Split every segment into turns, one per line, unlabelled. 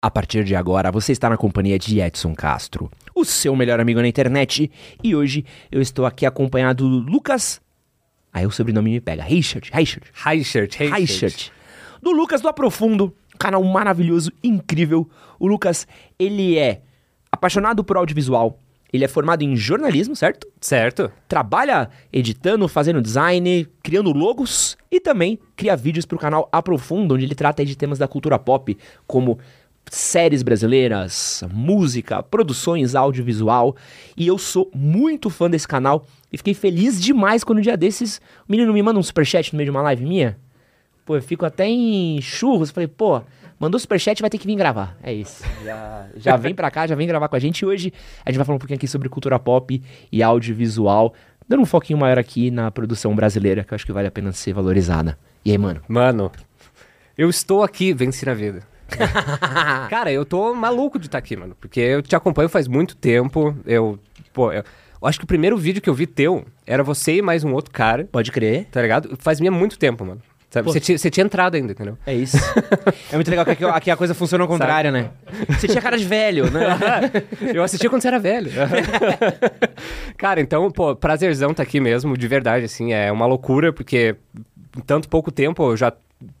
A partir de agora, você está na companhia de Edson Castro, o seu melhor amigo na internet, e hoje eu estou aqui acompanhado do Lucas. Aí o sobrenome me pega. Richard, Richard.
Reichert. Reichert.
Do Lucas do Aprofundo, canal maravilhoso, incrível. O Lucas, ele é apaixonado por audiovisual. Ele é formado em jornalismo, certo?
Certo.
Trabalha editando, fazendo design, criando logos e também cria vídeos para o canal Aprofundo, onde ele trata de temas da cultura pop, como séries brasileiras, música, produções audiovisual. E eu sou muito fã desse canal e fiquei feliz demais quando um dia desses o menino me manda um superchat no meio de uma live minha. Pô, eu fico até em churros. Falei, pô, mandou superchat, vai ter que vir gravar. É isso. Já, já vem pra cá, já vem gravar com a gente. E hoje a gente vai falar um pouquinho aqui sobre cultura pop e audiovisual, dando um foquinho maior aqui na produção brasileira, que eu acho que vale a pena ser valorizada. E aí, mano?
Mano, eu estou aqui, venci na vida. Cara, eu tô maluco de estar aqui, mano. Porque eu te acompanho faz muito tempo. Eu, pô, eu, eu acho que o primeiro vídeo que eu vi teu era você e mais um outro cara,
Pode crer.
tá ligado? Faz minha muito tempo, mano. Sabe?
Pô.
Você tinha, você tinha entrado ainda, entendeu?
É isso. é muito legal que aqui, aqui a coisa funciona ao contrário, né? Você tinha cara de velho, né?
Eu assistia quando você era velho. Cara, então, pô, prazerzão tá aqui mesmo, de verdade, assim, é uma loucura, porque em tanto pouco tempo eu já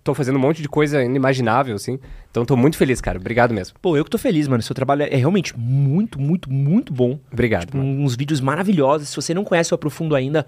tô fazendo um monte de coisa inimaginável, assim. Então tô muito feliz, cara. Obrigado mesmo.
Pô, eu que tô feliz, mano. Seu trabalho é realmente muito, muito, muito bom.
Obrigado.
Tipo, uns vídeos maravilhosos. Se você não conhece o Aprofundo ainda,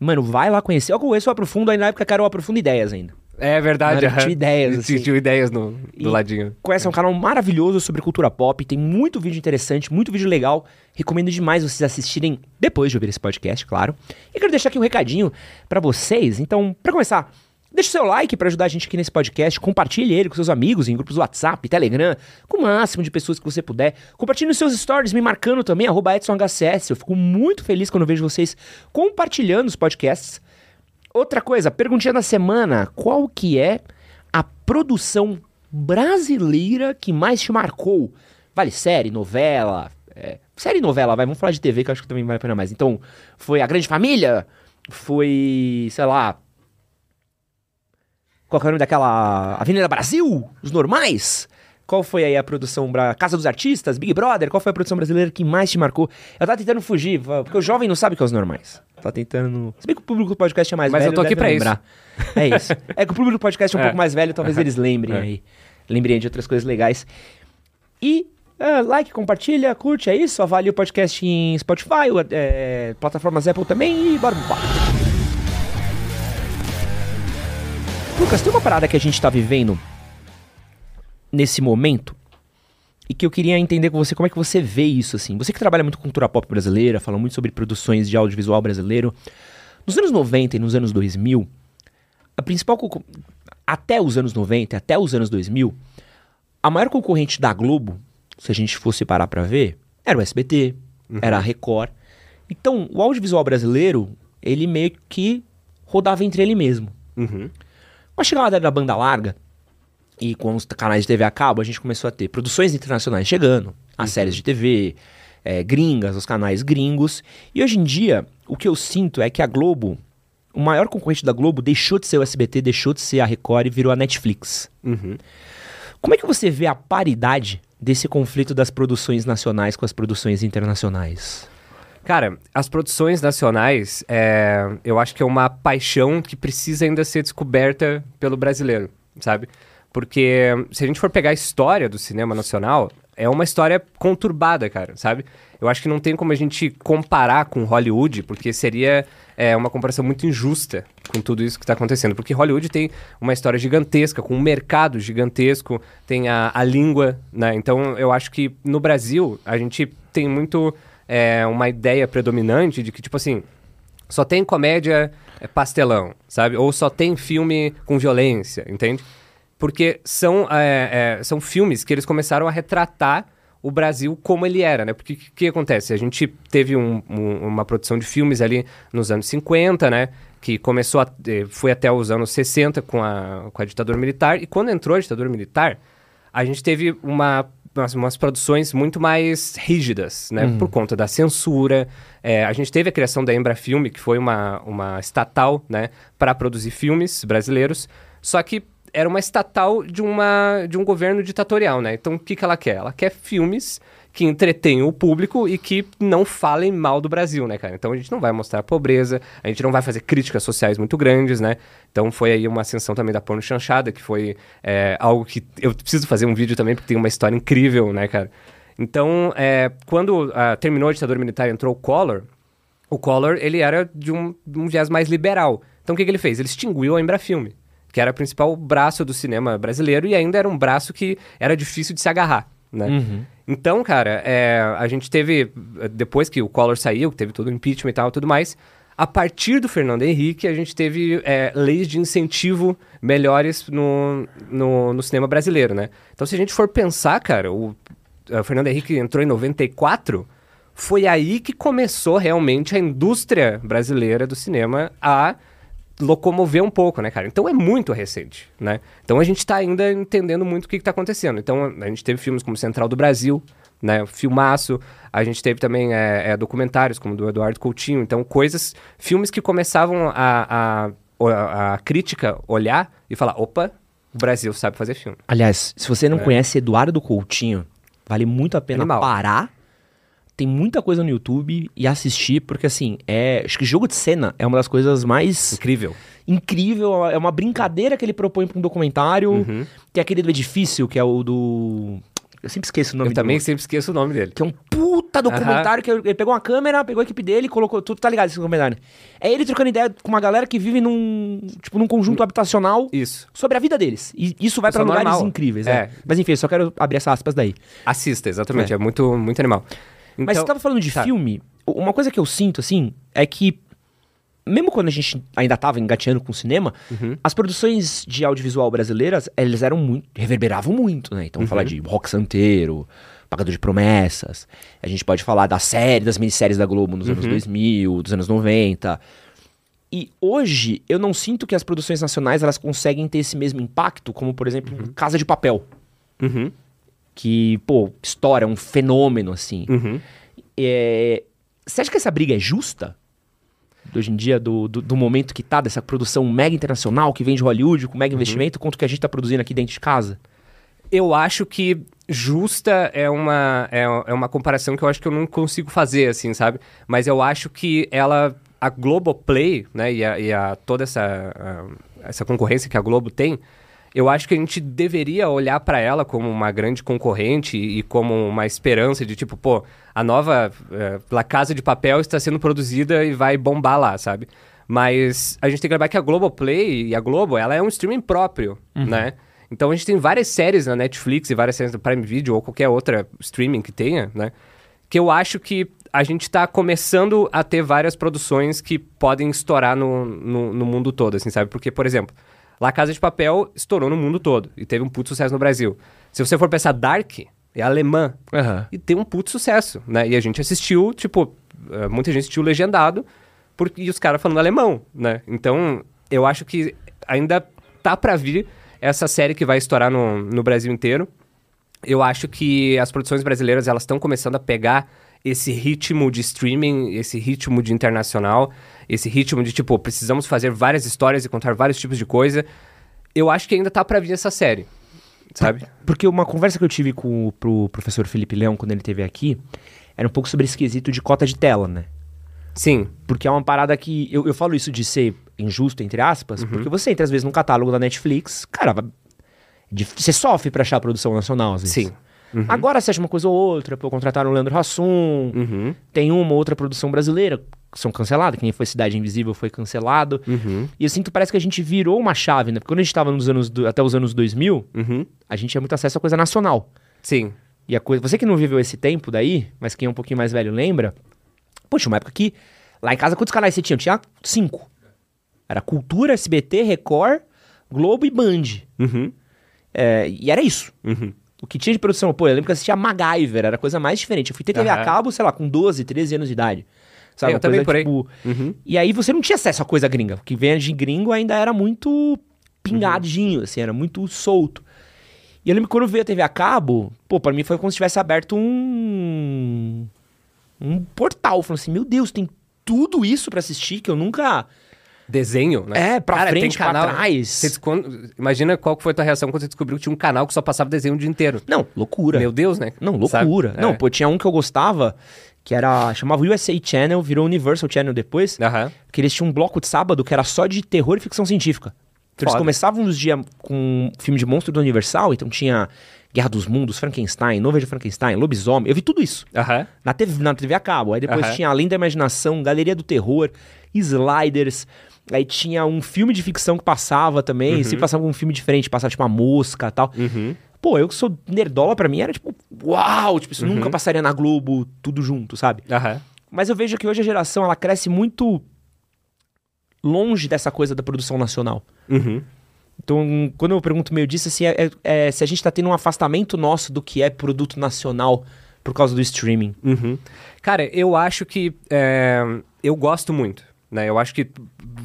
mano, vai lá conhecer. Eu conheço o Aprofundo aí na época que era o Aprofundo Ideias ainda.
É verdade.
Mano, tinha ideias, assim.
Tinha ideias no, do ladinho.
Conhece, é um canal maravilhoso sobre cultura pop. Tem muito vídeo interessante, muito vídeo legal. Recomendo demais vocês assistirem depois de ouvir esse podcast, claro. E quero deixar aqui um recadinho pra vocês. Então, pra começar, deixa o seu like pra ajudar a gente aqui nesse podcast. Compartilhe ele com seus amigos em grupos do WhatsApp, Telegram, com o máximo de pessoas que você puder. Compartilhe nos seus stories, me marcando também, EdsonHCS. Eu fico muito feliz quando vejo vocês compartilhando os podcasts. Outra coisa, perguntinha da semana. Qual que é a produção brasileira que mais te marcou? Vale série, novela? é, série e novela, vai. Vamos falar de TV que eu acho que também vale a pena mais. Então, foi A Grande Família? Foi, sei lá... Qual que é o nome daquela... Avenida Brasil? Os normais? Qual foi aí a produção... Bra... Casa dos Artistas? Big Brother? Qual foi a produção brasileira que mais te marcou? Eu tava tentando fugir, porque o jovem não sabe o que é os normais. Tá tentando... Se bem que o público do podcast é mais
Mas
velho,
eu tô aqui pra
lembrar. É isso. É que o público do podcast é um
É.
pouco mais velho, talvez eles lembrem
É.
aí. Lembrem de outras coisas legais. E ah, like, compartilha, curte, é isso. Avalie o podcast em Spotify, é, plataformas Apple também e bora pro papo. Lucas, tem uma parada que a gente tá vivendo nesse momento e que eu queria entender com você como é que você vê isso, assim. Você que trabalha muito com cultura pop brasileira, fala muito sobre produções de audiovisual brasileiro. Nos anos 90 e nos anos 2000, a principal... Até os anos 90, até os anos 2000, a maior concorrente da Globo, se a gente fosse parar pra ver, era o SBT, era a Record. Então, o audiovisual brasileiro, ele meio que rodava entre ele mesmo.
Uhum.
Com a chegada da banda larga e com os canais de TV a cabo, a gente começou a ter produções internacionais chegando, as séries de TV, é, gringas, os canais gringos. E hoje em dia, o que eu sinto é que a Globo, o maior concorrente da Globo, deixou de ser o SBT, deixou de ser a Record e virou a Netflix.
Uhum.
Como é que você vê a paridade desse conflito das produções nacionais com as produções internacionais?
Cara, as produções nacionais, é, eu acho que é uma paixão que precisa ainda ser descoberta pelo brasileiro, sabe? Porque se a gente for pegar a história do cinema nacional, é uma história conturbada, cara, sabe? Eu acho que não tem como a gente comparar com Hollywood, porque seria é, uma comparação muito injusta com tudo isso que está acontecendo. Porque Hollywood tem uma história gigantesca, com um mercado gigantesco, tem a, a língua, né? Então eu acho que no Brasil a gente tem muito é, uma ideia predominante de que, tipo assim, só tem comédia é, pastelão, sabe? Ou só tem filme com violência, entende? porque são, é, é, são filmes que eles começaram a retratar o Brasil como ele era, né? Porque o que, que, acontece? A gente teve um, um, uma produção de filmes ali nos anos 50, né? Que começou, a, eh, foi até os anos 60 com a, com a ditadura militar. E quando entrou a ditadura militar, a gente teve uma umas, umas, produções muito mais rígidas, né? Uhum. Por conta da censura. É, a gente teve a criação da Embra Filme, que foi uma, uma estatal, né? Para produzir filmes brasileiros. Só que era uma estatal de, uma, de um governo ditatorial, né? Então, o que, que ela quer? Ela quer filmes que entretenham o público e que não falem mal do Brasil, né, cara? Então a gente não vai mostrar a pobreza, a gente não vai fazer críticas sociais muito grandes, né? Então foi aí uma ascensão também da porno chanchada, que foi é, algo que eu preciso fazer um vídeo também, porque tem uma história incrível, né, cara? Então, é, quando terminou a ditadura militar e entrou o Collor, o Collor, ele era de um, um viés mais liberal. Então o que, que ele fez? Ele extinguiu a Embrafilme que era o principal braço do cinema brasileiro e ainda era um braço que era difícil de se agarrar, né? Uhum. Então, cara, é, a gente teve, depois que o Collor saiu, que teve todo o impeachment e tal tudo mais, a partir do Fernando Henrique, a gente teve é, leis de incentivo melhores no, no, no, cinema brasileiro, né? Então, se a gente for pensar, cara, o, o Fernando Henrique entrou em 94, foi aí que começou realmente a indústria brasileira do cinema a locomover um pouco, né, cara? Então é muito recente, né? Então a gente está ainda entendendo muito o que está acontecendo. Então a gente teve filmes como Central do Brasil, né? Filmaço. A gente teve também é, é, documentários como do Eduardo Coutinho. Então coisas, filmes que começavam a, a, a, a crítica olhar e falar, opa, o Brasil sabe fazer filme.
Aliás, se você não é. conhece Eduardo Coutinho, vale muito a pena Animal. parar tem muita coisa no YouTube e assistir, porque assim, é. Acho que jogo de cena é uma das coisas mais.
Incrível.
Incrível. É uma brincadeira que ele propõe para um documentário. Uhum. Que é aquele do edifício, que é o do. Eu sempre esqueço o nome
Eu também sempre esqueço o nome dele.
Que é um puta documentário uhum. que ele pegou uma câmera, pegou a equipe dele e colocou. Tudo tá ligado esse documentário. É ele trocando ideia com uma galera que vive num. Tipo, num conjunto hum. habitacional.
Isso.
Sobre a vida deles. E isso vai para lugares normal. incríveis. É. é. Mas enfim, eu só quero abrir essas aspas daí.
Assista, exatamente. É, é muito, muito animal.
Então, Mas você tava falando de tá. filme, uma coisa que eu sinto, assim, é que mesmo quando a gente ainda tava engateando com o cinema, uhum. as produções de audiovisual brasileiras, elas eram muito, reverberavam muito, né? Então, uhum. falar de Rock Santeiro, Pagador de Promessas, a gente pode falar da série, das minisséries da Globo nos uhum. anos 2000, dos anos 90. E hoje, eu não sinto que as produções nacionais, elas conseguem ter esse mesmo impacto, como, por exemplo, uhum. Casa de Papel. Uhum que, pô, história, um fenômeno, assim. Uhum. É, você acha que essa briga é justa? Hoje em dia, do, do, do, momento que tá, dessa produção mega internacional que vem de Hollywood, com mega uhum. investimento, quanto que a gente tá produzindo aqui dentro de casa?
Eu acho que justa é uma, é, é uma comparação que eu acho que eu não consigo fazer, assim, sabe? Mas eu acho que ela, a Globoplay, né, e, a, e a, toda essa, a, essa concorrência que a Globo tem, eu acho que a gente deveria olhar para ela como uma grande concorrente e como uma esperança de tipo, pô, a nova é, La Casa de Papel está sendo produzida e vai bombar lá, sabe? Mas a gente tem que lembrar que a Globoplay e a Globo, ela é um streaming próprio, uhum. né? Então a gente tem várias séries na Netflix e várias séries do Prime Video ou qualquer outra streaming que tenha, né? Que eu acho que a gente está começando a ter várias produções que podem estourar no, no, no mundo todo, assim, sabe? Porque, por exemplo, La Casa de Papel estourou no mundo todo e teve um puto sucesso no Brasil. Se você for pensar Dark, é alemã uhum. e tem um puto sucesso, né? E a gente assistiu, tipo, eh, muita gente assistiu legendado porque, e os caras falando alemão, né? Então, eu acho que ainda tá para vir essa série que vai estourar no, no Brasil inteiro. Eu acho que as produções brasileiras, elas estão começando a pegar esse ritmo de streaming, esse ritmo de internacional, esse ritmo de tipo, precisamos fazer várias histórias e contar vários tipos de coisa. Eu acho que ainda tá para vir essa série. Sabe?
Porque uma conversa que eu tive com o pro professor Felipe Leão quando ele esteve aqui era um pouco sobre esse quesito de cota de tela, né?
Sim.
Porque é uma parada que. Eu, eu falo isso de ser injusto, entre aspas, uhum. porque você entra às vezes no catálogo da Netflix, cara, você sofre pra achar a produção nacional, às vezes.
Sim.
Uhum. Agora você acha uma coisa ou outra, pô, contrataram o Leandro Hassum, uhum. tem uma ou outra produção brasileira que são canceladas, que nem foi Cidade Invisível, foi cancelado. Uhum. E eu sinto, parece que a gente virou uma chave, né? Porque quando a gente tava nos anos, do, até os anos 2000, uhum. a gente tinha muito acesso a coisa nacional.
Sim.
E a coisa, você que não viveu esse tempo daí, mas quem é um pouquinho mais velho lembra, poxa, uma época que lá em casa quantos canais você tinha? Eu tinha cinco. Era Cultura, SBT, Record, Globo e Band. Uhum. É, e era isso.
Uhum.
O que tinha de produção, pô, eu lembro que eu assistia MacGyver, era a coisa mais diferente. Eu fui ter TV a
Aham.
cabo, sei lá, com 12, 13 anos de idade. Sabe?
Eu também por aí.
tipo,
Uhum.
E aí você não tinha acesso a coisa gringa. O que vinha de gringo ainda era muito pingadinho, assim, era muito solto. E eu lembro que quando veio a TV a cabo, pô, pra mim foi como se tivesse aberto um. um portal. Falando assim, meu Deus, tem tudo isso pra assistir que eu nunca.
Desenho, né?
É, pra
Cara, tem
frente, pra
canal-
trás.
Você- quando- imagina qual foi a tua reação quando você descobriu que tinha um canal que só passava desenho o dia inteiro.
Não, loucura.
Meu Deus, né?
Não,
Sabe?
loucura.
É.
Não, pô, tinha um que eu gostava, que era. chamava USA Channel, virou Universal Channel depois. Que eles tinham um bloco de sábado que era só de terror e ficção científica. Então eles começavam os dias com um filme de monstro do Universal, então tinha Guerra dos Mundos, Frankenstein, Nova de Frankenstein, Lobisomem. Eu vi tudo isso.
Aham.
Na TV, na TV a cabo. Aí depois
Aham.
tinha Além da Imaginação, Galeria do Terror, Sliders. Aí tinha um filme de ficção que passava também. Se passava um filme diferente, passava tipo uma mosca e tal.
Uhum.
Pô, eu que sou nerdola, pra mim era tipo, uau! Tipo, isso
Uhum.
nunca passaria na Globo, tudo junto, sabe? Mas eu vejo que hoje a geração, ela cresce muito longe dessa coisa da produção nacional.
Uhum.
Então, quando eu pergunto meio disso, assim, é, é- é se a gente tá tendo um afastamento nosso do que é produto nacional por causa do streaming.
Uhum. Cara, eu acho que. é, eu gosto muito. Né? Eu acho que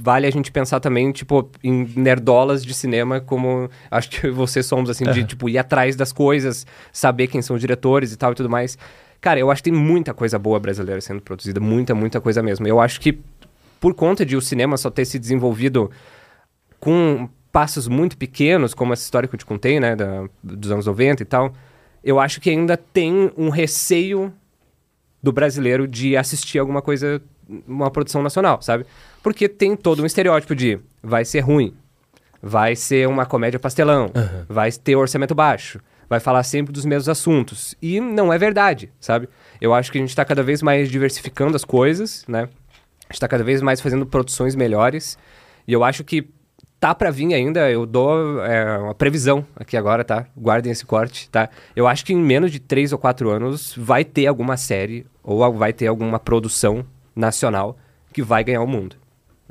vale a gente pensar também, tipo, em nerdolas de cinema, como acho que vocês somos, assim, de, tipo, ir atrás das coisas, saber quem são os diretores e tal e tudo mais. Cara, eu acho que tem muita coisa boa brasileira sendo produzida, muita, muita coisa mesmo. Eu acho que, por conta de o cinema só ter se desenvolvido com passos muito pequenos, como essa história que eu te contei, né, da- dos anos 90 e tal, eu acho que ainda tem um receio do brasileiro de assistir alguma coisa, uma produção nacional, sabe? Porque tem todo um estereótipo de vai ser ruim, vai ser uma comédia pastelão, vai ter orçamento baixo, vai falar sempre dos mesmos assuntos. E não é verdade, sabe? Eu acho que a gente está cada vez mais diversificando as coisas, né? A gente está cada vez mais fazendo produções melhores. E eu acho que tá pra vir ainda, eu dou é, uma previsão aqui agora, tá? Guardem esse corte, tá? Eu acho que em menos de três ou quatro anos vai ter alguma série ou vai ter alguma produção nacional que vai ganhar o mundo.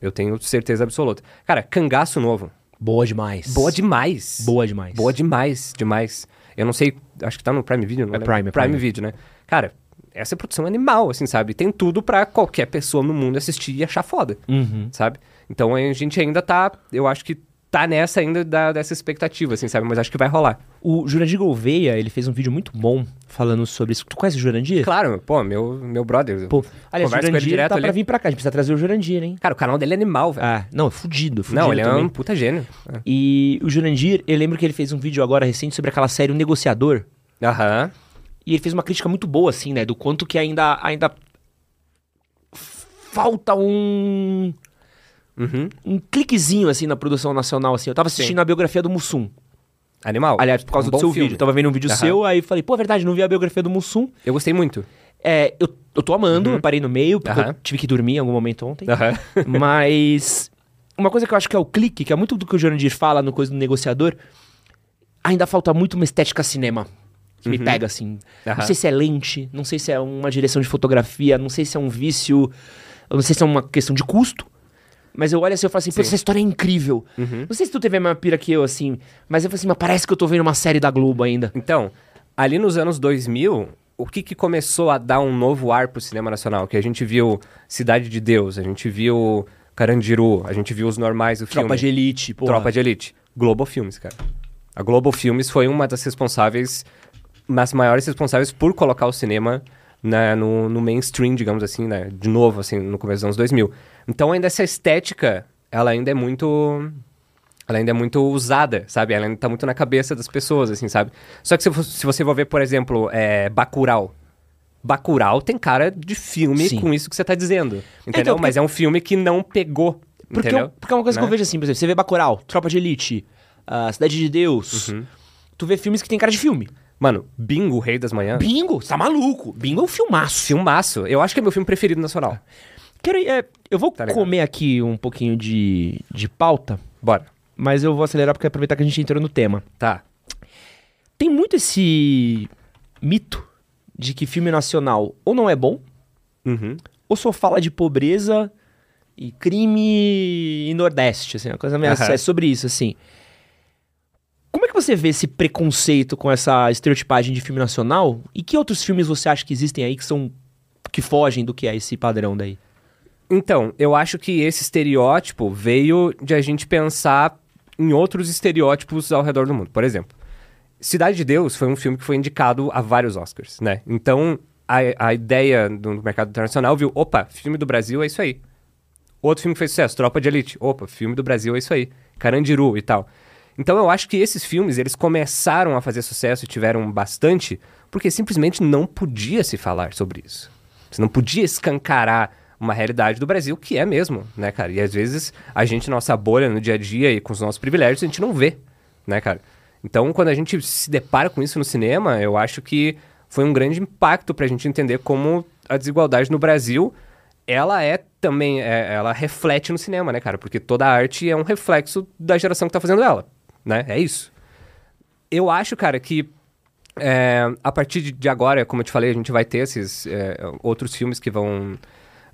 Eu tenho certeza absoluta. Cara, Cangaço Novo.
Boa demais.
Boa demais.
Boa demais.
Boa demais, demais. Eu não sei, acho que tá no Prime Video, não
É
lembro.
Prime, é
Prime
Prime.
Video, né? Cara, essa é produção animal, assim, sabe? Tem tudo pra qualquer pessoa no mundo assistir e achar foda,
Uhum.
sabe? Então a gente ainda tá, eu acho que tá nessa ainda da- dessa expectativa, assim, sabe? Mas acho que vai rolar.
O Jurandir Gouveia, ele fez um vídeo muito bom falando sobre isso. Tu conhece o Jurandir?
Claro, pô, meu, meu brother.
Pô, aliás, o Jurandir tá
ali.
pra vir pra cá. A gente precisa trazer o Jurandir, hein?
Cara, o canal dele é animal, velho.
Ah, não, é fudido, fudido
não, ele é
também.
um puta gênio.
E o Jurandir, eu lembro que ele fez um vídeo agora recente sobre aquela série O Negociador.
Aham.
E ele fez uma crítica muito boa, assim, né? Do quanto que ainda, ainda falta um,
Uhum.
um cliquezinho, assim, na produção nacional, assim. Eu tava assistindo
Sim.
a biografia do Mussum.
Animal.
Aliás, por causa
Um
do seu
filme.
vídeo. Eu tava vendo um vídeo
Aham.
seu, aí falei, pô, é verdade, não vi a biografia do Mussum.
Eu gostei muito.
É, eu, eu tô amando, eu parei no meio, porque eu tive que dormir em algum momento ontem. Mas uma coisa que eu acho que é o clique, que é muito do que o Jurandir fala no coisa do negociador, ainda falta muito uma estética cinema. Que me pega, assim. Não
Aham.
sei se é lente, não sei se é uma direção de fotografia, não sei se é um vício, não sei se é uma questão de custo. Mas eu olho assim e falo assim, pô, essa história é incrível. Não sei se tu teve a mesma pira que eu, assim, mas eu falo assim, mas parece que eu tô vendo uma série da Globo ainda.
Então, ali nos anos 2000, o que, que começou a dar um novo ar pro cinema nacional? Que a gente viu Cidade de Deus, a gente viu Carandiru, a gente viu os normais do
Tropa
filme.
de Elite, pô.
Tropa de Elite. Globo Filmes, cara. A Globo Filmes foi uma das responsáveis, das maiores responsáveis por colocar o cinema né, no, no mainstream, digamos assim, né? De novo, assim, no começo dos anos 2000. Então, ainda essa estética, ela ainda é muito... Ela ainda é muito usada, sabe? Ela ainda tá muito na cabeça das pessoas, assim, sabe? Só que se, se você for ver, por exemplo, é, Bacurau. Bacurau tem cara de filme
Sim.
com isso que você tá dizendo, entendeu?
então, porque-
Mas é um filme que não pegou,
Porque,
entendeu?
eu- porque é uma coisa que
Né?
eu vejo assim, por exemplo, você vê Bacurau, Tropa de Elite, ah, Cidade de Deus,
Uhum.
tu vê filmes que tem cara de filme.
Mano, Bingo, Rei das Manhãs.
Bingo, você tá maluco. Bingo é um filmaço.
Filmaço. Eu acho que é meu filme preferido nacional.
Quero, é, eu vou
Tá
comer aqui um pouquinho de, de pauta,
Bora.
mas eu vou acelerar porque aproveitar que a gente entrou no tema.
Tá.
Tem muito esse mito de que filme nacional ou não é bom,
Uhum.
ou só fala de pobreza e crime e Nordeste, assim, uma coisa meio
Aham.
é sobre isso, assim. Como é que você vê esse preconceito com essa estereotipagem de filme nacional? E que outros filmes você acha que existem aí que são que fogem do que é esse padrão daí?
Então, eu acho que esse estereótipo veio de a gente pensar em outros estereótipos ao redor do mundo. Por exemplo, Cidade de Deus foi um filme que foi indicado a vários Oscars, né? Então, a, a ideia do mercado internacional viu, opa, filme do Brasil é isso aí. Outro filme que fez sucesso, Tropa de Elite. Opa, filme do Brasil é isso aí. Carandiru e tal. Então eu acho que esses filmes, eles começaram a fazer sucesso e tiveram bastante, porque simplesmente não podia se falar sobre isso. Você não podia escancarar uma realidade do Brasil que é mesmo, né, cara? E às vezes a gente, nossa bolha no dia a dia e com os nossos privilégios, a gente não vê, né, cara? Então, quando a gente se depara com isso no cinema, eu acho que foi um grande impacto pra gente entender como a desigualdade no Brasil, ela é também, é, ela reflete no cinema, né, cara? Porque toda arte é um reflexo da geração que tá fazendo ela, né? É isso. Eu acho, cara, que é, a partir de agora, como eu te falei, a gente vai ter esses é, outros filmes que vão,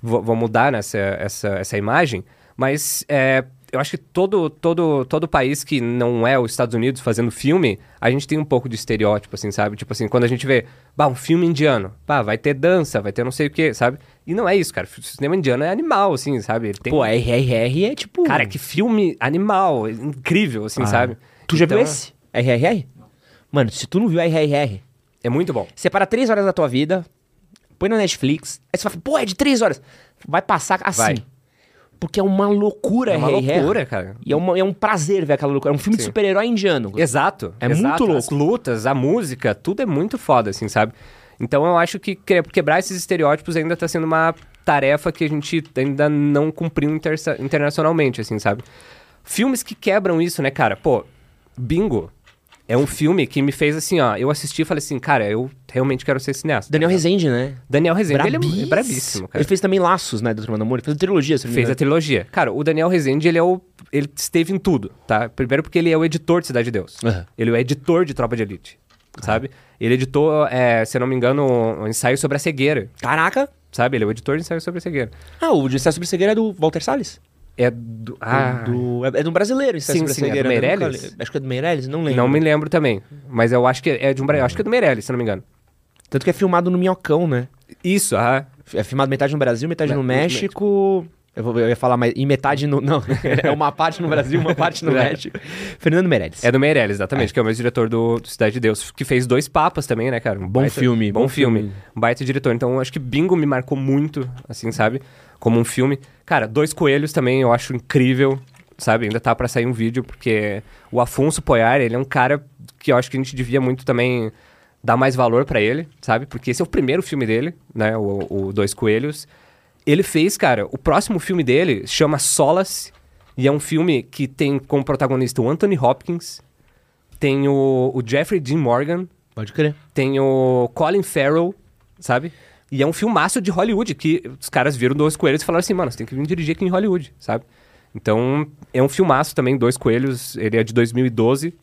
vão mudar nessa essa, essa imagem, mas é, eu acho que todo, todo, todo país que não é os Estados Unidos fazendo filme, a gente tem um pouco de estereótipo, assim, sabe? Tipo assim, quando a gente vê, bah, um filme indiano, bah, vai ter dança, vai ter não sei o quê, sabe? E não é isso, cara. O cinema indiano é animal, assim, sabe? Ele tem...
Pô, RRR é tipo.
Cara, que filme animal, incrível, assim,
Ah.
sabe?
Tu já
Então,
viu esse? RRR? Mano, se tu não viu RRR,
É muito bom.
separa três horas da tua vida, põe na Netflix, aí você fala, pô, é de três horas. Vai passar assim.
Vai.
Porque é uma loucura,
É uma
RRR.
loucura, cara.
E é, uma- é um prazer ver aquela loucura. É um filme de
Sim.
super-herói indiano.
Exato.
É
exato.
muito
As
louco.
lutas, a música, tudo é muito foda, assim, sabe? Então eu acho que que- quebrar esses estereótipos ainda tá sendo uma tarefa que a gente ainda não cumpriu intersa- internacionalmente, assim, sabe? Filmes que quebram isso, né, cara? Pô, Bingo é um filme que me fez assim, ó. Eu assisti e falei assim, cara, eu realmente quero ser cineasta.
Daniel Rezende, né?
Daniel Rezende, ele é,
Brabíssimo.
é brabíssimo, cara.
Ele fez também Laços, né, do Turma do Amor. Ele fez a trilogia, se
Fez a
engano.
trilogia. Cara, o Daniel Rezende, ele é o. Ele esteve em tudo, tá? Primeiro porque ele é o editor de Cidade de Deus.
Aham.
Ele é o editor de Tropa de Elite. Sabe? Ele editou, é, se eu não me engano, um ensaio sobre a cegueira.
Caraca!
Sabe? Ele é o editor de ensaio sobre a cegueira.
Ah, o de Excesso sobre Cegueira é do Walter Salles?
É do. Ah,
do, é, é do brasileiro, Excesso
Sim, sim, é do
né?
Meirelles?
Acho que é do Meirelles, não lembro.
não me lembro também. Mas eu acho que é de um. Acho que é do Meirelles, se não me engano.
Tanto que é filmado no Minhocão, né?
Isso, ah.
É filmado metade no Brasil, metade
Me-
no México. Eu, vou, eu ia falar mais. E metade no. Não, é uma parte no Brasil, uma parte no
É.
México. Fernando Meirelles.
É do Meirelles, exatamente, que é o mesmo diretor do, do Cidade de Deus, que fez dois papas também, né, cara? Um
Bom filme,
Bom,
bom
filme.
filme.
Um baita diretor. Então, acho que Bingo me marcou muito, assim, sabe? Como um filme. Cara, Dois Coelhos também eu acho incrível, sabe? Ainda tá pra sair um vídeo, porque o Afonso Poyar, ele é um cara que eu acho que a gente devia muito também dar mais valor pra ele, sabe? Porque esse é o primeiro filme dele, né? O, o Dois Coelhos. Ele fez, cara, o próximo filme dele chama Solace, e é um filme que tem como protagonista o Anthony Hopkins, tem o, o Jeffrey Dean Morgan,
Pode crer.
tem o Colin Farrell, sabe? E é um filmaço de Hollywood, que os caras viram Dois Coelhos e falaram assim, mano, você tem que vir dirigir aqui em Hollywood, sabe? Então, é um filmaço também, Dois Coelhos, ele é de 2012.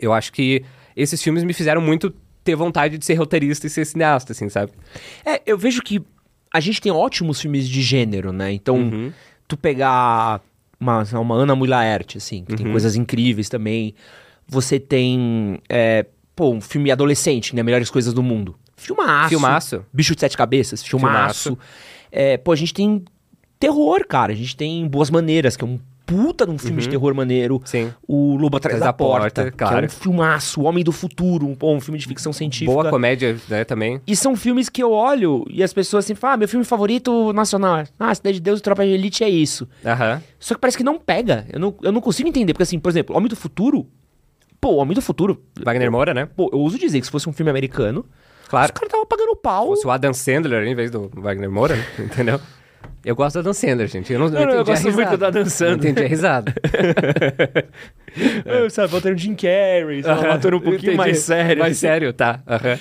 Eu acho que esses filmes me fizeram muito ter vontade de ser roteirista e ser cineasta, assim, sabe?
É, eu vejo que a gente tem ótimos filmes de gênero, né? Então,
Uhum.
tu pegar uma, uma Ana Mulaert, assim, que tem
Uhum.
coisas incríveis também. Você tem, é, pô, um filme adolescente, né? Melhores Coisas do Mundo. Filmaço.
Filmaço.
Bicho de Sete Cabeças, filmaço.
Filmaço.
É, pô, a gente tem terror, cara. A gente tem Boas Maneiras, que é um puta de um filme de terror maneiro.
Uhum. Sim.
O Lobo Atrás da,
da
Porta,
Porta,
que é
claro.
um filmaço. O Homem do Futuro, um, um filme de ficção científica.
Boa comédia, né, também.
E são filmes que eu olho e as pessoas assim falam, ah, meu filme favorito nacional. Ah, Cidade de Deus e Tropa de Elite é isso.
Aham.
Só que parece que não pega. Eu não, eu não consigo entender. Porque assim, por exemplo, Homem do Futuro... Pô, Homem do Futuro...
Wagner Moura, né?
Pô, eu uso dizer que se fosse um filme americano,
Claro.
os caras estavam pagando pau.
fosse o Adam Sandler em vez do Wagner Moura, né? entendeu? Eu gosto do Adam Sandler, gente. Eu não, não
não, eu gosto muito do Adam Sandler.
Não entendi a risada.
É. Sabe, botando Jim Carrey, sabe, botando um pouquinho
Entendi.
mais sério.
Mais sério, tá. Aham.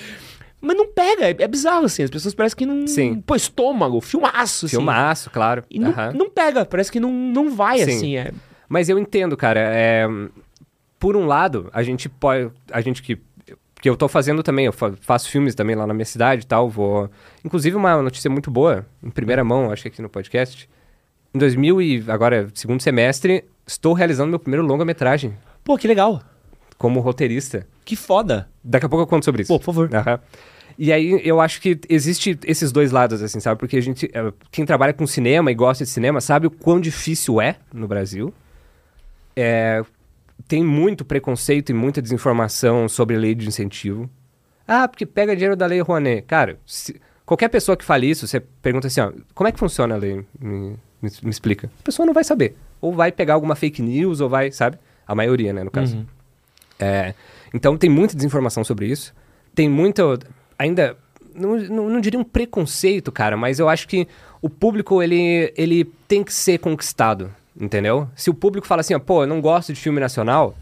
Mas não pega, é, é bizarro, assim. As pessoas parecem que não...
Sim.
Pô, estômago, filmaço, assim.
Filmaço, claro.
E não,
Aham.
não pega, parece que não, não vai,
Sim.
assim. É...
Mas eu entendo, cara. é, Por um lado, a gente pode. A gente que. Que eu tô fazendo também, eu fa- faço filmes também lá na minha cidade e tal. Vou. Inclusive, uma notícia muito boa, em primeira mão, acho que aqui no podcast. Em 2000 e agora, segundo semestre, estou realizando meu primeiro longa-metragem.
Pô, que legal.
como roteirista.
Que foda.
Daqui a pouco eu conto sobre isso.
Pô, por favor.
Aham. E aí eu acho que existe esses dois lados, assim, sabe? Porque a gente. eh, Quem trabalha com cinema e gosta de cinema sabe o quão difícil é no Brasil. É, tem muito preconceito e muita desinformação sobre lei de incentivo. Ah, porque pega dinheiro da lei Rouanet. Cara, se- qualquer pessoa que fale isso, você pergunta assim, ó, como é que funciona a lei? Me, me- me explica. A pessoa não vai saber. Ou vai pegar alguma fake news, ou vai, sabe? A maioria, né, no caso. É, então tem muita desinformação sobre isso. Tem muito. Ainda. Não, não, não diria um preconceito, cara, mas eu acho que o público ele, ele tem que ser conquistado, entendeu? Se o público fala assim, pô, eu não gosto de filme nacional,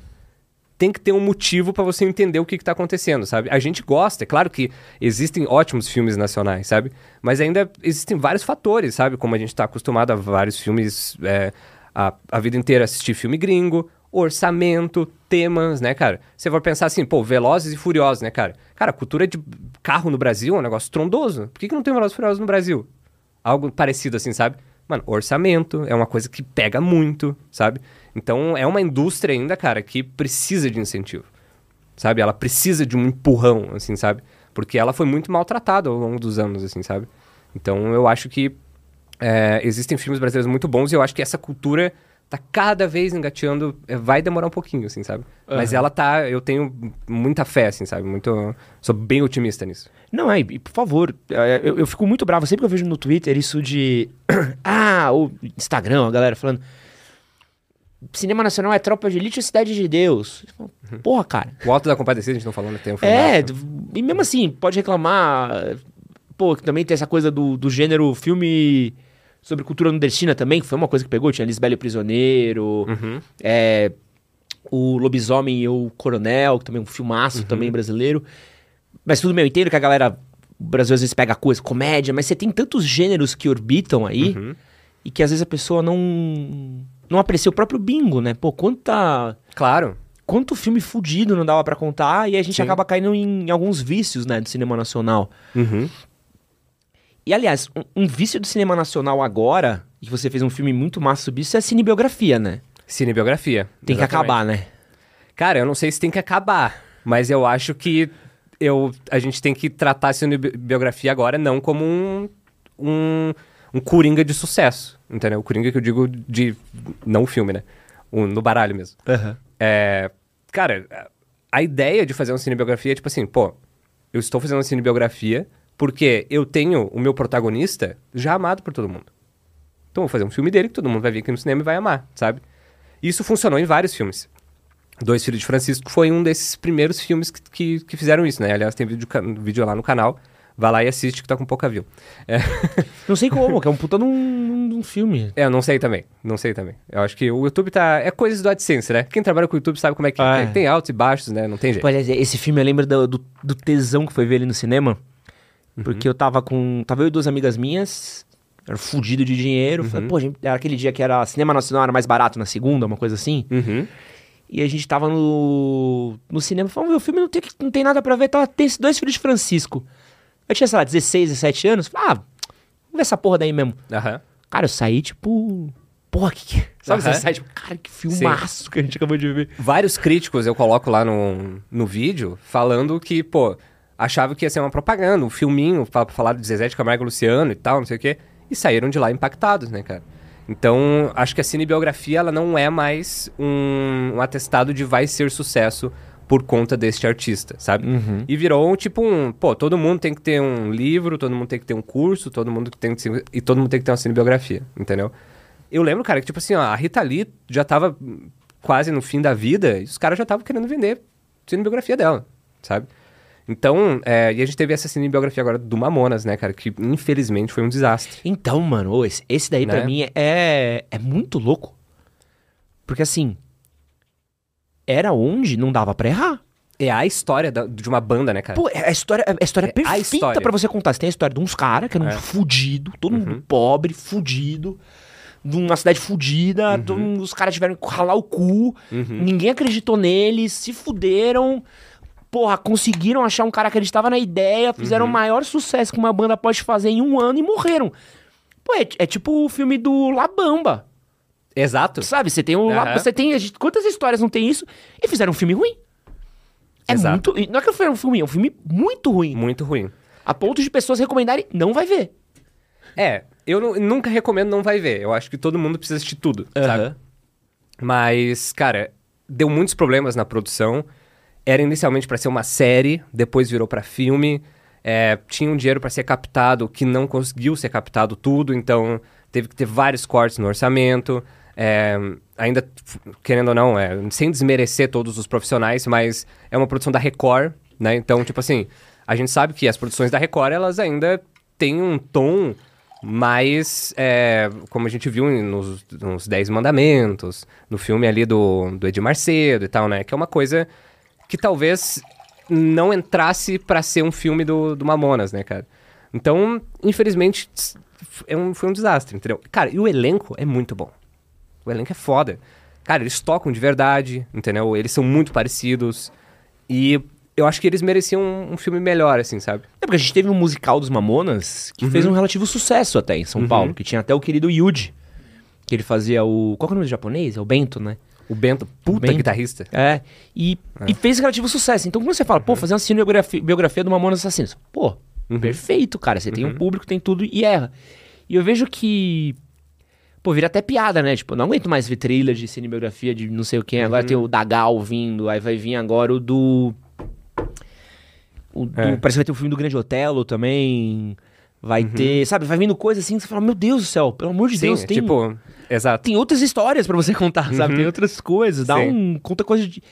tem que ter um motivo pra você entender o que, que tá acontecendo, sabe? A gente gosta, é claro que existem ótimos filmes nacionais, sabe? Mas ainda existem vários fatores, sabe? Como a gente tá acostumado a vários filmes é, a, a vida inteira assistir filme gringo, orçamento, temas, né, cara? Você vai pensar assim, pô, Velozes e Furiosos, né, cara? Cara, a cultura de carro no Brasil é um negócio trondoso. Por que, que não tem Velozes e Furiosos no Brasil? Algo parecido assim, sabe? Mano, orçamento é uma coisa que pega muito, sabe? Então é uma indústria ainda, cara, que precisa de incentivo. Sabe? Ela precisa de um empurrão, assim, sabe? Porque ela foi muito maltratada ao longo dos anos, assim, sabe? Então eu acho que é, existem filmes brasileiros muito bons e eu acho que essa cultura tá cada vez engateando. é, vai demorar um pouquinho, assim, sabe? Mas ela tá. Eu tenho muita fé, assim, sabe? Muito. Sou bem otimista nisso.
Não, é, e por favor, é, eu, eu fico muito bravo sempre que eu vejo no Twitter isso de. ah, o Instagram, a galera falando. Cinema Nacional é Tropa de Elite ou Cidade de Deus? Porra, cara.
O Alto da Compadecida, a gente não falando tem um
É, e mesmo assim, pode reclamar. Pô, que também tem essa coisa do, do gênero filme sobre cultura nordestina também, que foi uma coisa que pegou. Tinha Lisbelo e Prisioneiro,
Uhum.
é, o Lobisomem e o Coronel, que também é um filmaço também brasileiro. Mas tudo bem, eu entendo que a galera. O Brasil às vezes pega coisa, comédia, mas você tem tantos gêneros que orbitam aí
Uhum.
e que às vezes a pessoa não. Não aprecia o próprio bingo, né? Pô, quanta
Claro.
quanto filme fudido não dava pra contar e a gente
Sim.
acaba caindo em, alguns vícios, né, do cinema nacional.
Uhum.
E aliás, um, um vício do cinema nacional agora, e que você fez um filme muito massa sobre isso, é a cinebiografia, né?
Cinebiografia.
Tem que
Exatamente.
acabar, né?
Cara, eu não sei se tem que acabar, mas eu acho que eu, a gente tem que tratar a cinebiografia agora não como um, um, um coringa de sucesso, entendeu? O coringa que eu digo de... não o filme, né? O, no baralho mesmo. É, cara, a ideia de fazer uma cinebiografia é tipo assim, pô, eu estou fazendo uma cinebiografia porque eu tenho o meu protagonista já amado por todo mundo. Então eu vou fazer um filme dele que todo mundo vai ver aqui no cinema e vai amar, sabe? Isso funcionou em vários filmes. Dois Filhos de Francisco foi um desses primeiros filmes que, que, que fizeram isso, né? Aliás, tem vídeo, vídeo lá no canal. Vai lá e assiste que tá com pouca view. É,
Não sei como, que é um puta de um, de um filme.
é, eu não sei também. Não sei também. Eu acho que o YouTube tá. É coisas do AdSense, né? Quem trabalha com o YouTube sabe como é que
Ah, é.
que tem altos e baixos, né? Não tem jeito.
Aliás, esse filme eu lembro do, do, do tesão que foi ver ele no cinema. Porque eu tava com. Tava eu e duas amigas minhas. Era fudido de dinheiro. Falei, pô, gente, era aquele dia que era cinema nacional era mais barato na segunda, uma coisa assim.
Uhum.
E a gente tava no, no cinema, falando, o filme não tem, não tem nada pra ver, tava, tem esses dois filhos de Francisco. Eu tinha, sei lá, 16, 17 anos, falei, ah, vamos ver essa porra daí mesmo.
Aham.
Cara, eu saí, tipo, porra, que que... Sabe,
Aham.
você sai, tipo, cara, que filmaço que a gente acabou de ver.
Vários críticos eu coloco lá no, no vídeo falando que, pô, achava que ia ser uma propaganda, um filminho pra, falar de Zezé de Camargo Luciano e tal, não sei o quê. E saíram de lá impactados, né, cara? Então, acho que a cinebiografia, ela não é mais um, um atestado de vai ser sucesso por conta deste artista, sabe? E virou tipo um, pô, todo mundo tem que ter um livro, todo mundo tem que ter um curso, todo mundo tem que ter, e todo mundo tem que ter uma cinebiografia, entendeu? Eu lembro, cara, que tipo assim, ó, a Rita Lee já tava quase no fim da vida e os caras já estavam querendo vender cinebiografia dela, sabe? Então, é, e a gente teve essa cinebiografia agora do Mamonas, né, cara, que infelizmente foi um desastre.
Então, mano, esse, esse daí pra
Né?
mim é, é muito louco. Porque assim, era onde não dava pra errar.
É a história da- de uma banda, né, cara?
Pô, é a história, é a história
É a
perfeita
história.
pra você contar. Você tem a história de uns caras que eram
É.
fudido, todo
Uhum.
mundo pobre, fudido, de uma cidade fudida,
Uhum.
todo os caras tiveram que ralar o cu, ninguém acreditou neles, se fuderam. Porra, conseguiram achar um cara que acreditava na ideia, fizeram
Uhum.
o maior sucesso que uma banda pode fazer em um ano e morreram. Pô, é, é tipo o filme do Labamba.
Exato.
Sabe, você tem um.
Aham.
Você tem. Quantas histórias não tem isso? E fizeram um filme ruim. É
Exato.
muito. Não é que foi um filme, é um filme muito ruim.
Muito ruim.
A ponto de pessoas recomendarem, não vai ver.
É, eu nu- nunca recomendo não vai ver. Eu acho que todo mundo precisa assistir tudo, sabe? Mas, cara, deu muitos problemas na produção. Era inicialmente pra ser uma série, depois virou pra filme. É, tinha um dinheiro pra ser captado que não conseguiu ser captado tudo, então teve que ter vários cortes no orçamento. É, ainda, querendo ou não, é, sem desmerecer todos os profissionais, mas é uma produção da Record, né? Então, tipo assim, a gente sabe que as produções da Record, elas ainda têm um tom mais, é, como a gente viu nos, nos Dez Mandamentos, no filme ali do, do Edir Macedo e tal, né? Que é uma coisa que talvez não entrasse pra ser um filme do, do Mamonas, né, cara? Então, infelizmente, é um, foi um desastre, entendeu? Cara, e o elenco é muito bom. O elenco é foda. Cara, eles tocam de verdade, entendeu? Eles são muito parecidos. E eu acho que eles mereciam um, um filme melhor, assim, sabe?
É porque a gente teve um musical dos Mamonas que
Uhum.
fez um relativo sucesso até em São Paulo, que tinha até o querido Yuji, que ele fazia o. Qual que é o nome do japonês? É o Bento, né?
O Bento, puta
Bento.
guitarrista.
É. E, e fez relativo sucesso. Então, quando você fala,
Uhum.
pô, fazer uma cinebiografia biografia do Mamonas Assassinos, pô,
Uhum.
perfeito, cara. Você tem um público, tem tudo e erra. E eu vejo que. Pô, vira até piada, né? Tipo, não aguento mais ver trilha de cinebiografia de não sei o quem.
Uhum.
Agora tem o Dagal vindo, aí vai vir agora o do. O do
É.
Parece que vai ter o filme do Grande Otelo também. Vai
Uhum.
ter. Sabe, vai vindo coisa assim que você fala, meu Deus do céu, pelo amor de
Sim,
Deus, tem.
tipo, exato.
Tem outras histórias pra você contar, sabe?
Uhum.
Tem outras coisas. Dá
Sim.
um. Conta coisa de.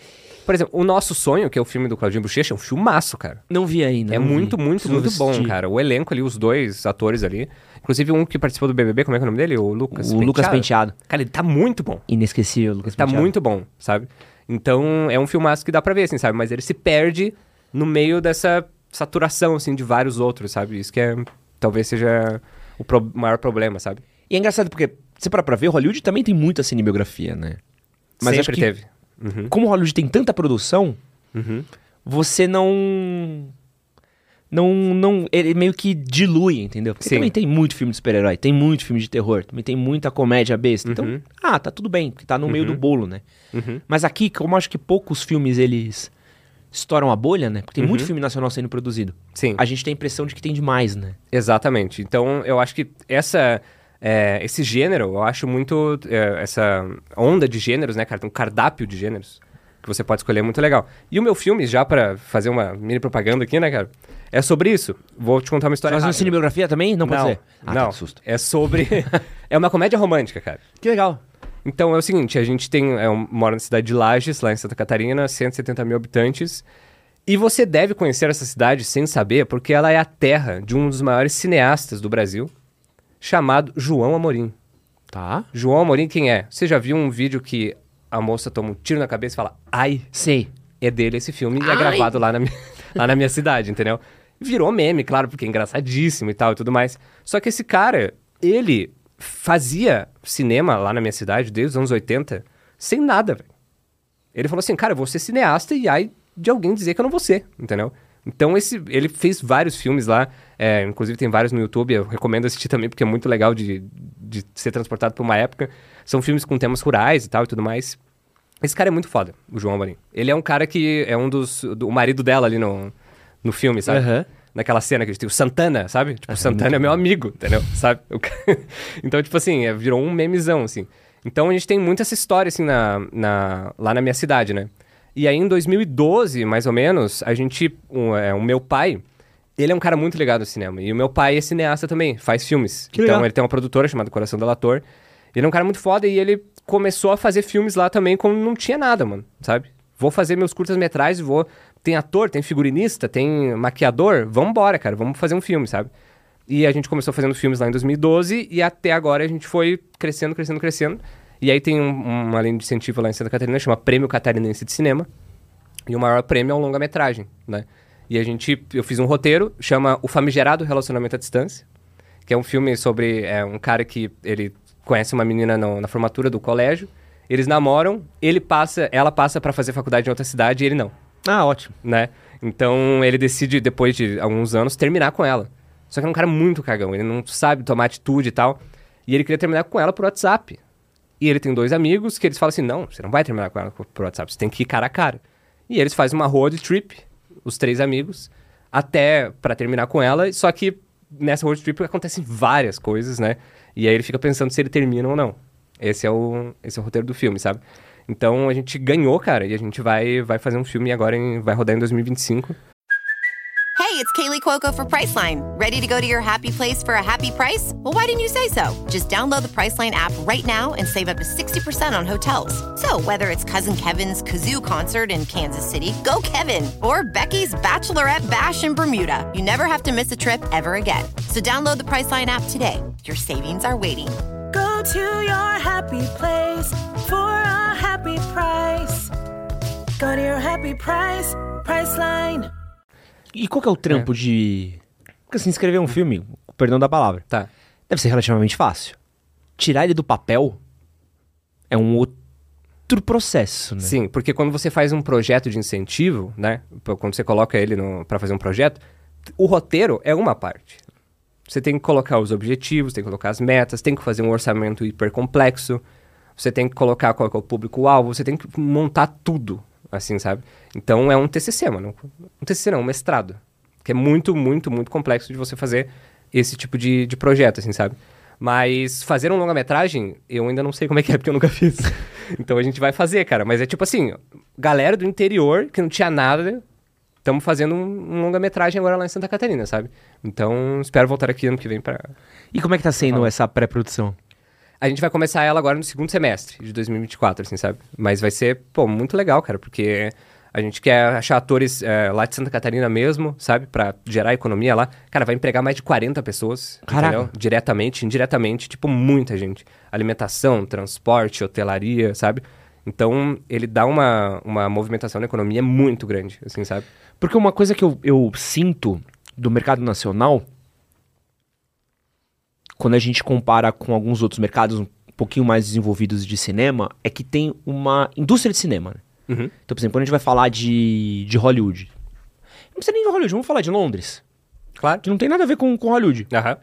Por exemplo, O Nosso Sonho, que é o filme do Claudinho Bochecha, é um filmaço, cara.
Não vi ainda.
é muito, muito, muito bom, cara. O elenco ali, os dois atores ali. Inclusive um que participou do BBB, como é que é o nome dele? O Lucas
O Lucas Penteado.
Cara, ele tá muito bom.
Inesquecível, Lucas
Tá
Penteado.
muito bom, sabe? Então, é um filmaço que dá pra ver, assim, sabe? Mas ele se perde no meio dessa saturação, assim, de vários outros, sabe? Isso que é... Talvez seja o pro- maior problema, sabe?
E é engraçado porque, você para pra ver, Hollywood também tem muita cinebiografia, né? Mas
Sempre
acho que,
teve. Uhum.
como Hollywood tem tanta produção,
Uhum.
você não. Não, não. Ele meio que dilui, entendeu? Porque
Sim.
também tem muito filme de super-herói, tem muito filme de terror, também tem muita comédia besta. Então,
Uhum.
ah, tá tudo bem, porque tá no meio do bolo, né?
Uhum.
Mas aqui, como eu acho que poucos filmes eles estouram a bolha, né? Porque tem muito
Uhum.
filme nacional sendo produzido.
Sim.
A gente tem a impressão de que tem demais, né?
Exatamente. Então, eu acho que essa, é, esse gênero, eu acho muito. é, essa onda de gêneros, né, cara? Tem um cardápio de gêneros que você pode escolher muito legal. E o meu filme, já pra fazer uma mini propaganda aqui, né, cara? É sobre isso. Vou te contar uma história.
Fazendo cinebiografia também? Não, pode
não,
ser? Ah,
não.
tá, que susto.
É sobre. é uma comédia romântica, cara.
Que legal.
Então é o seguinte, a gente tem, é, um, mora na cidade de Lages, lá em Santa Catarina, 170 mil habitantes. E você deve conhecer essa cidade sem saber, porque ela é a terra de um dos maiores cineastas do Brasil, chamado João Amorim.
Tá.
João Amorim quem é? Você já viu um vídeo que a moça toma um tiro na cabeça e fala, ai,
Sei.
é dele esse filme e é gravado lá na, mi- lá na minha cidade, entendeu? Virou meme, claro, porque é engraçadíssimo e tal e tudo mais. Só que esse cara, ele fazia cinema lá na minha cidade desde os anos 80 sem nada. Ele falou assim, cara, eu vou ser cineasta e aí de alguém dizer que eu não vou ser, entendeu? Então esse, ele fez vários filmes lá, é, inclusive tem vários no YouTube, eu recomendo assistir também porque é muito legal de, de ser transportado por uma época. São filmes com temas rurais e tal e tudo mais. Esse cara é muito foda, o João Amorim. Ele é um cara que é um dos. Do, o marido dela ali no, no filme, sabe?
Aham.
Naquela cena que a gente tem o Santana, sabe? Tipo, o Santana é meu amigo, entendeu? Sabe? Então, tipo assim, é, virou um memezão, assim. Então a gente tem muito essa história, assim, na, na, lá na minha cidade, né? E aí em 2012, mais ou menos, a gente. Um, é, o meu pai. Ele é um cara muito ligado ao cinema. E o meu pai é cineasta também, faz filmes.
Que
então
legal.
ele tem uma produtora chamada Coração Delator. Ele é um cara muito foda e ele começou a fazer filmes lá também como não tinha nada, mano, sabe? Vou fazer meus curtas-metragens, vou... Tem ator, tem figurinista, tem maquiador, vambora, cara, vamos fazer um filme, sabe? E a gente começou fazendo filmes lá em 2012 e até agora a gente foi crescendo, crescendo, crescendo. E aí tem um- uma linha de incentivo lá em Santa Catarina, chama Prêmio Catarinense de Cinema. E o maior prêmio é um longa-metragem, né? E a gente... Eu fiz um roteiro, chama O Famigerado Relacionamento à Distância que é um filme sobre é, um cara que ele conhece uma menina no- na formatura do colégio, eles namoram, ele passa, ela passa pra fazer faculdade em outra cidade e ele não,
Ah, ótimo.
né? Então ele decide depois de alguns anos terminar com ela. Só que é um cara muito cagão, ele não sabe tomar atitude e tal, e ele queria terminar com ela por WhatsApp. E ele tem dois amigos que eles falam assim: "Não, você não vai terminar com ela por WhatsApp, você tem que ir cara a cara". E eles fazem uma road trip, os três amigos, até para terminar com ela, só que nessa road trip acontecem várias coisas, né? E aí ele fica pensando se ele termina ou não. Esse é o, esse é o roteiro do filme, sabe? Então a gente ganhou, cara, e a gente vai, vai fazer um filme agora, em, vai rodar em 2025.
Hey, it's Kaylee Cuoco for Priceline. Ready to go to your happy place for a happy price? Well, why didn't you say so? Just download the Priceline app right now and save up to 60% on hotels. So, whether it's Cousin Kevin's Kazoo concert in Kansas City, go Kevin, or Becky's Bachelorette Bash in Bermuda, you never have to miss a trip ever again. So, download the Priceline app today. Your savings are waiting.
Go to your happy place for a happy price. Go to your happy price, Priceline.
E qual que é o trampo de. Porque assim, escrever um filme, perdão da palavra,
Tá.
deve ser relativamente fácil. Tirar ele do papel é um outro processo, né?
Sim, porque quando você faz um projeto de incentivo, né? Quando você coloca ele para fazer um projeto, o roteiro é uma parte. Você tem que colocar os objetivos, tem que colocar as metas, tem que fazer um orçamento hiper complexo, você tem que colocar qual é o público-alvo, você tem que montar tudo, assim, sabe? Então é um TCC, mano. Um TCC não, um mestrado. Que é muito, muito, muito complexo de você fazer esse tipo de, de projeto, assim, sabe? Mas fazer um longa-metragem, eu ainda não sei como é que é, porque eu nunca fiz. então a gente vai fazer, cara. Mas é tipo assim, galera do interior, que não tinha nada, estamos fazendo um, um longa-metragem agora lá em Santa Catarina, sabe? Então, espero voltar aqui ano que vem pra...
E como é que tá sendo essa pré-produção?
A gente vai começar ela agora no segundo semestre de 2024, assim, sabe? Mas vai ser, pô, muito legal, cara, porque a gente quer achar atores eh, lá de Santa Catarina mesmo, sabe? Pra gerar economia lá. Cara, vai empregar mais de 40 pessoas,
Caraca.
entendeu? Diretamente, indiretamente, tipo, muita gente. Alimentação, transporte, hotelaria, sabe? Então, ele dá uma, uma movimentação na economia muito grande, assim, sabe?
Porque uma coisa que eu, eu sinto do mercado nacional, quando a gente compara com alguns outros mercados um pouquinho mais desenvolvidos de cinema, é que tem uma indústria de cinema. né?
Uhum.
Então, por exemplo, quando a gente vai falar de, de Hollywood, não precisa nem de Hollywood, vamos falar de Londres,
Claro.
que não tem nada a ver com, com Hollywood.
Aham.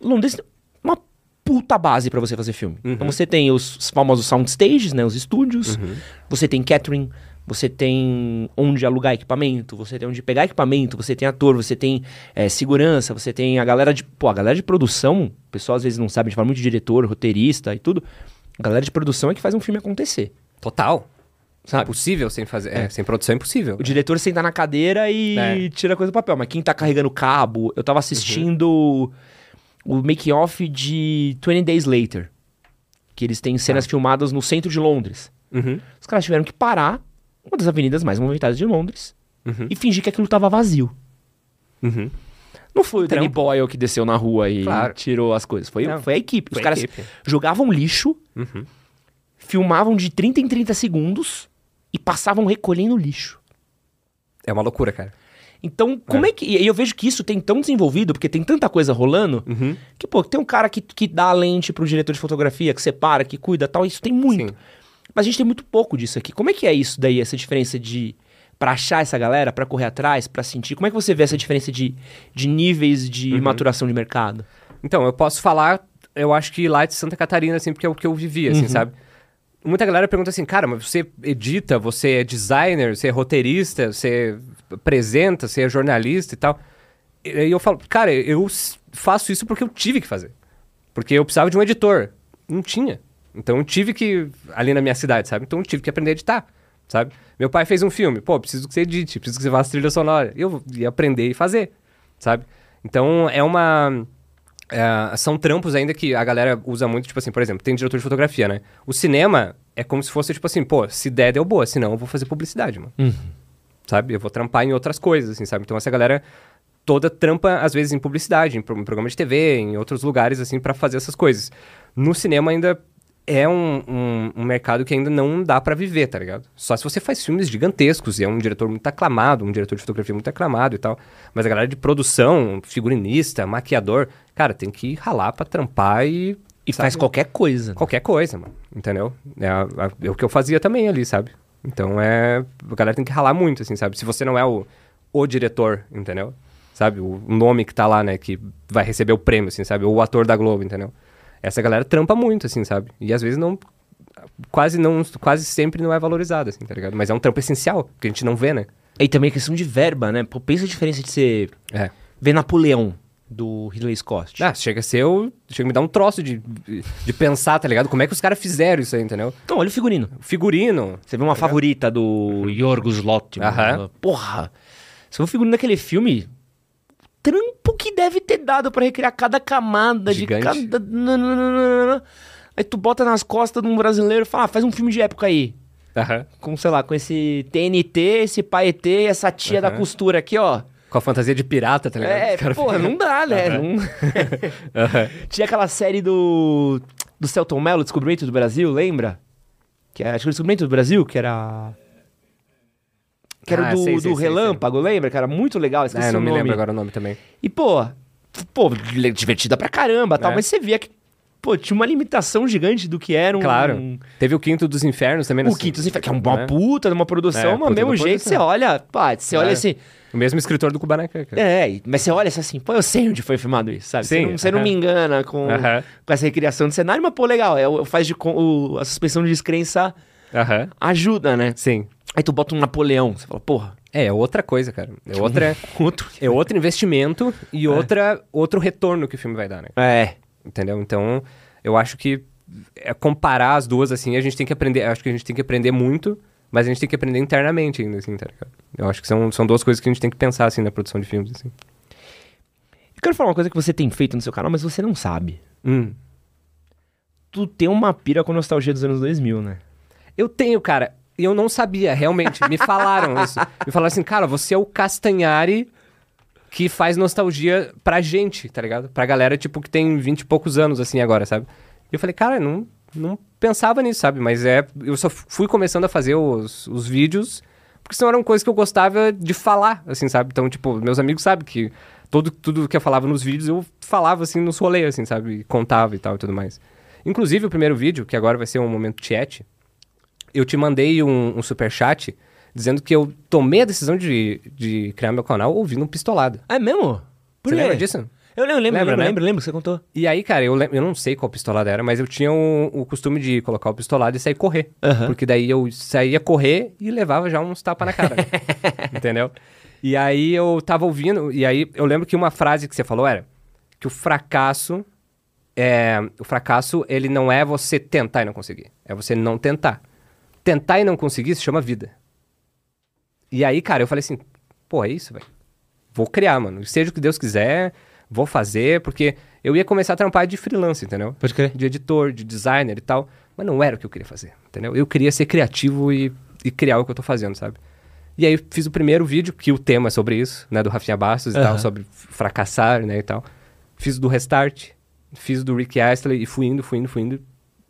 Londres é uma puta base pra você fazer filme. Então você tem os, os famosos soundstages, né, os estúdios, você tem catering, você tem onde alugar equipamento, você tem onde pegar equipamento, você tem ator, você tem é, segurança, você tem a galera de, pô, a galera de produção, o pessoal às vezes não sabe, a gente fala muito de diretor, roteirista e tudo. A galera de produção é que faz um filme acontecer,
Total.
sabe?
Impossível sem fazer. é, sem produção é impossível.
O diretor senta na cadeira e
É.
tira a coisa do papel. Mas quem tá carregando cabo... Eu tava assistindo o making-off de 20 Days Later. Que eles têm cenas filmadas no centro de Londres.
Uhum.
Os caras tiveram que parar uma das avenidas mais movimentadas de Londres
Uhum.
e fingir que aquilo tava vazio.
Uhum.
Não foi o Danny. Boyle que desceu na rua e
Claro.
tirou as coisas. Foi,
Não,
foi a equipe. Os
foi a
caras
equipe.
jogavam lixo,
Uhum.
filmavam de 30 em 30 segundos e passavam recolhendo lixo.
É uma loucura, cara.
Então, como é, que. E eu vejo que isso tem tão desenvolvido, porque tem tanta coisa rolando,
Uhum.
que, pô, tem um cara que, que dá a lente pro diretor de fotografia, que separa, que cuida tal, isso tem muito.
Sim.
Mas a gente tem muito pouco disso aqui. Como é que é isso daí, essa diferença de. Pra achar essa galera, pra correr atrás, pra sentir? Como é que você vê essa diferença de, de níveis de
Uhum.
maturação de mercado?
Então, eu posso falar, eu acho que lá de Santa Catarina, assim, porque é o que eu vivi, assim, sabe? Muita galera pergunta assim, cara, mas você edita, você é designer, você é roteirista, você apresenta, você é jornalista e tal. E eu falo, cara, eu faço isso porque eu tive que fazer. Porque eu precisava de um editor. Não tinha. Então eu tive que, ali na minha cidade, sabe? Então eu tive que aprender a editar, sabe? Meu pai fez um filme, pô, preciso que você edite, preciso que você faça trilha sonora. Eu ia aprender e fazer, sabe? Então é uma. é, são trampos ainda que a galera usa muito, tipo assim, por exemplo, tem diretor de fotografia, né? O cinema é como se fosse, tipo assim, pô, se der, deu boa, senão eu vou fazer publicidade, mano. Sabe? Eu vou trampar em outras coisas, assim, sabe? Então essa galera toda trampa, às vezes, em publicidade, em, pro- em programa de TV, em outros lugares, assim, pra fazer essas coisas. No cinema ainda é um, um, um mercado que ainda não dá pra viver, tá ligado? Só se você faz filmes gigantescos e é um diretor muito aclamado, um diretor de fotografia muito aclamado e tal. Mas a galera de produção, figurinista, maquiador, cara, tem que ralar pra trampar e.
E
sabe?
faz qualquer coisa.
Qualquer coisa, mano. Entendeu? É, a- a- é o que eu fazia também ali, sabe? Então é. A galera tem que ralar muito, assim, sabe? Se você não é o, o diretor, entendeu? Sabe? O, o nome que tá lá, né? Que vai receber o prêmio, assim, sabe? Ou o ator da Globo, entendeu? Essa galera trampa muito, assim, sabe? E às vezes não. quase não quase sempre não é valorizado, assim, tá ligado? Mas é um trampo essencial, que a gente não vê, né?
E também a questão de verba, né? Pô, pensa a diferença de você
É.
ver Napoleão, do Ridley Scott.
Ah, chega a ser o... Chega a me dar um troço de, de pensar, tá ligado? Como é que os caras fizeram isso aí, entendeu?
Então, olha o figurino.
O figurino.
Você vê uma favorita do Yorgos Lanthimos.
Aham.
Porra! Você vê o figurino daquele filme... Trampo que deve ter dado pra recriar cada camada
Gigante.
de cada... Aí tu bota nas costas de um brasileiro e fala, ah, faz um filme de época aí.
Aham.
Com, sei lá, com esse TNT, esse paetê, essa tia da
Aham.
costura aqui, ó.
Com a fantasia de pirata, tá ligado?
É,
Os caras
porra, não dá, né?
Aham.
Não-. Tinha aquela série do. Do Celton Mello, Descobrimento do Brasil, lembra? Que era, acho que o Descobrimento do Brasil, que era. Que era
Ah,
do,
sei,
do
sei, sei,
Relâmpago, lembra? Que era muito legal, esqueci
É, não
o
me
nome.
lembro agora o nome também.
E, pô, pô, divertida pra caramba tal,
É.
mas você via que, pô, tinha uma limitação gigante do que era um.
Claro. Teve o Quinto dos Infernos também.
O
nessa-
Quinto Inferno, que é uma
É.
puta de uma produção,
É,
mas mesmo jeito você olha, pá, você olha
É.
assim.
O mesmo escritor do Kubanacan, cara.
É, mas você olha assim, pô, eu sei onde foi filmado isso, sabe? Você
Sim,
não, você não
aham.
me engana com,
Aham.
com essa recriação de cenário, mas pô, legal, é, o- faz de o- a suspensão de descrença
Aham.
ajuda, né?
Sim.
Aí tu bota um Napoleão, você fala, porra,
É, é outra coisa, cara. É, outra,
outro.
é outro investimento e outra, outro retorno que o filme vai dar, né?
É.
Entendeu? Então, eu acho que é, comparar as duas, assim, a gente tem que aprender. Acho que a gente tem que aprender muito, mas a gente tem que aprender internamente ainda, assim, tá ligado? Eu acho que são, são duas coisas que a gente tem que pensar, assim, na produção de filmes, assim.
Eu quero falar uma coisa que você tem feito no seu canal, mas você não sabe.
Hum.
Tu tem uma pira com nostalgia dos anos 2000, né?
Eu tenho, cara. E eu não sabia, realmente. Me falaram isso. Me falaram assim, cara, você é o Castanhari que faz nostalgia pra gente, tá ligado? Pra galera, tipo, que tem 20 e poucos anos, assim, agora, sabe? E eu falei, cara, não, não pensava nisso, sabe? Mas é... Eu só fui começando a fazer os, os vídeos porque senão eram coisas que eu gostava de falar, assim, sabe? Então, tipo, meus amigos sabem que todo, tudo que eu falava nos vídeos, eu falava, assim, nos rolês, assim, sabe? E contava e tal e tudo mais. Inclusive, o primeiro vídeo, que agora vai ser um momento chat, eu te mandei um, um superchat dizendo que eu tomei a decisão de, de criar meu canal ouvindo um pistolado.
É mesmo? Por
Você
quê?
lembra disso?
Eu lembro, lembro, lembro,
né?
lembro, lembro, que você contou.
E aí, cara, eu, eu não sei qual pistolada era, mas eu tinha o, o costume de colocar o pistolado e sair correr. Porque daí eu saía correr e levava já uns tapas na cara. entendeu? E aí eu tava ouvindo, e aí eu lembro que uma frase que você falou era que o fracasso é. O fracasso, ele não é você tentar e não conseguir. É você não tentar. Tentar e não conseguir se chama vida. E aí, cara, eu falei assim, pô, é isso, velho. Vou criar, mano. Seja o que Deus quiser, vou fazer, porque eu ia começar a trampar de freelance, entendeu?
Pode crer.
De editor, de designer e tal. Mas não era o que eu queria fazer, entendeu? Eu queria ser criativo e, e criar o que eu tô fazendo, sabe? E aí fiz o primeiro vídeo, que o tema é sobre isso, né? Do Rafinha Bastos e
Aham.
tal, sobre fracassar, né, e tal. Fiz o do Restart, fiz o do Rick Astley e fui indo, fui indo, fui indo.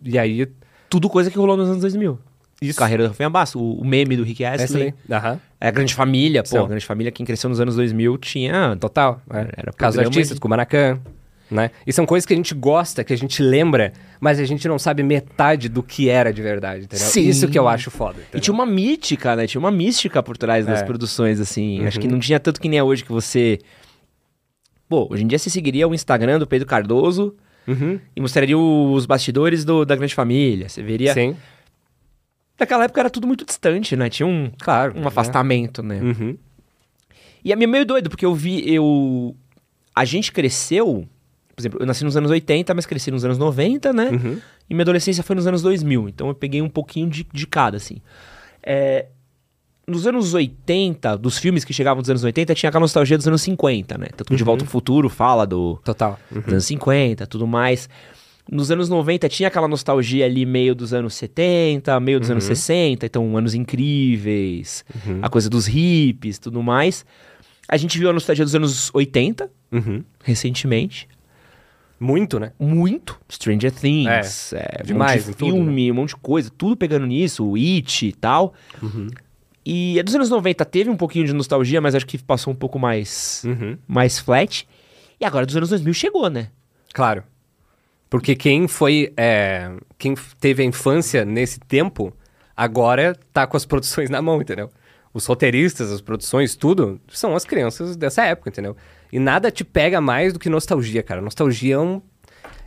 E aí...
Tudo coisa que rolou nos anos 2000.
Isso.
Carreira do Rafinha Basso, o, o meme do Rick Astley.
Astley. Aham.
É a Grande Família, pô. A Grande Família, quem cresceu nos anos 2000, tinha...
Total. É.
Era
Caso
programa
artistas, Maracan, né? E são coisas que a gente gosta, que a gente lembra, mas a gente não sabe metade do que era de verdade, entendeu?
Sim.
Isso que eu acho foda.
E
entendeu?
tinha uma mítica, né? Tinha uma mística por trás das
É.
produções, assim. Acho
Uhum.
que não tinha tanto que nem é hoje que você... Pô, hoje em dia você seguiria o Instagram do Pedro Cardoso
Uhum.
e mostraria os bastidores do- da Grande Família. Você veria...
Sim,
Naquela época era tudo muito distante, né? Tinha um,
claro.
um afastamento, né?
Uhum.
E a minha é meio doido, porque eu vi, eu... A gente cresceu... Por exemplo, eu nasci nos anos 80, mas cresci nos anos 90, né?
Uhum.
E minha adolescência foi nos anos 2000. Então eu peguei um pouquinho de, de cada, assim. É, nos anos 80, dos filmes que chegavam dos anos 80, tinha aquela nostalgia dos anos 50, né? Tanto que De Volta ao Futuro fala do,
Total. Uhum.
dos anos 50, tudo mais. Nos anos 90 tinha aquela nostalgia ali meio dos anos 70, meio dos anos 60, então anos incríveis, a coisa dos hippies, tudo mais. A gente viu a nostalgia dos anos 80,
Uhum.
recentemente.
Muito, né?
Muito. Stranger Things,
É,
é, um
demais
monte
em
de
tudo,
filme, um monte de coisa, tudo pegando nisso, o It e tal.
Uhum.
E a dos anos 90 teve um pouquinho de nostalgia, mas acho que passou um pouco mais,
Uhum.
mais flat. E agora dos anos 2000 chegou, né?
Claro. Porque quem foi. é, quem teve a infância nesse tempo, agora tá com as produções na mão, entendeu? Os roteiristas, as produções, tudo, são as crianças dessa época, entendeu? E nada te pega mais do que nostalgia, cara. Nostalgia é um,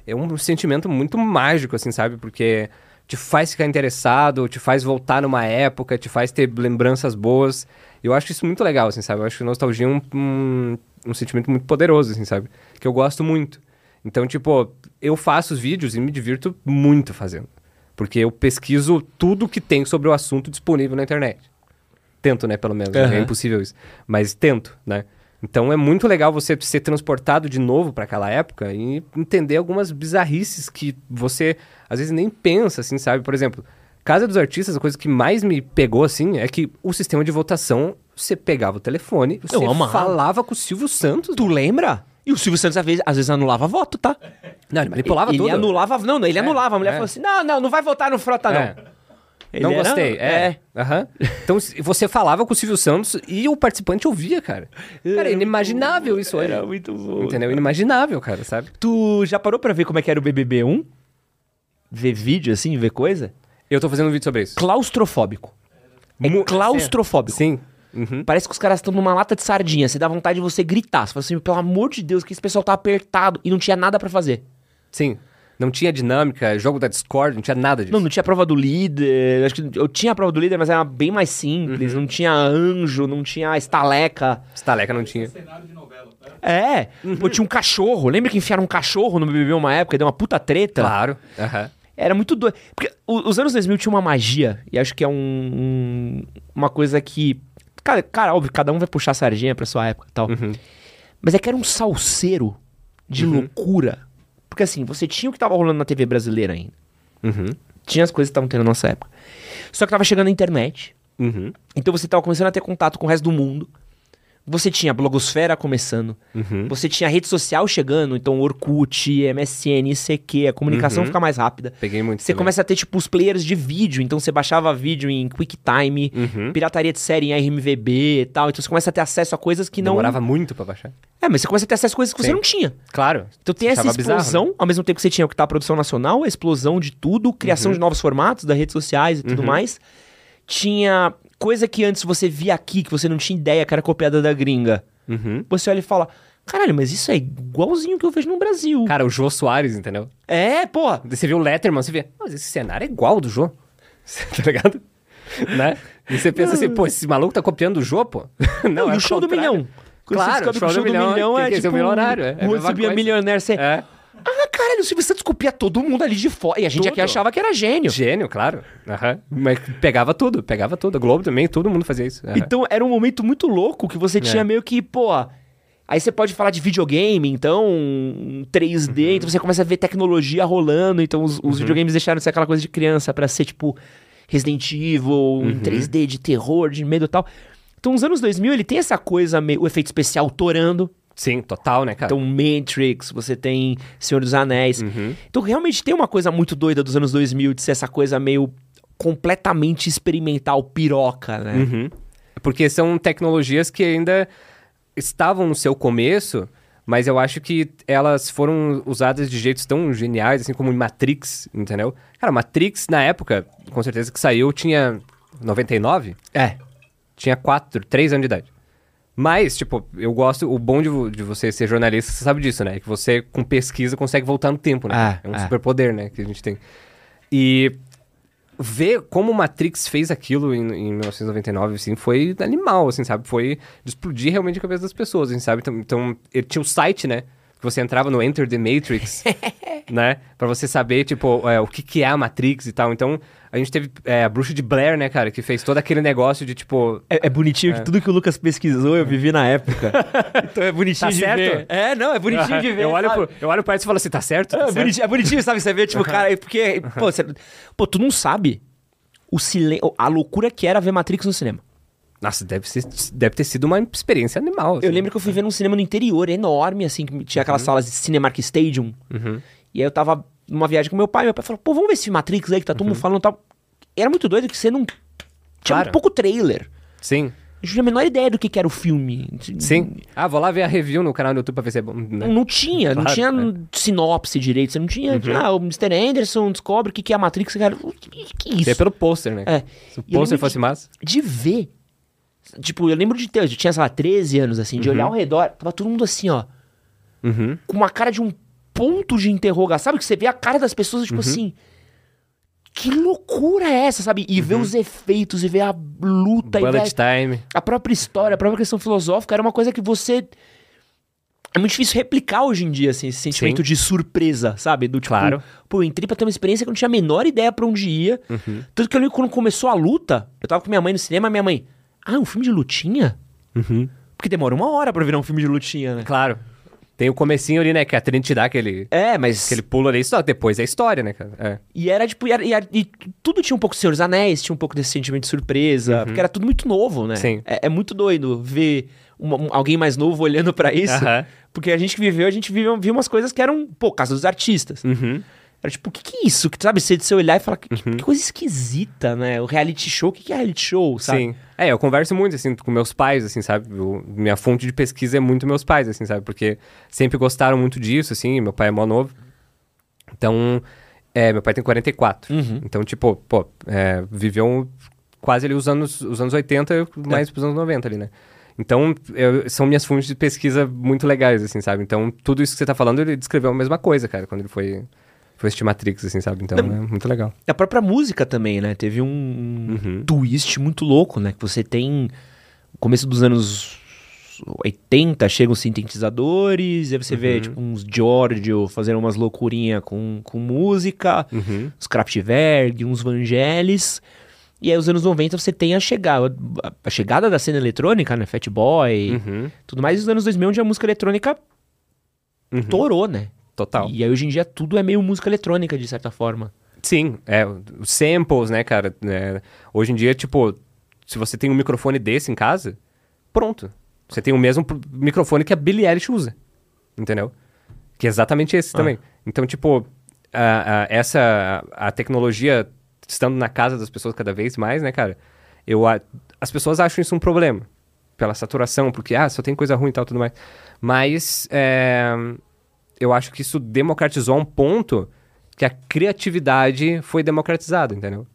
é um sentimento muito mágico, assim, sabe? Porque te faz ficar interessado, te faz voltar numa época, te faz ter lembranças boas. Eu acho isso muito legal, assim, sabe? Eu acho que nostalgia é um, um, um sentimento muito poderoso, assim, sabe? Que eu gosto muito. Então, tipo, eu faço os vídeos e me divirto muito fazendo. Porque eu pesquiso tudo que tem sobre o assunto disponível na internet. Tento, né, pelo menos.
Aham.
É impossível isso. Mas tento, né? Então é muito legal você ser transportado de novo para aquela época e entender algumas bizarrices que você às vezes nem pensa, assim, sabe? Por exemplo, Casa dos Artistas, a coisa que mais me pegou, assim, é que o sistema de votação, você pegava o telefone, você falava com o Silvio Santos.
Tu lembra? E o Silvio Santos, às vezes, às vezes anulava voto, tá?
Não, ele manipulava
ele
tudo.
anulava. Não, não, ele
É,
anulava. A mulher
é.
falou assim: não, não, não vai votar no Frota, não.
É.
Ele
não
era-
gostei. É. Aham. Então se- você falava com o Silvio Santos e o participante ouvia, cara. Cara, é inimaginável isso hoje.
Era muito bom.
Entendeu? Inimaginável, cara, sabe?
Tu já parou pra ver como é que era o BBB1? Ver vídeo assim, ver coisa?
Eu tô fazendo um vídeo sobre isso.
Claustrofóbico. É claustrofóbico.
Sim. Uhum.
Parece que os caras estão numa lata de sardinha. Você dá vontade de você gritar. Você fala assim, pelo amor de Deus, que esse pessoal tá apertado e não tinha nada pra fazer.
Sim. Não tinha dinâmica, jogo da Discord, não tinha nada disso.
Não, não tinha prova do líder. Acho que eu tinha a prova do líder, mas era bem mais simples.
Uhum.
Não tinha anjo, não tinha estaleca.
Staleca não tinha.
É,
Uhum.
pô, tinha um cachorro. Lembra que enfiaram um cachorro no BBB uma época e deu uma puta treta?
Claro. Aham.
Era muito doido. Porque os anos 2000 tinha uma magia, e acho que é um, um- uma coisa que. Cara, cara, óbvio, cada um vai puxar a sardinha pra sua época e tal.
Uhum.
Mas é que era um salseiro de loucura. Porque assim, você tinha o que tava rolando na TV brasileira ainda.
Uhum.
Tinha as coisas que estavam tendo na nossa época. Só que tava chegando a internet.
Uhum.
Então você tava começando a ter contato com o resto do mundo. Você tinha a blogosfera começando.
Uhum.
Você tinha a rede social chegando. Então Orkut, MSN, ICQ. A comunicação
Uhum.
fica mais rápida.
Peguei muito
Você
também.
começa a ter, tipo, os players de vídeo. Então você baixava vídeo em QuickTime,
Uhum.
pirataria de série em RMVB e tal. Então você começa a ter acesso a coisas que não.
Demorava muito pra baixar.
É, mas você começa a ter acesso a coisas que você
Sim.
não tinha.
Claro.
Então tem essa
Achava bizarro,
explosão,
né?
ao mesmo tempo que você tinha o que tá a produção nacional, a explosão de tudo, criação de novos formatos das redes sociais e tudo
Uhum.
mais. Tinha coisa que antes você via aqui, que você não tinha ideia que era copiada da gringa.
Uhum.
Você olha e fala, caralho, mas isso é igualzinho que eu vejo no Brasil.
Cara, o Jô Soares, entendeu?
É, porra.
Você vê o Letterman, você vê, mas esse cenário é igual ao do Jô. tá ligado? né? E você pensa assim, pô, esse maluco tá copiando o Jô, pô?
Não, e
é
o show do
contrário.
milhão. Quando você
Claro,
o show do milhão,
tem
é
que ser
tipo...
o milionário. É, é
o
mesma
subia
coisa.
milionário, você...
É.
Ah, caralho, o Silvio Santos copia todo mundo ali de fora. E a gente aqui
Tudo.
achava que era gênio.
Gênio, claro. Aham. Mas pegava tudo, pegava tudo. A Globo também, todo mundo fazia isso. Aham.
Então era um momento muito louco que você tinha
É.
meio que, pô. Aí você pode falar de videogame, então, um 3D,
Uhum.
então você começa a ver tecnologia rolando, então os, os videogames deixaram de ser aquela coisa de criança pra ser tipo Resident Evil,
Uhum.
um 3D de terror, de medo e tal. Então, os anos 2000, ele tem essa coisa, meio, o efeito especial torando.
Sim, total, né, cara?
Então, Matrix, você tem Senhor dos Anéis.
Uhum.
Então, realmente tem uma coisa muito doida dos anos 2000 de ser essa coisa meio completamente experimental, piroca, né?
Uhum. Porque são tecnologias que ainda estavam no seu começo, mas eu acho que elas foram usadas de jeitos tão geniais, assim como em Matrix, entendeu? Cara, Matrix, na época, com certeza que saiu, tinha 99?
É.
Tinha 4, 3 anos de idade. Mas, tipo, eu gosto, o bom de, de você ser jornalista, você sabe disso, né? Que você, com pesquisa, consegue voltar no tempo, né?
É,
é um
é.
superpoder, né? Que a gente tem. E ver como Matrix fez aquilo em, em 1999, assim, foi animal, assim, sabe? Foi de explodir realmente a cabeça das pessoas, assim, sabe? Então, então ele tinha o site, né? Que você entrava no Enter the Matrix, né? Pra você saber, tipo, é, o que, que é a Matrix e tal. Então, a gente teve é, a Bruxa de Blair, né, cara? Que fez todo aquele negócio de, tipo...
É, é bonitinho que tudo que o Lucas pesquisou eu vivi na época. então é bonitinho
Tá
de
certo?
ver. É, não, é bonitinho de ver.
eu, olho pro, eu olho pra isso e falo assim, tá certo?
É,
Tá certo?
bonitinho, é bonitinho, sabe? Você vê, tipo, cara, porque, pô, você- pô, tu não sabe o silêncio, a loucura que era ver Matrix no cinema.
Nossa, deve, ser, deve ter sido uma experiência animal. assim.
Eu lembro que eu fui ver num cinema no interior, enorme, assim, que tinha aquelas salas de Cinemark Stadium.
Uhum.
E aí eu tava numa viagem com meu pai, meu pai falou, pô, vamos ver esse Matrix aí que tá todo mundo falando e tal. Era muito doido que você não... Tinha
Claro.
muito pouco trailer.
Sim,
Eu não tinha a menor ideia do que, que era o filme.
sim. Ah, vou lá ver a review no canal do YouTube pra ver se é bom. né?
Não, não tinha, não
Claro,
tinha
é. Uhum.
sinopse direito. Você não tinha. Ah, o Mr. Anderson descobre o que, que é a Matrix. Cara, que, que é isso?
É pelo pôster, né?
É.
Se o pôster fosse
de-
massa.
de ver. Tipo, eu lembro de ter, eu tinha, sei lá, 13 anos, assim, de olhar ao redor, tava todo mundo assim, ó,
Uhum.
com uma cara de um ponto de interrogação. Sabe que você vê a cara das pessoas,
Uhum.
tipo assim. que loucura é essa, sabe? E ver os efeitos, e ver a luta, e ver
Bullet time.
a própria história, a própria questão filosófica, era uma coisa que você. É muito difícil replicar hoje em dia, assim, esse sentimento
Sim.
de surpresa, sabe? Do tipo,
Claro.
pô, eu entrei pra ter uma experiência que eu não tinha a menor ideia pra onde ia.
Uhum.
Tanto que eu lembro que quando começou a luta, eu tava com minha mãe no cinema, minha mãe, ah, um filme de lutinha? Porque demora uma hora pra virar um filme de lutinha, né?
Claro. Tem o comecinho ali, né? Que a Trinity dá aquele,
É, mas.
aquele pulo ali, só depois é história, né, cara? É.
E era tipo, e, era- e era- e tudo tinha um pouco de Senhor dos Anéis, tinha um pouco desse sentimento de surpresa, porque era tudo muito novo, né?
Uhum. Sim.
É, é muito doido ver uma- um- alguém mais novo olhando pra isso,
Aham.
porque a gente que viveu, a gente viu, viu umas coisas que eram, pô, casa dos artistas.
Uhum.
Era tipo, o que que é isso? Que, sabe, você, você olhar e falar, que, que coisa esquisita, né? O reality show, o que que é reality show, sabe?
Sim. É, eu converso muito, assim, com meus pais, assim, sabe? Eu- minha fonte de pesquisa é muito meus pais, assim, sabe? Porque sempre gostaram muito disso, assim, meu pai é mó novo. Então, é, meu pai tem 44. Então, tipo, pô, é, viveu quase ali os anos, os anos 80, mais pros anos 90 ali, né? Então, eu- são minhas fontes de pesquisa muito legais, assim, sabe? Então, tudo isso que você tá falando, ele descreveu a mesma coisa, cara, quando ele foi, foi assistir Matrix, assim, sabe? Então, é muito legal.
A própria música também, né? Teve um, um twist muito louco, né? Que você tem começo dos anos 80, chegam os sintetizadores, aí você vê tipo, uns Giorgio fazendo umas loucurinhas com, com música, uns Kraftwerk, uns Vangelis. E aí, os anos 90, você tem a chegada, a chegada da cena eletrônica, né? Fat Boy,
Uhum.
tudo mais. E os anos 2000, onde a música eletrônica torou, né?
Total.
E aí, hoje em dia, tudo é meio música eletrônica, de certa forma.
Sim, é, os samples, né, cara? É, hoje em dia, tipo, se você tem um microfone desse em casa, pronto. Você tem o mesmo microfone que a Billie Eilish usa, entendeu? Que é exatamente esse também. Então, tipo, a, a- essa, a tecnologia estando na casa das pessoas cada vez mais, né, cara? Eu, a- as pessoas acham isso um problema, pela saturação, porque, ah, só tem coisa ruim e tal, tudo mais. Mas, é, eu acho que isso democratizou a um ponto que a criatividade foi democratizada, entendeu?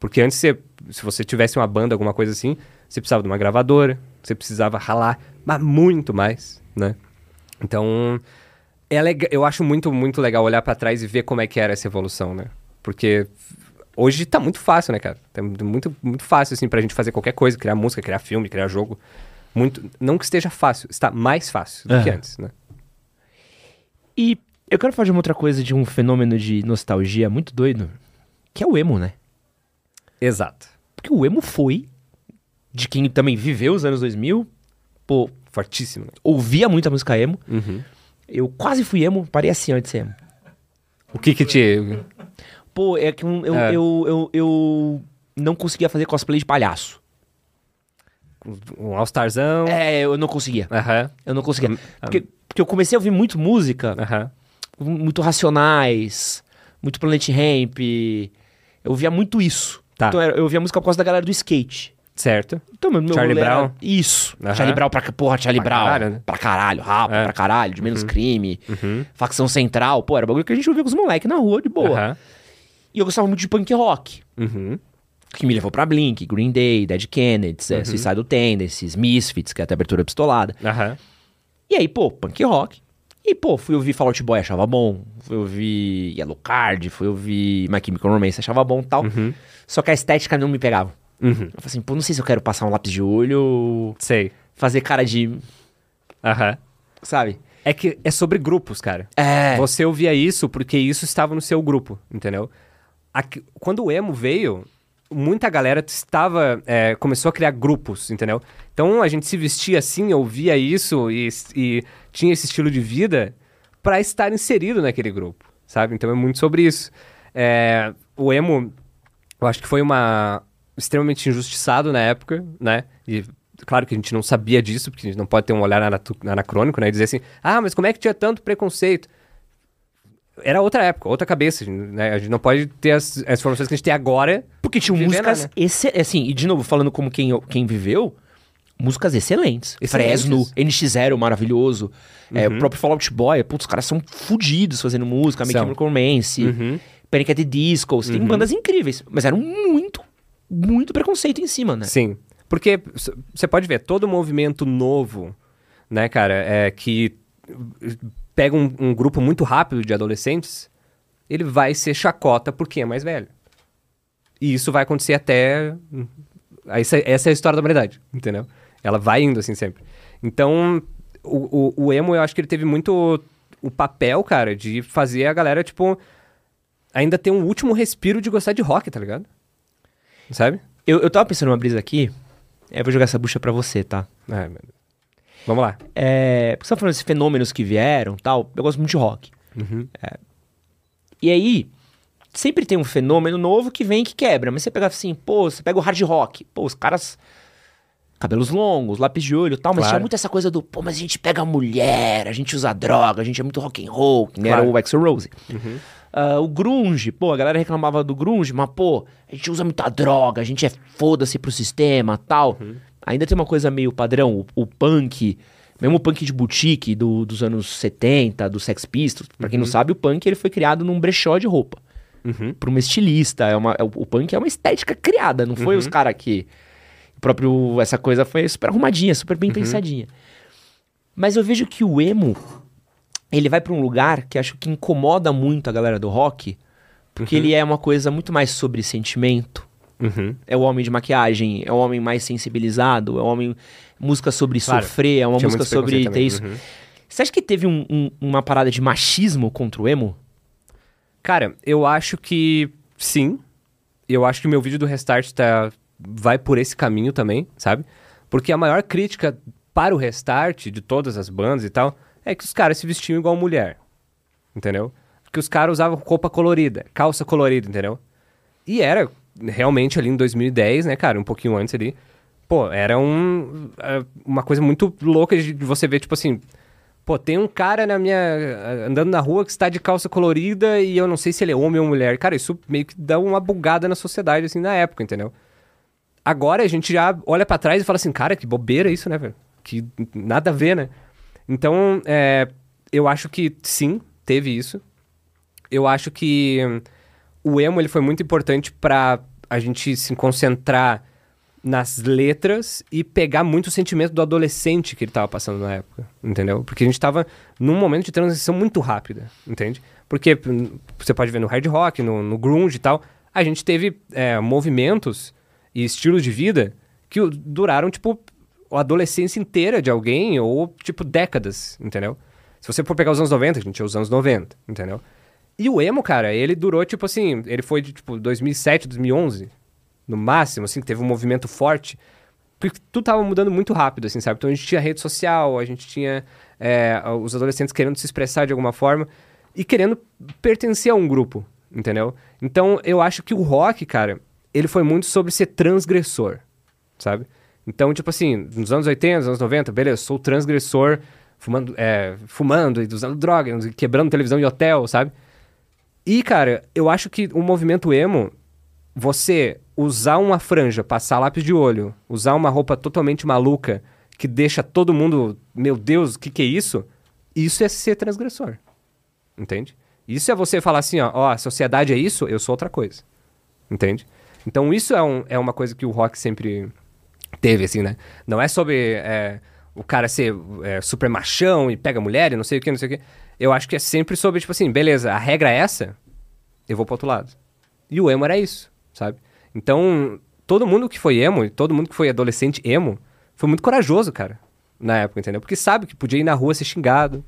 Porque antes, você, se você tivesse uma banda, alguma coisa assim, você precisava de uma gravadora, você precisava ralar, mas muito mais, né? Então, é lega- eu acho muito, muito legal olhar pra trás e ver como é que era essa evolução, né? Porque hoje tá muito fácil, né, cara? Tá muito, muito fácil, assim, pra gente fazer qualquer coisa, criar música, criar filme, criar jogo. Muito, não que esteja fácil, está mais fácil do que
É.
antes, né?
E eu quero falar de uma outra coisa, de um fenômeno de nostalgia muito doido, que é o emo, né?
Exato.
Porque o emo foi, de quem também viveu os anos 2000, pô,
Fortíssimo, né?
ouvia muita música emo.
Uhum.
Eu quase fui emo, parei assim antes de ser emo.
O que que te...
Pô, é que um- eu,
É.
eu, eu, eu não conseguia fazer cosplay de palhaço.
Um All-Starzão?
É, eu não conseguia.
Aham.
Eu não conseguia. Porque, porque eu comecei a ouvir muito música,
Aham.
muito Racionais, muito Planet Ramp. Eu ouvia muito isso.
Tá.
Então eu ouvia música por causa da galera do skate.
Certo.
Então, meu, meu
Charlie
era-
Brown?
Isso.
Aham.
Charlie Brown pra... Porra, Charlie
Pra
Brown.
caralho, né?
Pra caralho. Rapa
É.
pra caralho. De menos crime.
Uhum.
Facção Central. Pô, era bagulho que a gente ouvia com os moleques na rua, de boa. E eu gostava muito de punk rock.
Uhum.
Que me levou pra Blink, Green Day, Dead Kennedys,
Uhum.
é, Suicidal Tendencies, Misfits, que é até abertura pistolada.
Aham.
E aí, pô, punk rock. E, pô, fui ouvir Fall Out Boy, achava bom. Fui ouvir Yellow Card, fui ouvir My Chemical Romance, achava bom e tal. Só que a estética não me pegava.
Uhum.
Eu falei assim, pô, não sei se eu quero passar um lápis de olho,
Sei.
fazer cara de...
Aham.
Sabe?
É que é sobre grupos, cara.
É.
Você ouvia isso porque isso estava no seu grupo, entendeu? Aqui- quando o emo veio, muita galera estava é, começou a criar grupos, entendeu? Então a gente se vestia assim, ouvia isso e, e tinha esse estilo de vida para estar inserido naquele grupo, sabe? Então é muito sobre isso. É, o emo, eu acho que foi uma extremamente injustiçado na época, né? E claro que a gente não sabia disso, porque a gente não pode ter um olhar anacrônico, né? E dizer assim, ah, mas como é que tinha tanto preconceito? Era outra época, outra cabeça, né? A gente não pode ter as, as informações que a gente tem agora.
Porque tinham músicas,
né?
exce- assim, e de novo, falando como quem, quem viveu, músicas excelentes.
Excelentes.
Fresno, NX0, maravilhoso. É, o próprio Fall Out Boy, putz, os caras são fodidos fazendo música,
São.
Chemical Romance, Panic! at the Disco, você tem bandas incríveis, mas eram muito, muito preconceito em cima, né?
Sim. Porque você pode ver, todo movimento novo, né, cara, é que pega um, um grupo muito rápido de adolescentes, ele vai ser chacota por quem é mais velho. E isso vai acontecer até. Essa, essa é a história da humanidade, entendeu? Ela vai indo assim sempre. Então, o, o, o emo, eu acho que ele teve muito o papel, cara, de fazer a galera, tipo, ainda ter um último respiro de gostar de rock, tá ligado? Sabe?
Eu, eu tava pensando numa brisa aqui, eu vou jogar essa bucha pra você, tá?
Ai, meu Deus. Vamos lá.
É, porque você tá falando desses fenômenos que vieram tal, eu gosto muito de rock.
Uhum.
É. E aí, sempre tem um fenômeno novo que vem e que quebra. Mas você pega assim, pô, você pega o hard rock. Pô, os caras. Cabelos longos, lápis de olho e tal, mas
Claro.
tinha muito essa coisa do, pô, mas a gente pega mulher, a gente usa droga, a gente é muito rock and roll, que
Claro.
era o Axl Rose. Ah, o grunge, pô, a galera reclamava do grunge, mas pô, a gente usa muita droga, a gente é foda-se pro sistema, tal. Ainda tem uma coisa meio padrão, o, o punk, mesmo o punk de boutique do- dos anos 70, do Sex Pistols. Pra quem não sabe, o punk ele foi criado num brechó de roupa.
Uhum.
Pra uma estilista, é uma, é o, punk é uma estética criada, não foi os caras que... O próprio, essa coisa foi super arrumadinha, super bem pensadinha. Mas eu vejo que o emo, ele vai pra um lugar que acho que incomoda muito a galera do rock, porque ele é uma coisa muito mais sobre sentimento.
Uhum.
É o homem de maquiagem, é o homem mais sensibilizado, é o homem. Música sobre
Claro.
sofrer, é uma
Tinha
música sobre ter isso.
Uhum.
Você acha que teve um- um- uma parada de machismo contra o emo?
Cara, eu acho que sim. Eu acho que o meu vídeo do Restart tá, vai por esse caminho também, sabe? Porque a maior crítica para o Restart, de todas as bandas e tal, é que os caras se vestiam igual mulher. Entendeu? Porque os caras usavam roupa colorida, calça colorida, entendeu? E era realmente ali em 2010, né, cara? Um pouquinho antes ali. Pô, era um, é, uma coisa muito louca de você ver, tipo assim, Pô, tem um cara na minha. andando na rua que está de calça colorida e eu não sei se ele é homem ou mulher. Cara, isso meio que dá uma bugada na sociedade, assim, na época, entendeu? Agora a gente já olha pra trás e fala assim, cara, que bobeira isso, né, velho? Que nada a ver, né? Então, é, eu acho que sim, teve isso. Eu acho que o emo ele foi muito importante pra a gente se concentrar nas letras e pegar muito o sentimento do adolescente que ele tava passando na época, entendeu? Porque a gente tava num momento de transição muito rápida, entende? Porque hum, você pode ver no hard rock, no, no grunge e tal, a gente teve é, movimentos e estilos de vida que duraram, tipo, a adolescência inteira de alguém ou, tipo, décadas, entendeu? Se você for pegar os anos 90, a gente tinha os anos 90, entendeu? E o emo, cara, ele durou, tipo assim, ele foi de, tipo, 2007, 2011, no máximo, assim, que teve um movimento forte, porque tudo tava mudando muito rápido, assim, sabe? Então a gente tinha rede social, a gente tinha é, os adolescentes querendo se expressar de alguma forma e querendo pertencer a um grupo, entendeu? Então eu acho que o rock, cara, ele foi muito sobre ser transgressor, sabe? Então, tipo assim, nos anos 80, nos anos 90, beleza, sou transgressor, fumando, é, fumando e usando drogas, quebrando televisão em hotel, sabe? E, cara, eu acho que o movimento emo, você usar uma franja, passar lápis de olho, usar uma roupa totalmente maluca que deixa todo mundo, meu Deus, o que, que é isso? Isso é ser transgressor. Entende? Isso é você falar assim, ó, ó, a sociedade é isso, eu sou outra coisa. Entende? Então isso é, um, é uma coisa que o rock sempre teve, assim, né? Não é sobre é, o cara ser é, super machão e pega mulher e não sei o que, não sei o que. Eu acho que é sempre sobre, tipo assim, beleza, a regra é essa, eu vou pro outro lado. E o emo era isso, sabe? Então, todo mundo que foi emo, todo mundo que foi adolescente emo, foi muito corajoso, cara, na época, entendeu? Porque sabe que podia ir na rua ser xingado,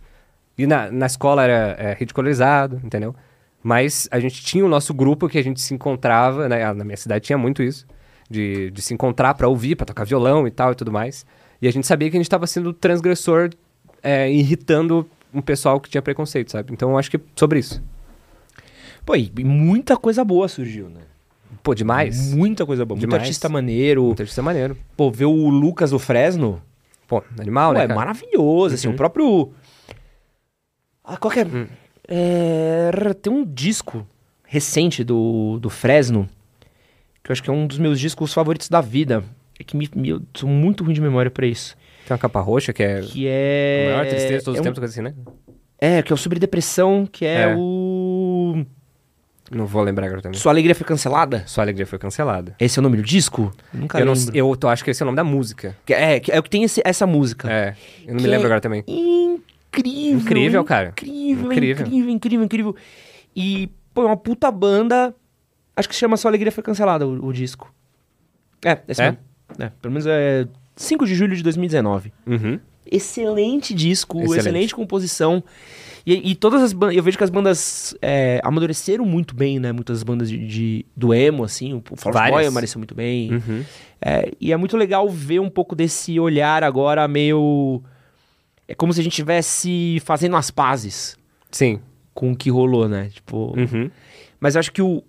e na, na escola era é, ridicularizado, entendeu? Mas a gente tinha o nosso grupo que a gente se encontrava, né? Ah, Na minha cidade tinha muito isso, de, de se encontrar pra ouvir, pra tocar violão e tal e tudo mais. E a gente sabia que a gente tava sendo transgressor, é, irritando um pessoal que tinha preconceito, sabe? Então eu acho que sobre isso.
Pô, e muita coisa boa surgiu, né?
Pô, demais.
Muita coisa boa. Muito
Demais.
artista maneiro.
Muito artista maneiro.
Pô, ver o Lucas do Fresno.
Pô, animal,
pô,
né,
é
cara?
maravilhoso, assim.
Uhum.
O próprio. Ah, qual que é?
Hum.
É, Tem um disco recente do, do Fresno. Que eu acho que é um dos meus discos favoritos da vida. É que me, me- eu sou muito ruim de memória pra isso.
Tem uma capa roxa que é
Que é.
a maior tristeza de todos
é
os
um-
tempos, coisa assim, né?
É, que é o sobre depressão, que é,
É.
o.
Não vou lembrar agora também.
Sua Alegria Foi Cancelada?
Sua alegria foi cancelada.
Esse é o nome do disco? Nunca
Eu, não,
lembro.
eu tô- acho que esse é o nome da música.
Que É, que é o que tem esse- essa música.
É, eu não
Que
me lembro
é
agora também.
Incrível.
Incrível, cara.
Incrível,
Incrível.
incrível, incrível, incrível. E pô, é uma puta banda. Acho que se chama Só Alegria Foi Cancelada o, o disco. É, esse
É?
mesmo. É, pelo menos é 5 de julho de 2019.
Uhum.
Excelente disco, excelente,
Excelente.
composição. E, e todas as bandas. Eu vejo que as bandas é, amadureceram muito bem, né? Muitas bandas de, de- do emo, assim. O Fall. Boy amadureceu muito bem.
Uhum.
É, e é muito legal ver um pouco desse olhar agora meio. É como se a gente estivesse fazendo as pazes
Sim.
com o que rolou, né? Tipo.
Uhum.
Mas eu acho que o.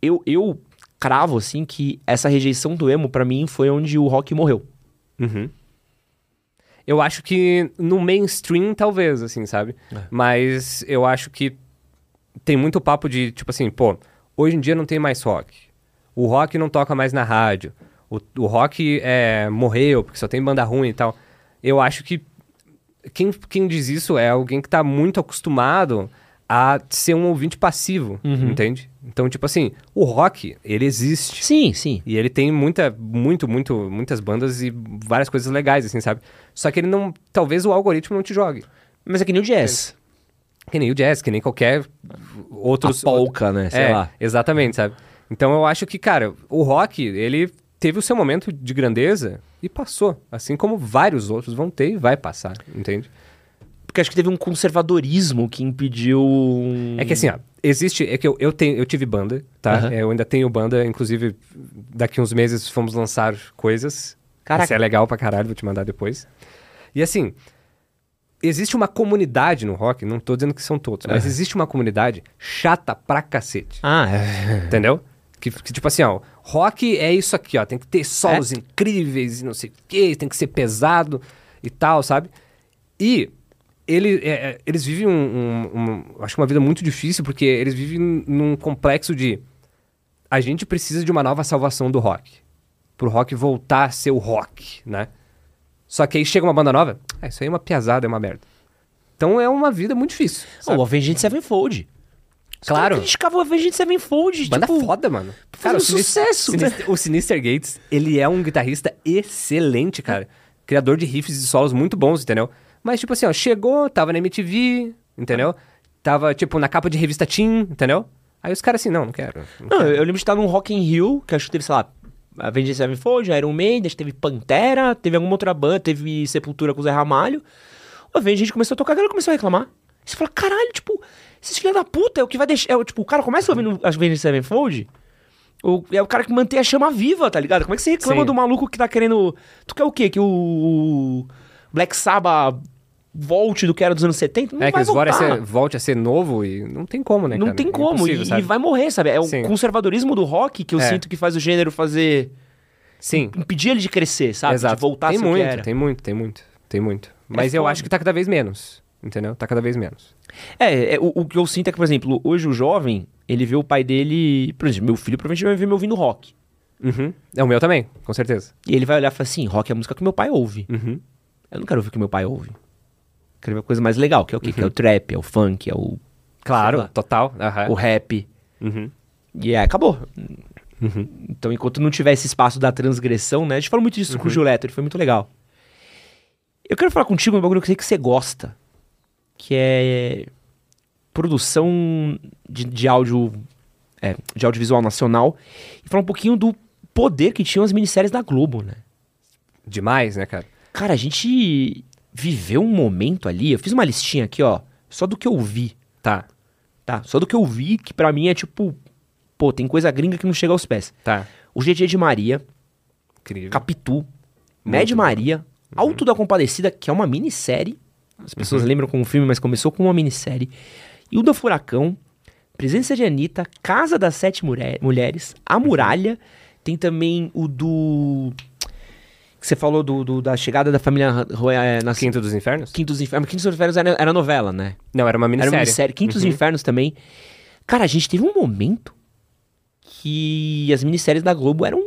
Eu, eu cravo, assim, que essa rejeição do emo, pra mim, foi onde o rock morreu.
Uhum. Eu acho que no mainstream, talvez, assim, sabe?
É.
Mas eu acho que tem muito papo de, tipo assim, pô, hoje em dia não tem mais rock. O rock não toca mais na rádio. O, o rock é, morreu, porque só tem banda ruim e tal. Eu acho que quem, quem diz isso é alguém que tá muito acostumado a ser um ouvinte passivo,
Uhum.
entende? Então, tipo assim, o rock, ele existe.
Sim, sim.
E ele tem muita, muito, muito, muitas bandas e várias coisas legais, assim, sabe? Só que ele não. Talvez o algoritmo não te jogue.
Mas é que nem o jazz.
Que nem o jazz, que nem qualquer outros.
A polka, né? Sei
é,
lá.
Exatamente, sabe? Então eu acho que, cara, o rock, ele teve o seu momento de grandeza e passou. Assim como vários outros vão ter e vai passar, entende?
Porque acho que teve um conservadorismo que impediu. um-
É que assim, ó, existe. É que eu, eu, tenho, eu tive banda, tá? É, Eu ainda tenho banda, inclusive, daqui uns meses fomos lançar coisas.
Caraca.
Isso é legal pra caralho, vou te mandar depois. E assim, existe uma comunidade no rock, não tô dizendo que são todos, mas existe uma comunidade chata pra cacete.
Ah, é.
Entendeu? Que, que, tipo assim, ó, rock é isso aqui, ó, tem que ter solos incríveis e não sei o quê, tem que ser pesado e tal, sabe? E ele, é, é, eles vivem um, um- um- acho que uma vida muito difícil, porque eles vivem num complexo de a gente precisa de uma nova salvação do rock. Pro rock voltar a ser o rock, né? Só que aí chega uma banda nova, ah, isso aí é uma piazada, é uma merda. Então é uma vida muito difícil. Sabe?
o Avenged Sevenfold.
Claro.
caras criticavam o Avenged Sevenfold.
Banda
tipo,
foda, mano. o Sinis-
sucesso, né?
Sinister- o Sinister Gates, ele é um guitarrista excelente, cara. Criador de riffs e solos muito bons, entendeu? Mas, tipo assim, ó, chegou, tava na MTV, entendeu? Tava, tipo, na capa de revista Teen, entendeu? Aí os caras assim, não, não quero. não
Não, eu, eu lembro de estar num Rock in Rio, que acho que teve, sei lá, Avenged Sevenfold, Iron Maiden, acho que teve Pantera, teve alguma outra banda, teve Sepultura com o Zé Ramalho. O Avenged começou a tocar, a galera começou a reclamar. Você fala, caralho, tipo, esses filhos da puta é o que vai deixar... É, o- tipo, o cara começa ouvindo Avenged Sevenfold, o, é o cara que mantém a chama viva, tá ligado? Como é que você reclama
Sim.
do maluco que tá querendo... Tu quer o quê? Que o Black Sabbath volte do que era dos anos 70? Não
É que
vai
a,
voltar.
ser, volte a ser novo e não tem como, né,
Não
cara?
tem
É
como, e, e vai morrer, sabe? É o
Sim.
conservadorismo do rock que eu
É.
sinto que faz o gênero fazer.
Sim,
impedir ele de crescer, sabe?
exato.
De voltar
tem
a ser o
muito,
que era.
tem muito, tem muito, tem muito. Mas eu
foda.
acho que tá cada vez menos, entendeu? Tá cada vez menos.
É, é, o, o que eu sinto é que, por exemplo, hoje o jovem, ele vê o pai dele. Por exemplo, meu filho provavelmente vai ver me ouvindo rock.
Uhum. É o meu também, com certeza.
E ele vai olhar e falar assim: rock é a música que meu pai ouve.
Uhum.
Eu não quero ouvir o que meu pai ouve. Uma coisa mais legal, que é o quê? Que é o trap, é o funk, é o,
Claro, total. aham.
o rap.
Uhum.
E aí, acabou.
Uhum.
Então, enquanto não tiver esse espaço da transgressão, né? A gente falou muito disso com o Gil Leto, foi muito legal. Eu quero falar contigo um bagulho que eu sei que você gosta, que é produção de, de áudio, é, de audiovisual nacional, e falar um pouquinho do poder que tinham as minisséries da Globo, né?
Demais, né, cara?
Cara, a gente viveu um momento ali, eu fiz uma listinha aqui, ó, só do que eu vi,
Tá,
tá? Só do que eu vi, que pra mim é tipo, pô, tem coisa gringa que não chega aos pés.
tá.
O GG de Maria,
Incrível.
Capitu, Mad Maria, Alto da Compadecida, que é uma minissérie. As pessoas lembram como um filme, mas começou com uma minissérie. E o da Furacão, Presença de Anitta, Casa das Sete Mulher- Mulheres, A Muralha. Tem também o do. Que você falou do, do- da chegada da família. É, na
Quinto dos Infernos?
Quinto dos Infernos. Quinto dos Infernos era, era novela, né?
Não, era uma
Era
minissérie.
uma minissérie. Quinto dos Infernos também. Cara, a gente teve um momento que as minisséries da Globo eram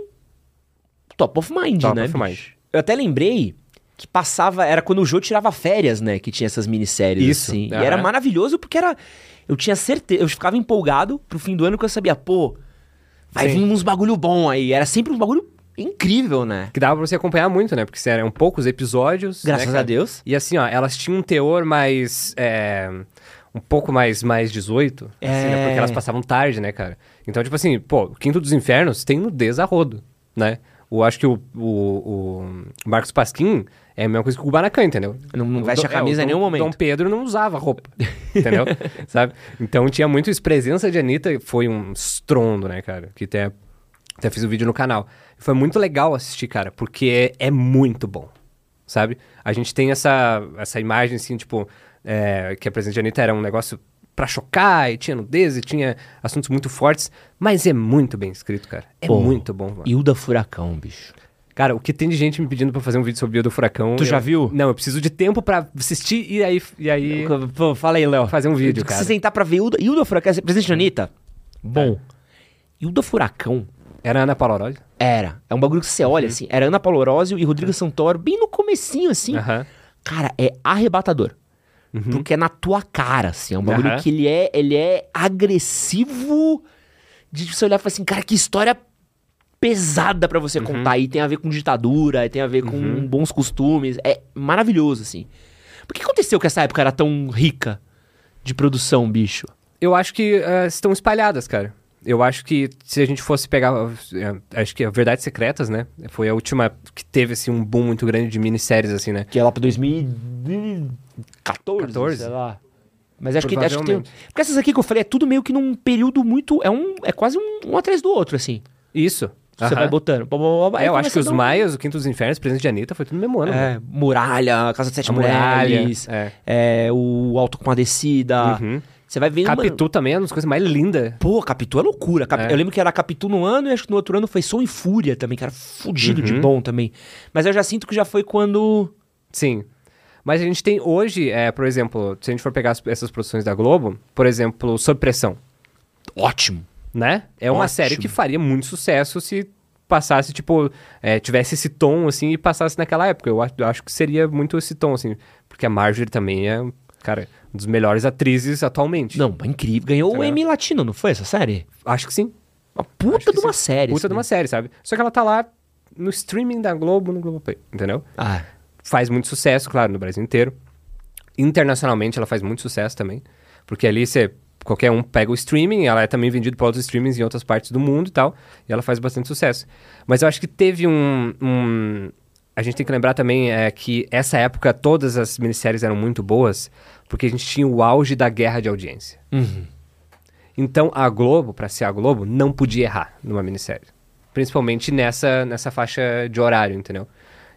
top of mind,
Top
né?
of
bicho?
mind.
Eu até lembrei que passava, era quando o Jô tirava férias, né? Que tinha essas minisséries,
Isso,
assim. E era maravilhoso porque era. Eu tinha certeza, eu ficava empolgado pro fim do ano que eu sabia, pô, vai
Sim.
vir uns bagulho bom aí. Era sempre um bagulho incrível, né?
Que dava pra você acompanhar muito, né? Porque eram poucos episódios.
Graças
né,
a? Deus.
E assim, ó, elas tinham um teor mais. é, um pouco mais, mais 18, assim, né?
É.
Porque elas passavam tarde, né, cara? Então, tipo assim, pô, o Quinto dos Infernos tem nudez a rodo, né? Eu acho que o, o, o Marcos Pasquim é a mesma coisa que o Kubanacan, entendeu?
Não- não veste a camisa
o
em nenhum momento.
Dom Pedro não usava roupa, entendeu? Sabe? Então tinha muito isso. Presença de Anitta foi um estrondo, né, cara? Que até, até fiz o vídeo no canal. Foi muito legal assistir, cara, porque é, é muito bom, sabe? A gente tem essa, essa imagem, assim, tipo, é, que a presença de Anitta era um negócio pra chocar, e tinha nudez, e tinha assuntos muito fortes, mas é muito bem escrito, cara. É muito bom, mano.
Hilda Furacão, bicho.
Cara, o que tem de gente me pedindo pra fazer um vídeo sobre o do furacão.
Tu já
eu-
viu?
Não, eu preciso de tempo pra assistir e aí, e aí
Pô, fala aí, Léo.
fazer um vídeo,
Se
cara.
sentar pra ver Hilda, Hilda Furacão, presente de Anitta? Bom. Hilda Furacão
Era Ana Paula Orozzi?
era. É um bagulho que você olha, assim. Era Ana Paula Orósio e Rodrigo Santoro, bem no comecinho, assim.
Aham.
Cara, é arrebatador. Porque é na tua cara, assim. É um bagulho que ele é, ele é agressivo de você olhar e falar assim, cara, que história pesada pra você contar. E tem a ver com ditadura, e tem a ver com bons costumes. É maravilhoso, assim. Por que aconteceu que essa época era tão rica de produção, bicho?
Eu acho que eh, estão espalhadas, cara. Eu acho que se a gente fosse pegar. eh, acho que a Verdades Secretas, né? Foi a última que teve, assim, um boom muito grande de minisséries, assim, né?
Que é lá pra 2014,
14?
sei lá. Mas acho que, acho que tem... Porque essas aqui que eu falei, é tudo meio que num período muito... É, um, é quase um, um atrás do outro, assim.
Isso.
Você
Aham.
vai botando. Blá, blá, blá,
É, eu acho que os
um-
Maias, o Quinto dos Infernos, Presença de Anitta, foi tudo no mesmo ano.
É,
né?
Muralha, Casa de Sete Mulheres,
é.
é, o Alto com a Descida.
Uhum.
Você vai vendo... mano,
Capitu também é uma das coisas mais lindas.
Pô, Capitu é loucura. Cap-
É.
Eu lembro que era Capitu no ano e acho que no outro ano foi Som e Fúria também, que era fudido de
Uhum.
bom também. Mas eu já sinto que já foi quando...
Sim. Mas a gente tem hoje, é, por exemplo, se a gente for pegar as- essas produções da Globo, por exemplo, Sob Pressão,
Ótimo.
né? É uma
Ótimo.
série que faria muito sucesso se passasse, tipo, é, tivesse esse tom, assim, e passasse naquela época. Eu acho, eu acho que seria muito esse tom, assim. Porque a Marjorie também é, cara, das melhores atrizes atualmente.
Não, incrível. Ganhou o? Emmy Latino, não foi essa série?
Acho que sim.
Uma puta de uma
sim.
série.
Puta de uma série, sabe? Só que ela tá lá no streaming da Globo, no Globoplay, entendeu?
Ah,
faz muito sucesso, claro, no Brasil inteiro. Internacionalmente ela faz muito sucesso também, porque ali você qualquer um pega o streaming, ela é também vendida para outros streamings em outras partes do mundo e tal, e ela faz bastante sucesso. Mas eu acho que teve um, um- a gente tem que lembrar também é que essa época todas as minisséries eram muito boas, porque a gente tinha o auge da guerra de audiência. Então a Globo, para ser a Globo, não podia errar numa minissérie. Principalmente nessa, nessa faixa de horário, entendeu?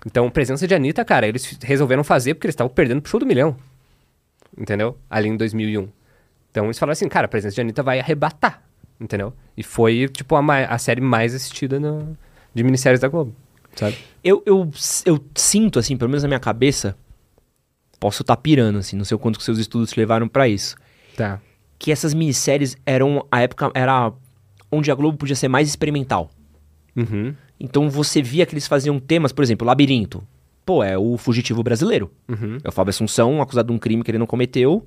Então, presença de Anitta, cara, eles resolveram fazer porque eles estavam perdendo pro show do milhão. Entendeu? Ali em 2001. Então eles falaram assim, cara, a presença de Anitta vai arrebatar. Entendeu? E foi, tipo, a, a série mais assistida no- de minisséries da Globo. Sabe?
eu, eu, eu sinto, assim, pelo menos na minha cabeça, posso estar pirando, assim, não sei o quanto que seus estudos te levaram pra isso.
Tá.
Que essas minisséries eram, a época era onde a Globo podia ser mais experimental.
Uhum.
Então você via que eles faziam temas, por exemplo, Labirinto. Pô, é o fugitivo brasileiro.
Uhum.
É o Fábio Assunção, acusado de um crime que ele não cometeu,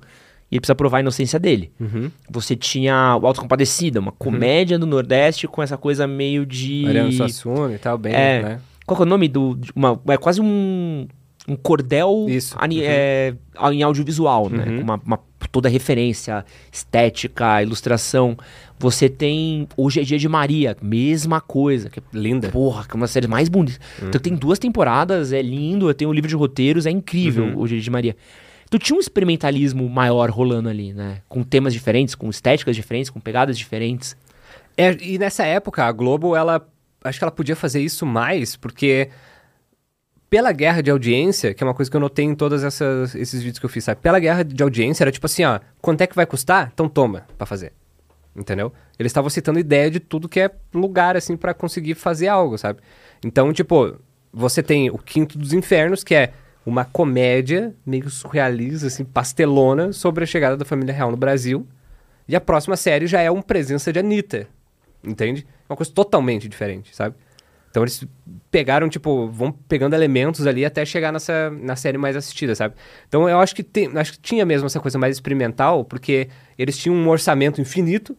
e ele precisa provar a inocência dele.
Uhum.
Você tinha o Auto Compadecida, uma comédia do Nordeste com essa coisa meio de.
Mariano Suassuna e tal, bem,
É.
né?
Qual é o nome do. Uma, é quase um. Um cordel
Isso,
ani-
uhum.
é, em audiovisual, né?
Uhum.
Com Uma, uma- toda referência, estética, ilustração. Você tem Hoje é Dia de Maria, mesma coisa. Que,
Linda.
porra, que é uma das séries mais bonitas. Então tem duas temporadas, é lindo, tem um livro de roteiros, é incrível
Uhum.
Hoje é Dia de Maria. Então tinha um experimentalismo maior rolando ali, né? Com temas diferentes, com estéticas diferentes, com pegadas diferentes.
É, e nessa época, a Globo, ela. Acho que ela podia fazer isso mais, porque. Pela guerra de audiência, que é uma coisa que eu notei em todos esses vídeos que eu fiz, sabe? Pela guerra de audiência, era tipo assim, ó, quanto é que vai custar? Então toma, pra fazer. Entendeu? Eles estavam citando ideia de tudo que é lugar, assim, pra conseguir fazer algo, sabe? Então, tipo, você tem o Quinto dos Infernos, que é uma comédia meio surrealista, assim, pastelona, sobre a chegada da família real no Brasil. E a próxima série já é um presença de Anitta. Entende? É uma coisa totalmente diferente, sabe? Então eles pegaram, tipo, vão pegando elementos ali até chegar nessa na série mais assistida, sabe? Então eu acho que, tem, acho que tinha mesmo essa coisa mais experimental, porque eles tinham um orçamento infinito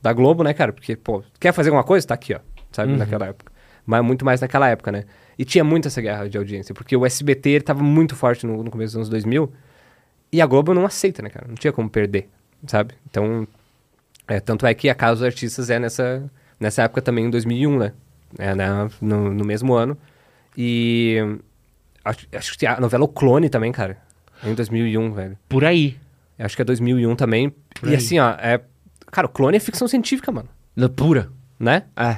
da Globo, né, cara? Porque, pô, quer fazer alguma coisa? Tá aqui, ó, sabe? Naquela época. Mas muito mais naquela época, né? E tinha muito essa guerra de audiência, porque o SBT ele tava muito forte no, no começo dos anos 2000, E a Globo não aceita, né, cara? Não tinha como perder, sabe? Então, é, tanto é que a Casa dos Artistas é nessa, nessa época também, em 2001, né? É, né? No, no mesmo ano. E acho, acho que a novela O Clone também, cara. é Em 2001, velho.
Por aí.
Acho que é 2001 também.
Por
e
aí.
assim, ó, é... Cara, o Clone é ficção científica, mano.
Loucura.
Né?
É.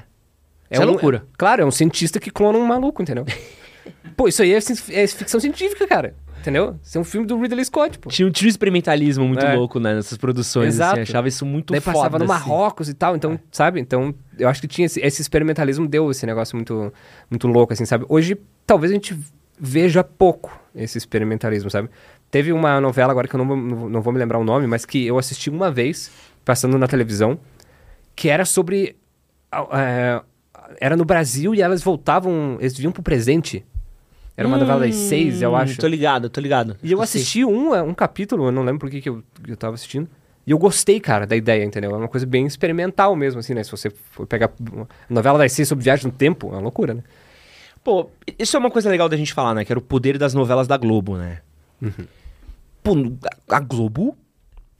Isso é
um-
loucura.
claro, é um cientista que clona um maluco, entendeu? pô, isso aí é, é ficção científica, cara. Entendeu? Isso é um filme do Ridley Scott, pô.
Tinha um tiro experimentalismo muito
É.
louco, né? Nessas produções.
Exato.
Assim, achava isso muito
Daí
foda.
passava no
assim.
Marrocos e tal, então, sabe? Então, eu acho que tinha esse, esse experimentalismo deu esse negócio muito, muito louco, assim, sabe? Hoje, talvez a gente veja pouco esse experimentalismo, sabe? Teve uma novela agora que eu não, vou- não, vou- me lembrar o nome, mas que eu assisti uma vez, passando na televisão, que era sobre... é, era no Brasil e elas voltavam, eles vinham pro presente. Era uma novela das seis, eu
Hum,
acho.
Tô ligado, tô ligado.
E eu assisti um, é, um capítulo, eu não lembro por que, que eu, eu tava assistindo. E eu gostei, cara, da ideia, entendeu? É uma coisa bem experimental mesmo, assim, né? Se você for pegar novela das seis sobre viagem no tempo, é uma loucura, né?
Pô, isso é uma coisa legal da gente falar, né? Que era o poder das novelas da Globo, né? Pô, a Globo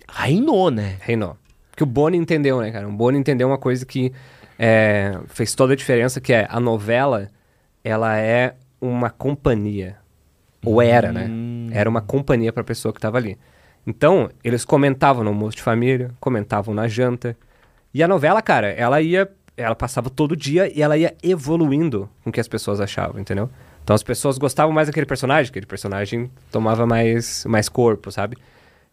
reinou, né?
Reinou. Que o Boni entendeu, né, cara? O Boni entendeu uma coisa que é, fez toda a diferença, que é a novela, ela é uma companhia. Ou era, né? Era uma companhia pra pessoa que tava ali. Então, eles comentavam no almoço de família, comentavam na janta. E a novela, cara, ela ia... Ela passava todo dia e ela ia evoluindo com o que as pessoas achavam, entendeu? Então as pessoas gostavam mais daquele personagem, aquele personagem tomava mais, mais corpo, sabe?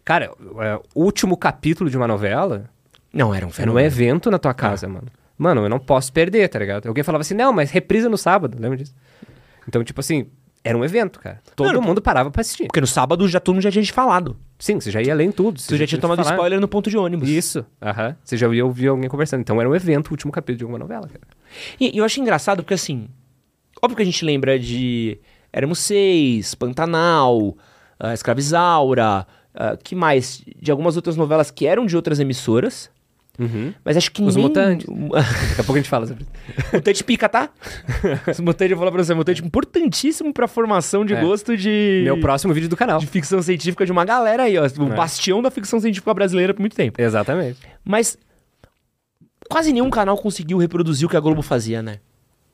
Cara, é, o último capítulo de uma novela
Não, era um
era um
fenômeno.
evento na tua casa, mano. Mano, eu não posso perder, tá ligado? Alguém falava assim, não, mas reprisa no sábado, lembra disso? Então, tipo assim, era um evento, cara. Todo
Mano,
mundo parava pra assistir.
Porque no sábado já todo mundo já tinha te falado.
Sim, você já ia ler em tudo.
Tu já tinha tomado
falar.
spoiler no ponto de ônibus.
Isso, aham. Você já ia ouvir alguém conversando. Então era um evento, o último capítulo de alguma novela, cara.
E, e eu acho engraçado porque, assim, óbvio que a gente lembra de Éramos Seis, Pantanal, ah, Escravizaura, ah, que mais? De algumas outras novelas que eram de outras emissoras, mas acho que
Os
nem...
Mutantes. Daqui a pouco a gente fala sobre isso.
Mutante pica, tá? Os Mutante, eu vou falar pra você, Mutante importantíssimo pra formação de
É.
gosto de...
Meu próximo vídeo do canal.
De ficção científica de uma galera aí, ó. O
É.
bastião da ficção científica brasileira por muito tempo.
Exatamente.
Mas quase nenhum canal conseguiu reproduzir o que a Globo fazia, né?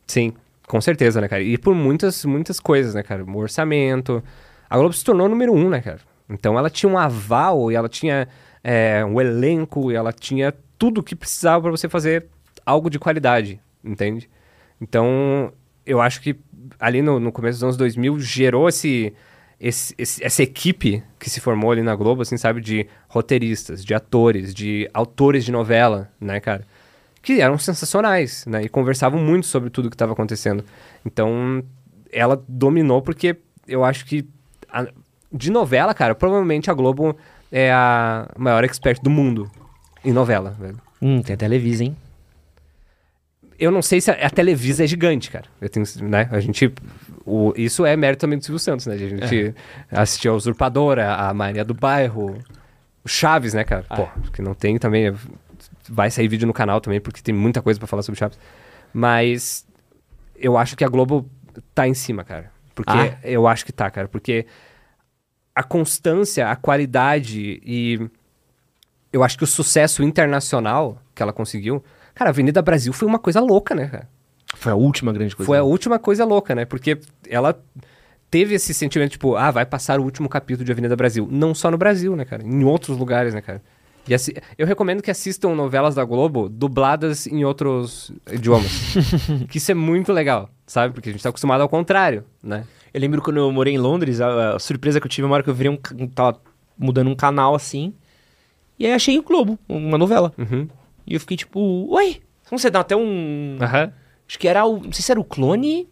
Sim, com certeza, né, cara? E por muitas, muitas coisas, né, cara? O orçamento. A Globo se tornou número um, né, cara? Então ela tinha um aval e ela tinha é, um elenco e ela tinha tudo o que precisava pra você fazer algo de qualidade, entende? Então, eu acho que ali no, no começo dos anos 2000 gerou esse, esse- esse- essa equipe que se formou ali na Globo, assim, sabe? De roteiristas, de atores, de autores de novela, né, cara? que eram sensacionais, né? E conversavam muito sobre tudo que estava acontecendo. Então, ela dominou porque eu acho que a- de novela, cara, provavelmente a Globo é a maior expert do mundo em novela, velho.
Hum, tem a Televisa, hein?
Eu não sei se a, a Televisa é gigante, cara. Eu tenho, né? A gente o, isso é mérito também do Silvio Santos, né? A gente assistiu a Usurpadora, a Maria do Bairro, o Chaves, né, cara? Pô, que não tem também. Vai sair vídeo no canal também, porque tem muita coisa pra falar sobre Chaves. Mas eu acho que a Globo tá em cima, cara. Porque
Ah?
eu acho que tá, cara. Porque a constância, a qualidade e eu acho que o sucesso internacional que ela conseguiu. Cara, a Avenida Brasil foi uma coisa louca, né, cara?
Foi a última grande coisa.
Foi a última coisa louca, né? Porque ela teve esse sentimento, tipo, ah, vai passar o último capítulo de Avenida Brasil. Não só no Brasil, né, cara? Em outros lugares, né, cara? E assi- eu recomendo que assistam novelas da Globo dubladas em outros idiomas. que isso é muito legal, sabe? Porque a gente tá acostumado ao contrário, né?
Eu lembro quando eu morei em Londres, a, a surpresa que eu tive uma hora que eu virei um. Tava mudando um canal assim. E aí achei o Globo, uma novela.
Uhum.
E eu fiquei tipo, oi! Não sei, dá até um.
Aham.
Acho que era o. Não sei se era o clone.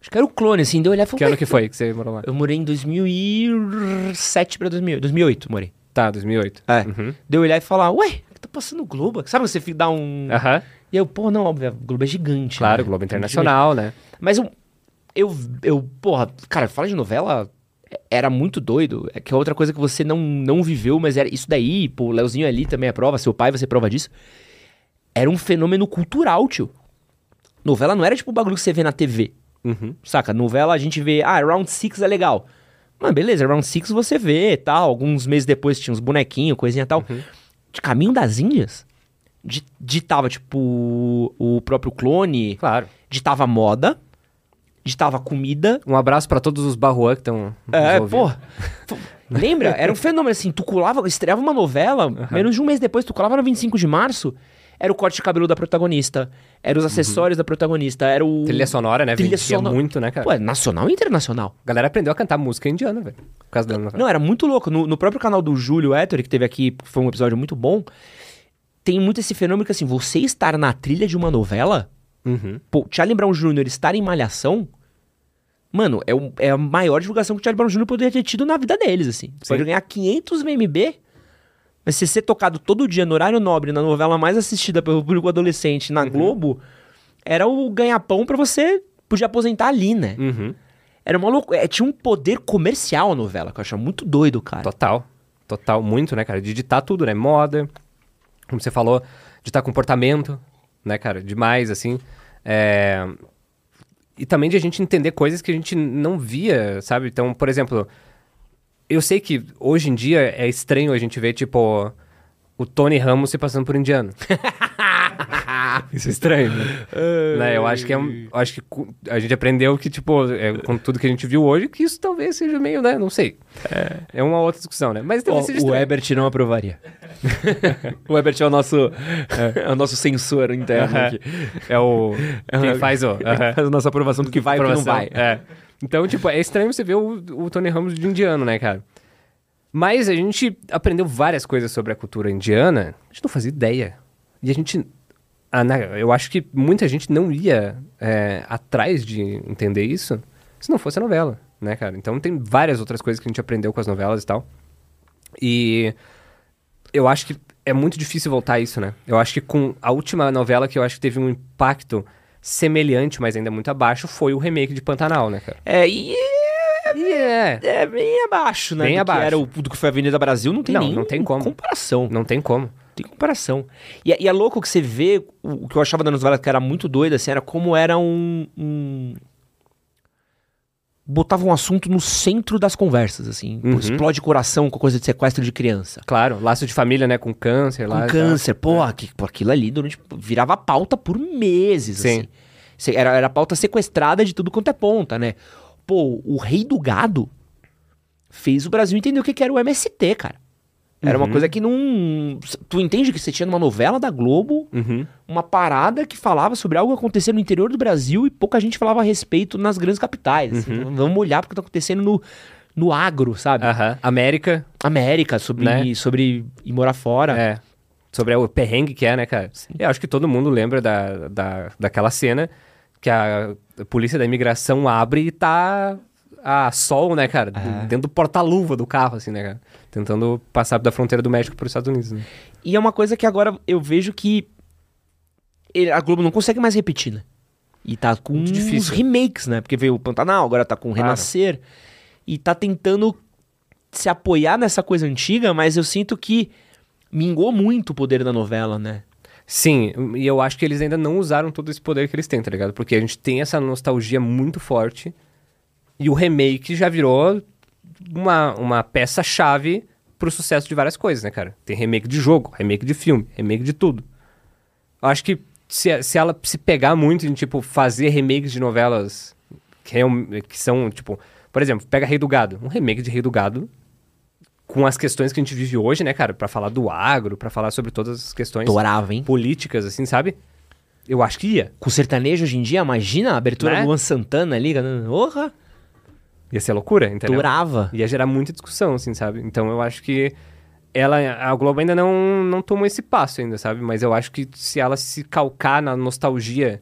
Acho que era o clone, assim. Deu olhar e falei,
Que ano que foi que você morou lá?
Eu morei em 2007 pra 2008. 2008 morei.
Tá, 2008.
É.
Uhum.
Deu olhar e falar, ué, que tá passando o Globo? Sabe você fica- dá um.
Aham.
E eu, pô, não, óbvio, o Globo é gigante.
Claro,
né?
Globo
É
Internacional, né?
Mas eu, eu, eu, porra, cara, fala de novela, era muito doido. É que é outra coisa que você não, não viveu, mas era isso daí, pô, o Leozinho ali também é prova, seu pai vai ser prova disso. Era um fenômeno cultural, tio. Novela não era tipo o bagulho que você vê na TV,
Uhum.
saca? Novela a gente vê, ah, Round Six é legal. Mano, beleza, Round Six você vê tal. Alguns meses depois tinha uns bonequinhos, coisinha e tal. De Caminho das Índias, di- ditava, tipo, o próprio clone,
Claro.
ditava moda, ditava comida.
Um abraço pra todos os Barruan que estão.
É, pô. Lembra? Era um fenômeno assim, tu colava, estreava uma novela, menos de um mês depois, tu colava no 25 de março, era o corte de cabelo da protagonista, era os acessórios da protagonista, era o...
Trilha sonora, né?
Trilha sonora.
muito, né, cara?
Pô, é nacional e internacional.
A galera aprendeu a cantar música indiana, velho. Por causa da novela.
Não, era muito louco. No, no próprio canal do Júlio Ettore, que teve aqui, foi um episódio muito bom, tem muito esse fenômeno que, assim, você estar na trilha de uma novela,
Uhum.
pô, Charlie Brown Jr. estar em Malhação, mano, é, o- é a maior divulgação que o Charlie Brown Jr. poderia ter tido na vida deles, assim. Você
Sim.
pode ganhar 500 MMB, mas se ser tocado todo dia no horário nobre, na novela mais assistida pelo público adolescente
Uhum.
na Globo, era o ganha-pão pra você podia aposentar ali, né?
Uhum.
Era uma loucura. É, tinha um poder comercial a novela, que eu achava muito doido, cara.
Total. Total, muito, né, cara? De ditar tudo, né? Moda, como você falou, ditar comportamento, né, cara? Demais, assim. É... E também de a gente entender coisas que a gente não via, sabe? Então, por exemplo, eu sei que hoje em dia é estranho a gente ver, tipo, o Tony Ramos se passando por indiano. Isso é estranho, né? Né, Eu acho que é um, acho que a gente aprendeu que, tipo, é, com tudo que a gente viu hoje, que isso talvez seja meio, né? Não sei. É, uma outra discussão, né? Mas talvez seja
o. Ebert não aprovaria. o Ebert é o nosso, é, o nosso censor interno
Aham.
aqui.
É o. Quem faz o. aham.
Faz a nossa aprovação do que vai e do que não vai.
É. Então, tipo, é estranho você ver o, o Tony Ramos de indiano, né, cara? Mas a gente aprendeu várias coisas sobre a cultura indiana, a gente não fazia ideia. E a gente. Ah, né, eu acho que muita gente não ia é, atrás de entender isso se não fosse a novela, né, cara? Então tem várias outras coisas que a gente aprendeu com as novelas e tal. E eu acho que é muito difícil voltar a isso, né? Eu acho que com a última novela que eu acho que teve um impacto semelhante, mas ainda muito abaixo, foi o remake de Pantanal, né, cara?
É, e
E é.
é bem abaixo, né?
Bem
do
abaixo.
Que era o, do que foi a Avenida Brasil, não tem
Não, não tem como.
comparação.
Não tem como.
Tem comparação. E, é- e é louco que você vê, o, o que eu achava da novela que era muito doido, assim, era como era um... um... Botava um assunto no centro das conversas, assim. Pô,
Uhum.
explode coração com coisa de sequestro de criança.
Claro, laço de família, né, com câncer lá.
com
e tal.
câncer. Pô, aqui- pô, aquilo ali durante, virava pauta por meses,
Sim.
assim. Era, era pauta sequestrada de tudo quanto é ponta, né? Pô, o Rei do Gado fez o Brasil entender o que que era o MST, cara. Era uma
Uhum.
coisa que não... Tu entende que você tinha numa novela da Globo
Uhum.
uma parada que falava sobre algo acontecia no interior do Brasil e pouca gente falava a respeito nas grandes capitais. assim.
Uhum.
Vamos olhar porque tá acontecendo no, no agro, sabe?
América,
América, sobre,
Né?
sobre ir morar fora.
é. Sobre o perrengue que é, né, cara? Eu acho que todo mundo lembra da, da, daquela cena que a polícia da imigração abre e tá a sol, né, cara? Dentro do porta-luva do carro, assim, né, cara? Tentando passar da fronteira do México para os Estados Unidos, né?
E é uma coisa que agora eu vejo que a Globo não consegue mais repetir, né? E tá com
Muito
uns
difícil.
remakes, né? Porque veio o Pantanal, agora tá com o
Claro.
Renascer. E tá tentando se apoiar nessa coisa antiga, mas eu sinto que mingou muito o poder da novela, né?
Sim, e eu acho que eles ainda não usaram todo esse poder que eles têm, tá ligado? Porque a gente tem essa nostalgia muito forte e o remake já virou uma, uma peça-chave pro sucesso de várias coisas, né, cara? Tem remake de jogo, remake de filme, remake de tudo. Eu acho que se, se ela se pegar muito em, tipo, fazer remakes de novelas que, real- que são, tipo... Por exemplo, pega Rei do Gado. Um remake de Rei do Gado com as questões que a gente vive hoje, né, cara? Pra falar do agro, pra falar sobre todas as questões
Adorava, hein?
políticas, assim, sabe? Eu acho que ia.
Com sertanejo hoje em dia, imagina a abertura
Né?
do Luan Santana ali, porra,
Ia ser loucura, entendeu?
adorava.
Ia gerar muita discussão, assim, sabe? Então eu acho que ela, a Globo ainda não, não tomou esse passo ainda, sabe? Mas eu acho que se ela se calcar na nostalgia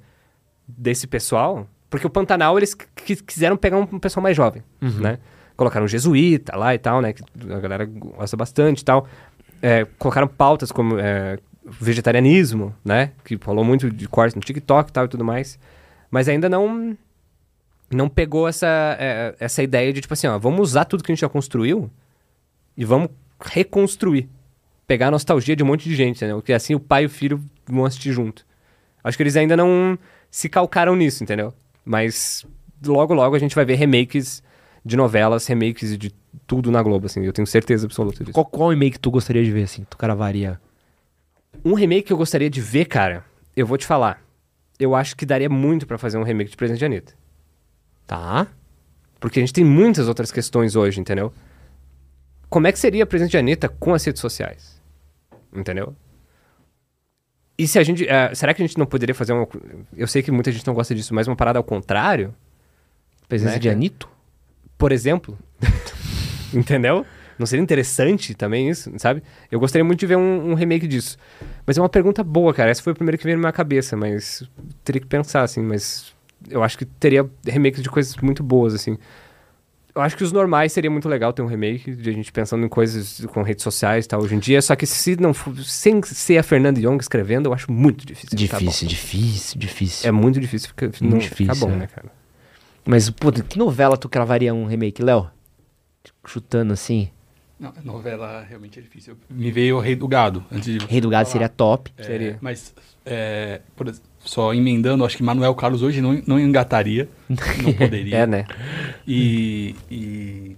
desse pessoal... Porque o Pantanal, eles qui- quiseram pegar um pessoal mais jovem, né? Colocaram um jesuíta lá e tal, né? Que a galera gosta bastante e tal. É, colocaram pautas como é, vegetarianismo, né? Que rolou muito de corte no TikTok e tal e tudo mais. Mas ainda não não pegou essa, é, essa ideia de, tipo assim, ó, vamos usar tudo que a gente já construiu e vamos reconstruir. Pegar a nostalgia de um monte de gente, né? Porque assim o pai e o filho vão assistir junto. Acho que eles ainda não se calcaram nisso, entendeu? Mas logo, logo a gente vai ver remakes de novelas, remakes de tudo na Globo, assim. Eu tenho certeza absoluta disso.
Qual, qual remake tu gostaria de ver, assim? Tu cravaria?
Um remake que eu gostaria de ver, cara, eu vou te falar. Eu acho que daria muito pra fazer um remake de Presente de Anitta.
Tá.
Porque a gente tem muitas outras questões hoje, entendeu? Como é que seria Presente de Anitta com as redes sociais? Entendeu? E se a gente. eh, será que a gente não poderia fazer uma. Eu sei que muita gente não gosta disso, mas uma parada ao contrário?
Presença
Né,
de
cara?
Anitta?
Por exemplo? Entendeu? Não seria interessante também isso, sabe? Eu gostaria muito de ver um, um remake disso. Mas é uma pergunta boa, cara. Essa foi a primeira que veio na minha cabeça, mas teria que pensar, assim. Mas eu acho que teria remakes de coisas muito boas, assim. Eu acho que os normais seria muito legal ter um remake, de a gente pensando em coisas com redes sociais e tal, hoje em dia. Só que se não for, sem ser a Fernanda Young escrevendo, eu acho muito difícil.
Difícil, difícil, difícil.
É muito difícil ficar,
Muito
não
difícil,
ficar bom,
é.
né, cara?
Mas, pô, que novela tu cravaria um remake, Léo? Chutando assim.
Não, novela realmente é difícil. Me veio o Rei do Gado. Antes de
Rei do Gado
falar.
seria top.
É,
Seria.
Mas, é, por só emendando, acho que Manuel Carlos hoje não, não engataria. Não poderia.
É, né?
E. e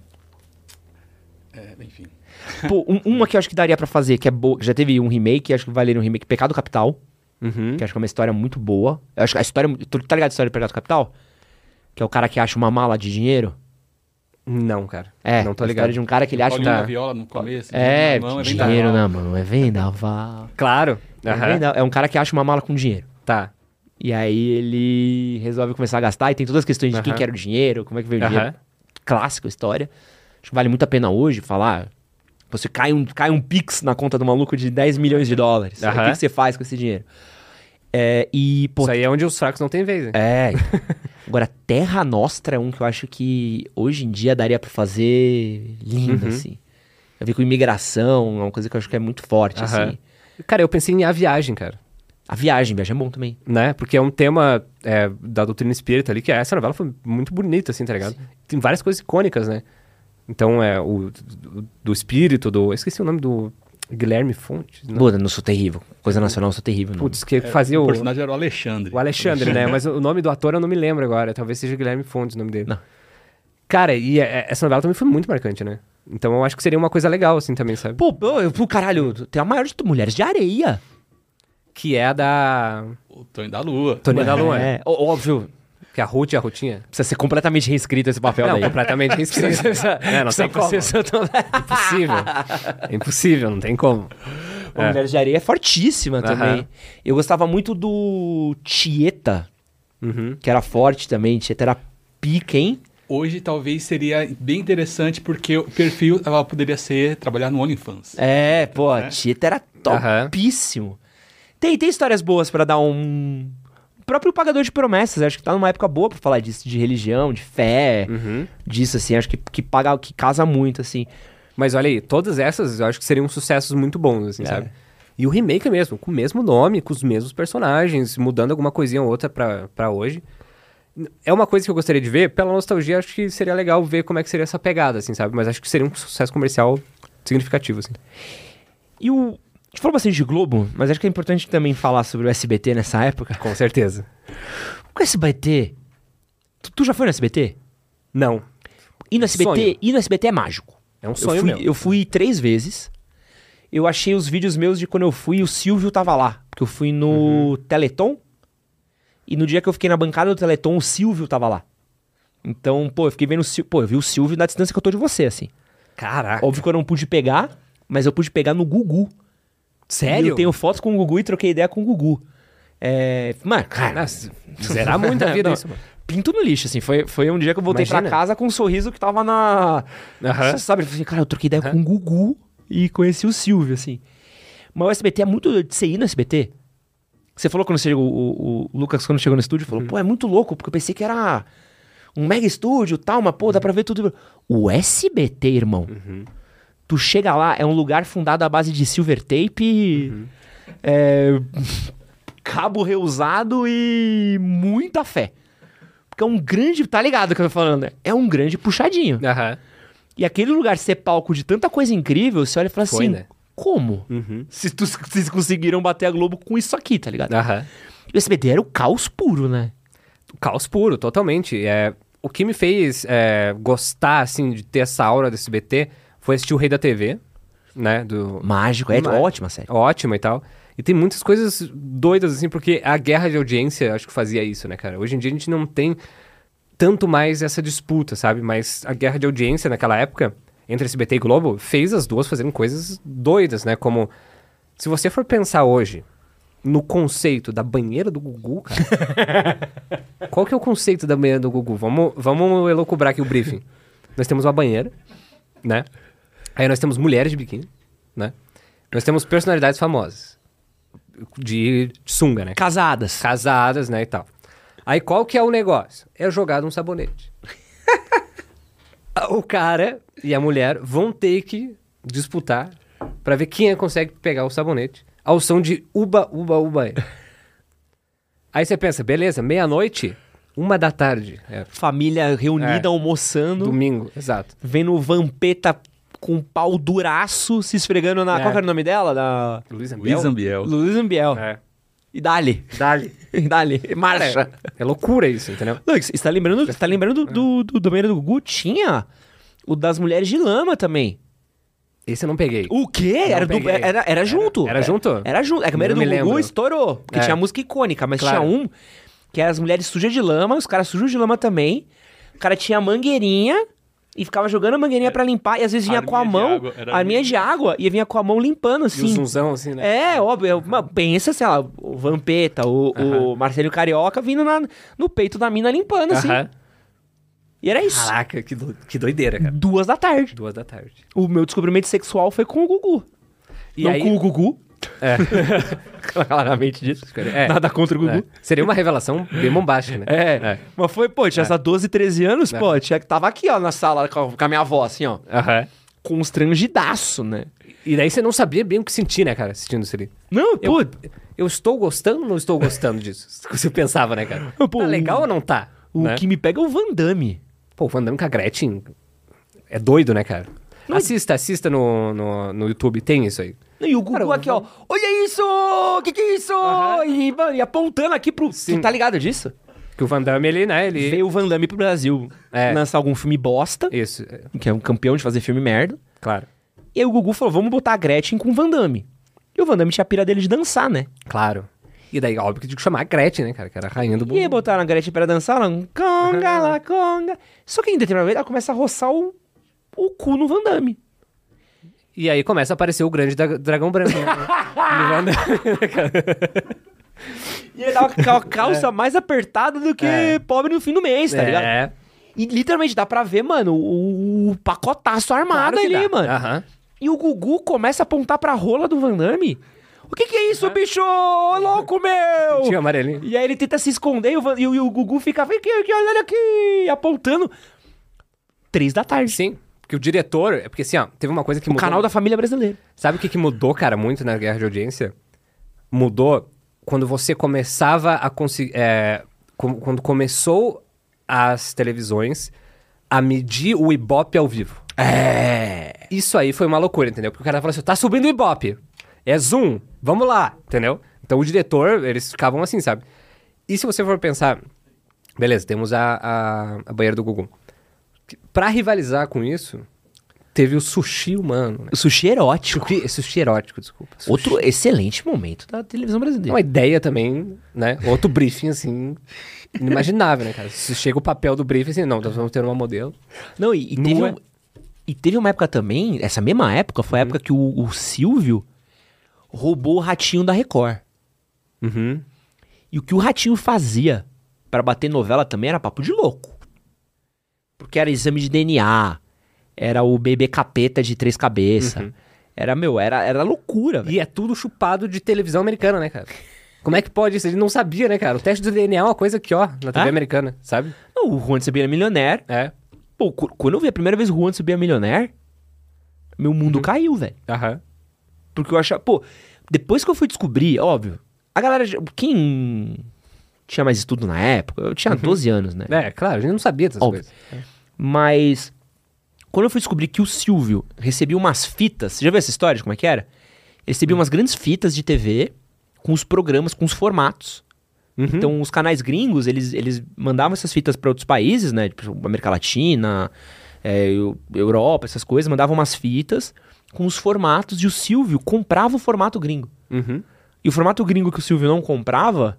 é, enfim.
Pô, um- uma que eu acho que daria pra fazer, que é boa, já teve um remake, acho que valeria um remake, Pecado Capital,
Uhum.
que acho que é uma história muito boa. Eu acho que a história, tu tá ligado a história do Pecado Capital? Que é o cara que acha uma mala de dinheiro?
Não, cara.
É,
não tô
a
ligado.
história de um cara que ele acha
na viola no começo.
É,
dinheiro na mão, é
dinheiro
vendaval.
na mão, é vendaval.
Claro.
É
Aham.
venda- É um cara que acha uma mala com dinheiro.
Tá.
E aí ele resolve começar a gastar e tem todas as questões de quem
Aham.
quer o dinheiro, como é que veio o
Aham.
dinheiro. Clássico história. Acho que vale muito a pena hoje falar. Você cai um, cai um pix na conta do maluco de 10 milhões de dólares. Aí O que, que você faz com esse dinheiro? É, e, pô,
Isso aí é onde os fracos não têm vez,
é. Agora, Terra Nostra é um que eu acho que hoje em dia daria pra fazer lindo,
Uhum.
assim. Eu vi com imigração, é uma coisa que eu acho que é muito forte, assim.
Cara, eu pensei em A Viagem, cara.
A viagem, viagem é bom também.
Né? Porque é um tema é, da doutrina espírita ali, que essa novela foi muito bonita, assim, tá ligado? Tem várias coisas icônicas, né? Então, é o do, do espírito, do... Eu esqueci o nome do Guilherme Fontes. Não.
Puta, não sou terrível. Coisa nacional, eu sou terrível. não.
Putz, que fazia
O
o...
personagem era o Alexandre.
O Alexandre, né? Mas o nome do ator eu não me lembro agora. Talvez seja Guilherme Fontes o nome dele.
Não.
Cara, e é- essa novela também foi muito marcante, né? Então eu acho que seria uma coisa legal, assim, também, sabe?
Pô, pô, eu- pô, caralho, tem a maior de Mulheres de Areia.
Que é a da...
O Tonho da Lua.
Tony da Lua.
É, ó- óbvio,
Que é a Ruth e a Rutinha.
precisa ser completamente reescrito esse papel
Não,
daí.
completamente reescrito. é, não tem como. Impossível. É impossível, não tem como.
Pô, Mulheres de Areia é fortíssima também. Eu gostava muito do Tieta,
Uhum.
que era forte também. Tieta era pica, hein?
Hoje talvez seria bem interessante porque o perfil ela poderia ser trabalhar no OnlyFans.
É, pô, a Tieta era topíssimo. Tem, tem histórias boas pra dar um... O próprio Pagador de Promessas, acho que tá numa época boa pra falar disso, de religião, de fé,
Uhum.
disso, assim. Acho que, que, paga, que casa muito, assim.
Mas olha aí, todas essas eu acho que seriam sucessos muito bons, assim,
É.
sabe? E o remake mesmo, com o mesmo nome, com os mesmos personagens, mudando alguma coisinha ou outra pra hoje. É uma coisa que eu gostaria de ver, pela nostalgia, acho que seria legal ver como é que seria essa pegada, assim, sabe? Mas acho que seria um sucesso comercial significativo, assim.
E o. A gente falou bastante de Globo, mas acho que é importante também falar sobre o SBT nessa época.
Com certeza.
O SBT. Tu, tu já foi no SBT?
Não.
E no SBT,
Sonho.
e no SBT é mágico.
É um
Eu
sonho
fui,
meu.
eu fui três vezes. Eu achei os vídeos meus de quando eu fui e o Silvio tava lá. Porque eu fui no
Uhum.
Teleton. E no dia que eu fiquei na bancada do Teleton, o Silvio tava lá. Então, pô, eu fiquei vendo o Silvio. Pô, eu vi o Silvio na distância que eu tô de você, assim.
Caraca.
Óbvio que eu não pude pegar, mas eu pude pegar no Gugu. E
Sério?
eu tenho fotos com o Gugu e troquei ideia com o Gugu. É. Mano, cara.
Nossa, zerar muito a vida isso, mano.
Pinto no lixo, assim. Foi, foi um dia que eu voltei
Imagina.
pra casa com um sorriso que tava na. Você sabe? Eu falei, cara, eu troquei ideia com o Gugu e conheci o Silvio, assim. Mas o SBT é muito. de Você ir no SBT? Você falou quando chegou. O, o- Lucas, quando chegou no estúdio, falou: pô, é muito louco, porque eu pensei que era um mega estúdio e tal, mas pô, dá pra ver tudo. O SBT, irmão. Tu chega lá, é um lugar fundado à base de silver tape, é, cabo reusado e muita fé. Porque é um grande. Tá ligado o que eu tô falando, né? É um grande puxadinho.
Aham.
E aquele lugar ser palco de tanta coisa incrível, você olha e fala
Foi,
assim:
né?
como?
Uhum.
Se tu, vocês conseguiram bater a Globo com isso aqui, tá ligado?
Aham.
E o SBT era o caos puro, né?
Caos puro, totalmente. É, o que me fez é, gostar, assim, de ter essa aura do SBT foi assistir o Rei da TV, né? Do,
Mágico, é ótima série.
ótima e tal. E tem muitas coisas doidas, assim, porque a guerra de audiência, acho que fazia isso, né, cara? Hoje em dia a gente não tem tanto mais essa disputa, sabe? Mas a guerra de audiência naquela época, entre SBT e Globo, fez as duas fazerem coisas doidas, né? Como, se você for pensar hoje no conceito da banheira do Gugu, cara... qual que é o conceito da banheira do Gugu? Vamos, vamos elocubrar aqui o briefing. Nós temos uma banheira, né? Aí nós temos mulheres de biquíni, né? Nós temos personalidades famosas. De, de sunga, né?
Casadas.
Casadas, né, e tal. Aí qual que é o negócio? É jogado um sabonete. o cara e a mulher vão ter que disputar pra ver quem é que consegue pegar o sabonete ao som de uba, uba, uba. Aí você pensa, beleza, meia-noite, uma da tarde. É,
Família reunida,
É.
almoçando,
domingo, exato.
vendo o Vampeta com um pau duraço se esfregando na.
É.
Qual era o nome dela? Da.
Luiz
Luiz Ambiel.
Luiz Ambiel.
É.
E dali.
Dali.
E dali. Marcha.
É loucura isso, entendeu?
Não, você tá lembrando, você tá lembrando do, do, do, do banheiro do Gugu? Tinha o das mulheres de lama também.
Esse eu não peguei.
O quê? Era, do,
peguei.
era, era junto.
era junto?
Era junto. É que a banheira
Não
do Gugu
lembro.
estourou. Porque
É.
tinha música icônica, mas
Claro.
tinha um que era as mulheres sujas de lama, os caras sujos de lama também. O cara tinha mangueirinha e ficava jogando a mangueirinha pra limpar. E às vezes vinha com a mão,
água, era
arminha de água, e vinha com a mão limpando
E o
assim.
zunzão, assim, né?
É, óbvio. é, mas Pensa, sei lá, o Vampeta, o, o Marcelo Carioca vindo na- no peito da mina limpando, assim.
Aham.
E era isso.
Caraca, que, do- que doideira, cara.
Duas da tarde.
Duas da tarde.
O meu descobrimento sexual foi com o Gugu.
E
Não
aí-
com o Gugu.
É.
Claramente disso.
É.
Nada contra o Gugu.
É. Seria uma revelação bem bombástica, né?
É. Mas foi, pô, tinha essa 12, 13 anos,
É.
pô, tinha que tava aqui, ó, na sala com a, minha avó, assim, ó.
Aham.
Constrangidaço, né?
E daí você não sabia bem o que sentir, né, cara, assistindo isso ali.
Não,
Eu,
pô,
eu estou gostando ou não estou gostando disso? Você pensava, né, cara?
Pô,
tá
o-
legal ou não tá?
o
né?
que me pega é o Van Damme.
Pô, o Van Damme com a Gretchen é doido, né, cara? Assista, assista no, no, no YouTube, tem isso aí.
E o Gugu
Cara, o
aqui, ó, olha isso! Que que é isso? E, mano, e apontando aqui pro...
Sim.
Tu tá ligado disso?
Que o Van Damme, ele, né, ele...
Veio o Van Damme pro Brasil
É.
lançar algum filme bosta,
Isso, é,
que é um campeão de fazer filme merda.
claro.
E aí o Gugu falou, vamos botar a Gretchen com o Van Damme. E o Van Damme tinha a pira dele de dançar, né?
Claro. E daí, óbvio que tinha que chamar a Gretchen, né, cara? Que era a rainha do
E aí
mundo.
botaram a Gretchen pra dançar, ela, conga, lá, conga. Só que em determinado momento ela começa a roçar o, o cu no Van Damme.
E aí começa a aparecer o grande dra- dragão branco, né?
E ele tava com a calça mais apertada do que
É.
pobre no fim do mês, tá ligado?
É,
E literalmente dá pra ver, mano, o, o pacotaço armado
claro
ali,
dá.
mano.
Aham.
E o Gugu começa a apontar pra rola do Van Damme. O que que é isso, bicho? Ô, louco, meu!
Tinha amarelinho.
E aí ele tenta se esconder e o, Van- e o, e o Gugu fica, aqui, aqui, olha aqui, apontando. Três da tarde.
Sim. Porque o diretor... É porque, assim, ó, teve uma coisa que
O
mudou...
canal da família brasileira.
Sabe o que, que mudou, cara, muito na guerra de audiência? Mudou quando você começava a conseguir. quando começou as televisões a medir o Ibope ao vivo. É. Isso aí foi uma loucura, entendeu? Porque o cara falou assim: tá subindo o Ibope. É zoom, vamos lá, entendeu? Então o diretor, eles ficavam assim, sabe? E se você for pensar, beleza, temos a, a, a banheira do Gugu. Pra rivalizar com isso, teve o sushi humano, né?
O sushi erótico.
Sushi, sushi erótico, desculpa. Sushi.
Outro excelente momento da televisão brasileira.
uma ideia também, né? Outro briefing, assim, inimaginável, né, cara? Se chega o papel do briefing, assim, não, nós vamos ter uma modelo.
Não, e, e teve um- e teve uma época também, essa mesma época, foi a época que o, o Silvio roubou o ratinho da Record.
Uhum.
E o que o ratinho fazia pra bater novela também era papo de louco. Porque era exame de DNA, era o bebê capeta de três cabeças. Era, meu, era, era loucura, velho.
E é tudo chupado de televisão americana, né, cara? Como é que pode isso? Ele não sabia, né, cara? O teste do DNA é uma coisa aqui, ó, na TV
Ah?
americana, sabe?
Não, o Juan de Sabia Milionaire.
É.
Pô, quando eu vi a primeira vez o Juan de Sabia Milionaire, meu mundo caiu, velho.
Aham.
Porque eu achava, pô, depois que eu fui descobrir, óbvio, a galera, quem tinha mais estudo na época, eu tinha 12 anos, né?
É, claro, a gente não sabia dessas
Óbvio.
coisas.
Mas quando eu fui descobrir que o Silvio recebia umas fitas, você já viu essa história de como é que era? Ele recebia umas grandes fitas de TV com os programas, com os formatos. Então, os canais gringos, eles, eles mandavam essas fitas para outros países, né? Tipo, América Latina, é, Eu- Europa, essas coisas, mandavam umas fitas com os formatos e o Silvio comprava o formato gringo.
Uhum.
E o formato gringo que o Silvio não comprava,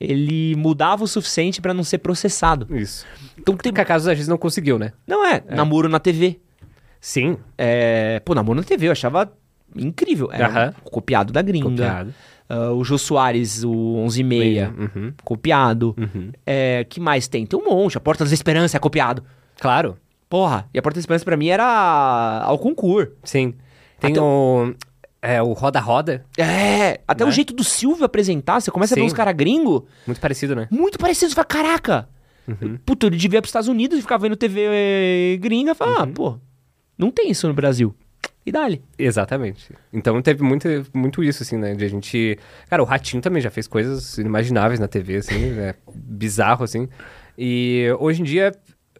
ele mudava o suficiente para não ser processado.
Isso.
Então tem.
Acaso a gente não conseguiu, né?
Não é, namoro na TV.
Sim.
É, pô, namoro na TV, eu achava incrível. Era copiado da gringa.
Copiado.
Ah, o Jô Soares, o 11 e meia,
Uhum.
copiado.
Uhum.
É, que mais tem? Tem um monte. A Porta das Esperanças é copiado.
Claro.
Porra, e a Porta das Esperanças pra mim era ao concurso.
Sim. Tem
Até
o. É, o Roda Roda.
É, até o
Né?
jeito do Silvio apresentar, você começa a ver
Sim.
uns caras gringos
Muito parecido, né?
muito parecidos. Você fala, caraca,
Uhum.
puta, ele devia ir pros Estados Unidos e ficar vendo TV gringa. Fala,
Uhum.
ah, pô, não tem isso no Brasil. E dali.
Exatamente. Então teve muito, muito isso, assim, né? De a gente. Cara, o Ratinho também já fez coisas inimagináveis na TV, assim, é bizarro, assim. E hoje em dia,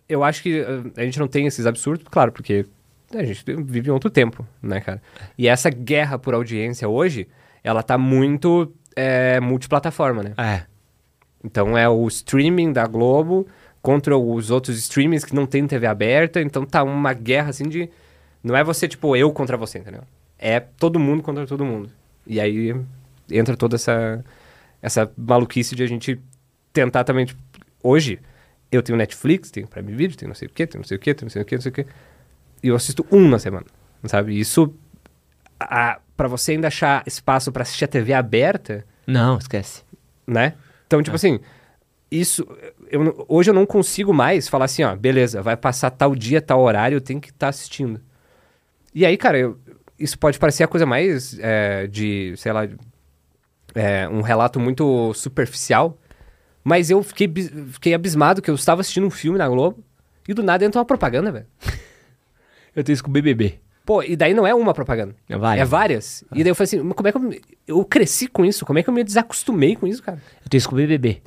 eu acho que uh, a gente não tem esses absurdos, claro, porque a gente vive em outro tempo, né, cara? E essa guerra por audiência hoje, ela tá muito é, multiplataforma, né?
É.
Então é o streaming da Globo contra os outros streamings que não tem TV aberta. Então tá uma guerra assim de. Não é você, tipo, eu contra você, entendeu? É todo mundo contra todo mundo. E aí entra toda essa, essa maluquice de a gente tentar também. Tipo, hoje, eu tenho Netflix, tenho Prime Video, tenho não sei o quê, tenho não sei o quê, tenho não sei o quê, não sei o quê. E eu assisto um na semana, sabe? Isso. A, pra você ainda achar espaço pra assistir a TV aberta
Não, esquece.
né? Então, tipo assim, isso. Eu, hoje eu não consigo mais falar assim, ó, beleza, vai passar tal dia, tal horário, eu tenho que estar assistindo. E aí, cara, eu- isso pode parecer a coisa mais é, de, sei lá, é, um relato muito superficial, mas eu fiquei, fiquei abismado que eu estava assistindo um filme na Globo e do nada entra uma propaganda, velho.
Eu tenho isso com o BBB.
Pô, e daí não é uma propaganda.
É várias.
É várias. E daí eu falei assim, mas como é que eu, me- eu cresci com isso? Como é que eu me desacostumei com isso, cara?
Eu tenho isso com o BBB.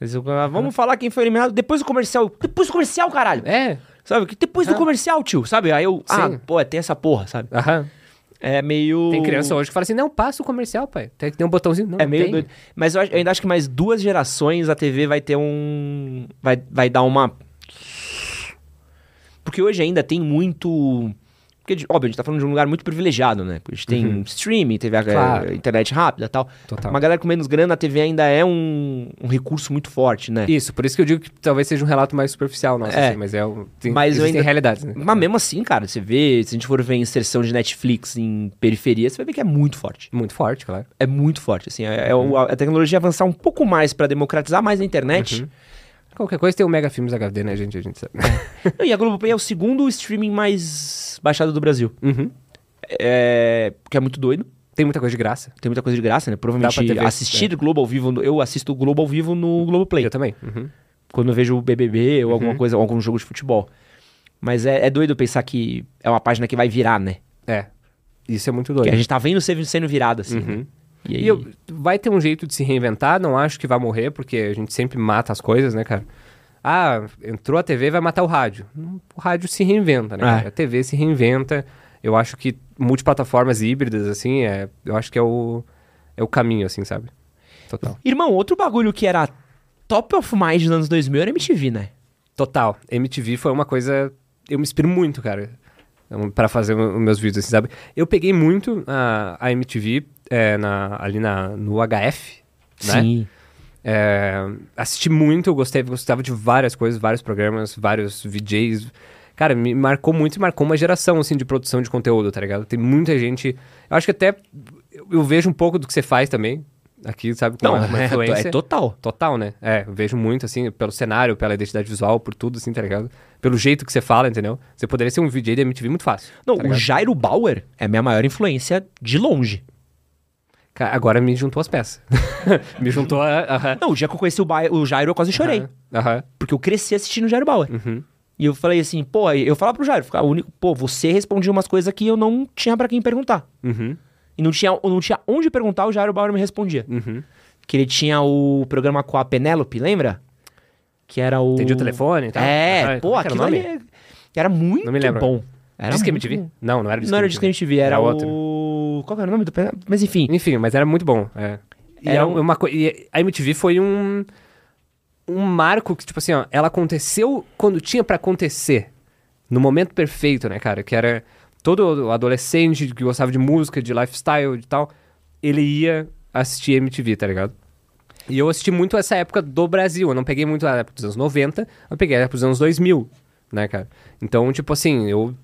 Ficam, ah, Vamos falar quem foi eliminado depois do comercial. Depois do comercial, caralho.
É,
Sabe? Que Depois do
Ah.
comercial, tio. Sabe? Aí eu. Ah,
Sim.
pô, tem essa porra, sabe?
aham.
É meio.
Tem criança hoje que fala assim, não, passa o comercial, pai. Tem que ter um botãozinho. Não,
É meio
tem.
doido. Mas eu, acho- eu ainda acho que mais duas gerações a TV vai ter um. Vai, vai dar uma. Porque hoje ainda tem muito. Porque, óbvio, a gente tá falando de um lugar muito privilegiado, né? Porque a gente tem streaming, TV, a-
Claro.
internet rápida e tal.
Total.
Uma galera com menos grana, a TV ainda é um, um recurso muito forte, né?
Isso, por isso que eu digo que talvez seja um relato mais superficial, nossa,
É.
assim, mas é tem,
Mas ainda-
realidades, né?
Mas mesmo assim, cara, você vê, se a gente for ver inserção de Netflix em periferia, você vai ver que é muito forte.
Muito forte, claro.
É muito forte, assim. É, é o- a tecnologia avançar um pouco mais pra democratizar mais a internet.
Qualquer coisa tem o Mega Filmes HD, né, gente? A gente sabe.
Não, e a Globoplay é o segundo streaming mais baixado do Brasil.
Uhum.
É, que é muito doido.
Tem muita coisa de graça.
Tem muita coisa de graça, né? Provavelmente
ter
assistir Globo ao vivo, no- eu assisto Globo ao vivo no Globoplay.
Eu também. Uhum.
Quando eu vejo o BBB ou alguma coisa, ou algum jogo de futebol. Mas é, é doido pensar que é uma página que vai virar, né?
É. Isso é muito
Que
doido.
a gente tá vendo sendo, sendo virada, assim. né? E aí...
E eu- vai ter um jeito de se reinventar, não acho que vai morrer, porque a gente sempre mata as coisas, né, cara? Ah, entrou a TV, vai matar o rádio. Hum, O rádio se reinventa, né?
É.
A TV se reinventa. Eu acho que multiplataformas híbridas, assim, é, eu acho que é o, é o caminho, assim, sabe? Total.
Irmão, outro bagulho que era top of mind nos anos 2000 era MTV, né?
Total. MTV foi uma coisa. Eu me inspiro muito, cara, pra fazer os meus vídeos, assim, sabe? Eu peguei muito a, a MTV é, na, ali na, no HF, né? É, assisti muito, eu gostei, gostava de várias coisas, vários programas, vários VJs. Cara, me marcou muito e marcou uma geração, assim, de produção de conteúdo, tá ligado? Tem muita gente... Eu acho que até... Eu, vejo um pouco do que você faz também, aqui, sabe? Com
Não,
uma, uma
é,
influência.
é total.
Total, né? É, eu vejo muito, assim, pelo cenário, pela identidade visual, por tudo, assim, tá ligado? Pelo jeito que você fala, entendeu? Você poderia ser um VJ da MTV muito fácil.
Não,
tá
o? Jairo Bauer é minha maior influência de longe.
Agora me juntou as peças. me juntou a... aham.
Não, o dia que eu conheci o, Ba- o Jairo, eu quase chorei.
Aham, Aham.
Porque eu cresci assistindo o Jairo Bauer.
Uhum.
E eu falei assim, pô, eu falava pro Jairo, ficava único, pô, você respondia umas coisas que eu não tinha pra quem perguntar.
Uhum.
E não tinha, não tinha onde perguntar, o Jairo Bauer me respondia.
Uhum.
Que ele tinha o programa com a Penélope, lembra? Que era o.
Entendi o telefone e tal.
É, pô,
como é que era
aquilo
o
é- era muito
Não me lembro.
bom. Era
Disque
muito
MTV? Não, não era Disque
Não era. Disque MTV, era,
Era outro.
o. Qual era o nome do. Mas enfim,
Enfim, mas era muito bom. É. E,
Era
é
um-
uma co- e a MTV foi um, um marco que, tipo assim, ó, ela aconteceu quando tinha pra acontecer. No momento perfeito, né, cara? Que era todo adolescente que gostava de música, de lifestyle e tal, ele ia assistir MTV, tá ligado? E eu assisti muito essa época do Brasil. Eu não peguei muito a época dos anos 90, eu peguei a época dos anos 2000, né, cara? Então, tipo assim, eu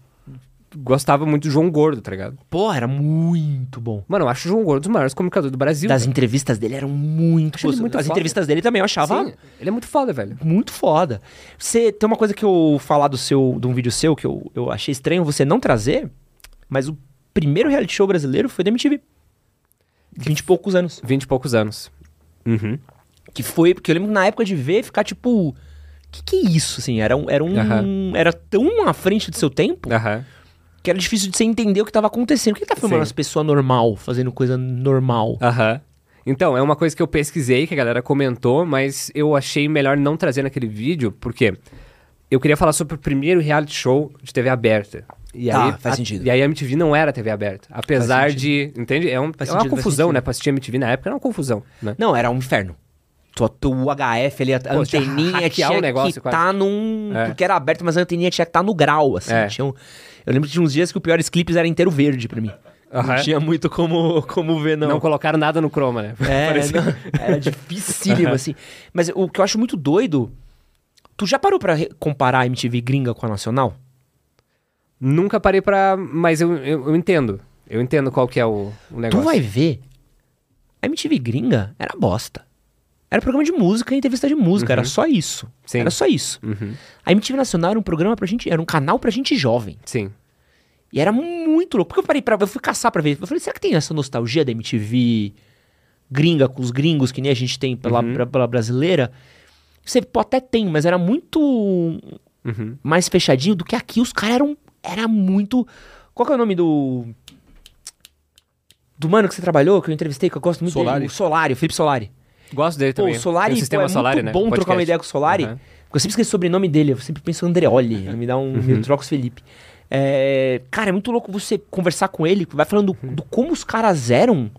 gostava muito do João Gordo, tá ligado?
Pô, era muito bom.
Mano, eu acho o João Gordo um dos maiores comunicadores do Brasil.
Das
cara.
entrevistas dele eram muito
Acho muito
As
foda.
entrevistas dele também eu achava
Sim, ele é muito foda, velho.
muito foda. Você tem uma coisa que eu falar do seu, de um vídeo seu que eu, eu achei estranho você não trazer, mas o primeiro reality show brasileiro foi da MTV. Vinte e poucos anos.
Vinte e poucos anos. Uhum.
Que foi, porque eu lembro na época de ver ficar tipo. Que que é isso, assim? Era um. Era, um, era tão à frente do seu tempo
Aham.
Que era difícil de você entender o que tava acontecendo. Por que tá filmando
Sim.
as pessoas normal, fazendo coisa normal?
Aham. Então, é uma coisa que eu pesquisei, que a galera comentou, mas eu achei melhor não trazer naquele vídeo, porque eu queria falar sobre o primeiro reality show de TV aberta. E
Tá,
aí,
faz
a-
sentido.
E aí a MTV não era TV aberta. Apesar de. Entende? É, um, é uma
sentido, faz
confusão, né? Pra assistir MTV na época era uma confusão, né?
Não, era um inferno. Tua, tua HF ali, a
Pô, tinha
anteninha
hackear
tinha
o negócio
que
quase.
tá num...
É.
Porque era aberto, mas a anteninha tinha que estar no grau, assim.
É.
Tinha um- Eu lembro que tinha uns dias que o piores clipes era inteiro verde pra mim. Não
Aham.
tinha muito como, como ver, não.
Não. colocaram nada no chroma, né?
É,
Parecia-
não, era dificílimo, assim. Mas o que eu acho muito doido... Tu já parou pra re- comparar a MTV gringa com a nacional?
Nunca parei pra. Mas eu, eu, eu entendo. Eu entendo qual que é o, o negócio.
Tu vai ver, a MTV gringa era bosta. Era programa de música e entrevista de música, era só isso.
Uhum. Sim.
Era só isso.
Uhum.
A MTV Nacional era um programa pra gente, era um canal pra gente jovem.
Sim.
E era muito louco. Porque eu parei pra. Eu fui caçar pra ver. Eu falei, será que tem essa nostalgia da MTV gringa com os gringos que nem a gente tem pela,
Uhum.
pra- pela brasileira? Você pô, até tem, mas era muito
Uhum.
mais fechadinho do que aqui. Os caras eram. Era muito. Qual que é o nome do. Do mano que você trabalhou, que eu entrevistei, que eu gosto muito
Solari.
dele? O Solari, o Felipe Solari.
Gosto dele
Pô,
também.
o Solari, pô,
sistema
é
Solari,
muito
né?
bom trocar
Podcast.
uma ideia com o Solari.
Aham.
Porque eu sempre esqueço o sobrenome dele, eu sempre penso Andreoli, me dá um,
Uhum.
me troca os Felipe. É, cara, é muito louco você conversar com ele, vai falando do, do como os caras eram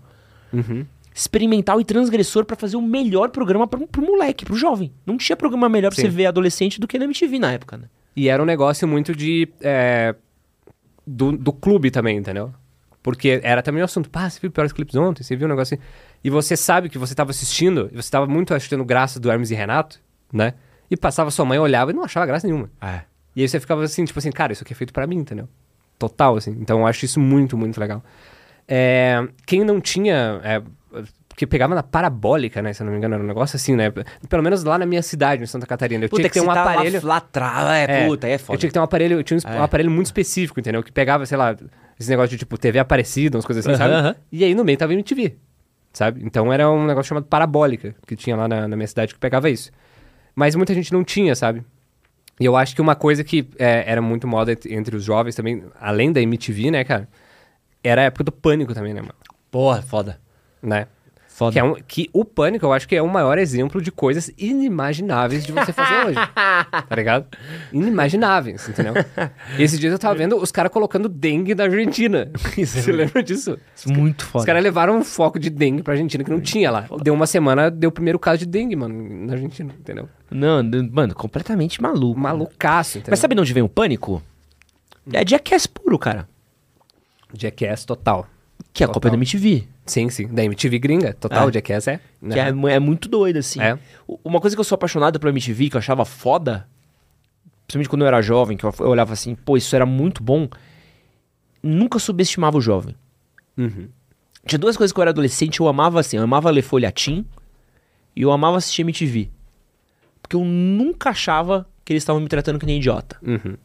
Uhum.
experimental e transgressor pra fazer o melhor programa pro, pro moleque, pro jovem. Não tinha programa melhor pra
Sim.
você ver adolescente do que na MTV na época, né?
E era um negócio muito de. é, do, do clube também, entendeu? Porque era também o assunto. Pá, você viu piores clipes ontem? Você viu um negócio assim. E você sabe que você tava assistindo, e você tava muito achando graça do Hermes e Renato, né? E passava sua mãe, olhava e não achava graça nenhuma.
É.
E aí você ficava assim, tipo assim, cara, isso aqui é feito pra mim, entendeu? Total, assim. Então eu acho isso muito, muito legal. É, quem não tinha. É, porque pegava na parabólica, né? Se eu não me engano, era um negócio assim, né? Pelo menos lá na minha cidade, em Santa Catarina. Eu tinha que ter um
tá lá-
aparelho.
lá, atrás, é, puta, é foda.
Eu tinha que ter um aparelho, eu tinha um,
É.
um aparelho muito específico, entendeu? Que pegava, sei lá, esse negócio de tipo TV Aparecida, umas coisas assim, sabe? E aí no meio tava MTV, sabe? Então era um negócio chamado Parabólica, que tinha lá na, na minha cidade que pegava isso. Mas muita gente não tinha, sabe? E eu acho que uma coisa que é, era muito moda ent- entre os jovens também, além da MTV, né, cara? Era a época do pânico também, né, mano?
Porra, foda.
Né?
Foda.
Que, é um, que o pânico, eu acho que é o maior exemplo de coisas inimagináveis de você fazer hoje. Tá ligado? Inimagináveis, entendeu? E esses dias eu tava vendo os caras colocando dengue na Argentina. Você lembra disso?
Muito foda.
Os caras levaram um foco de dengue pra Argentina que não tinha lá. Deu uma semana, deu o primeiro caso de dengue, mano, na Argentina, entendeu?
Não, mano, completamente maluco.
Malucaço, entendeu?
Mas sabe de onde vem o pânico? É Jackass puro, cara.
Jackass total.
Que é a Copa da MTV.
Sim, sim. Da MTV gringa, total,
É.
Jackass é.
Que é, é muito doido, assim.
É.
Uma coisa que eu sou apaixonado pela MTV, que eu achava foda, principalmente quando eu era jovem, que eu, olhava assim, pô, isso era muito bom. Nunca subestimava o jovem.
Uhum.
Tinha duas coisas que eu era adolescente, eu amava assim, eu amava ler folhatim e eu amava assistir MTV. Porque eu nunca achava que eles estavam me tratando que nem idiota.
Uhum.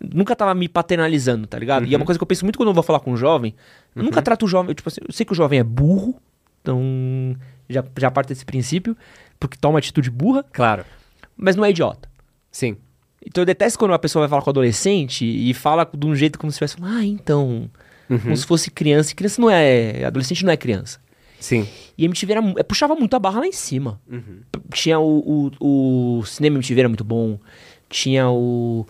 Nunca tava me paternalizando, tá ligado? E é uma coisa que eu penso muito quando eu vou falar com um jovem. Eu nunca trato o jovem, tipo assim, eu sei que o jovem é burro, então já, já parte desse princípio, porque toma atitude burra,
Claro.
mas não é idiota.
Sim.
Então eu detesto quando uma pessoa vai falar com adolescente e fala de um jeito como se tivesse, ah, então, como se fosse criança. E criança não é, adolescente não é criança.
Sim.
E a MTV era, puxava muito a barra lá em cima. P- Tinha o, o, o cinema MTV era muito bom. Tinha o,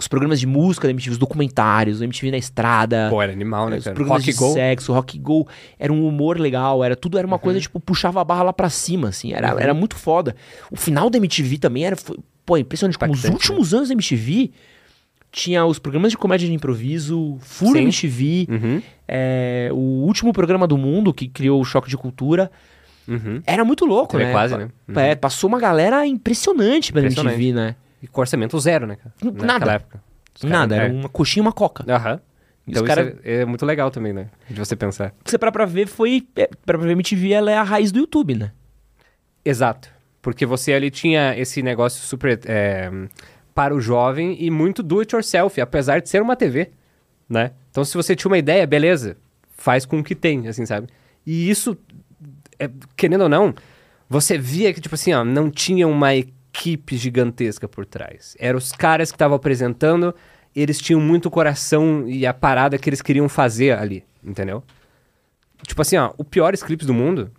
os programas de música da MTV, os documentários, o MTV na estrada.
Pô, era animal, né,
os
cara?
programas
Rock
de
Go.
sexo, rock go, era um humor legal, era tudo era uma coisa tipo puxava a barra lá pra cima, assim, era, era muito foda. O final da MTV também era, foi, pô, impressionante como os
Impactante, né?
últimos anos da MTV tinha os programas de comédia de improviso, Furo
Sim.
MTV,
Uhum,
é, o último programa do mundo que criou o choque de cultura.
uhum.
Era muito louco, né?
quase, né? Uhum.
é, passou uma galera impressionante pela
Impressionante.
MTV, né?
E com orçamento zero, né, cara?
Nada.
Naquela época. Os
Nada,
é.
era uma coxinha e uma coca.
Aham. Então
Os cara-
isso é, é muito legal também, né? De você pensar.
Você parar pra ver, foi. É, pra ver, a MTV ela é a raiz do YouTube, né?
Exato. Porque você ali tinha esse negócio super é, para o jovem e muito do it yourself, apesar de ser uma TV, né? Então se você tinha uma ideia, beleza, faz com o que tem, assim, sabe? E isso, é, querendo ou não, você via que, tipo assim, ó, não tinha uma equipe gigantesca por trás. Eram os caras que estavam apresentando, eles tinham muito coração e a parada que eles queriam fazer ali, entendeu? Tipo assim, ó, o piores clipes do mundo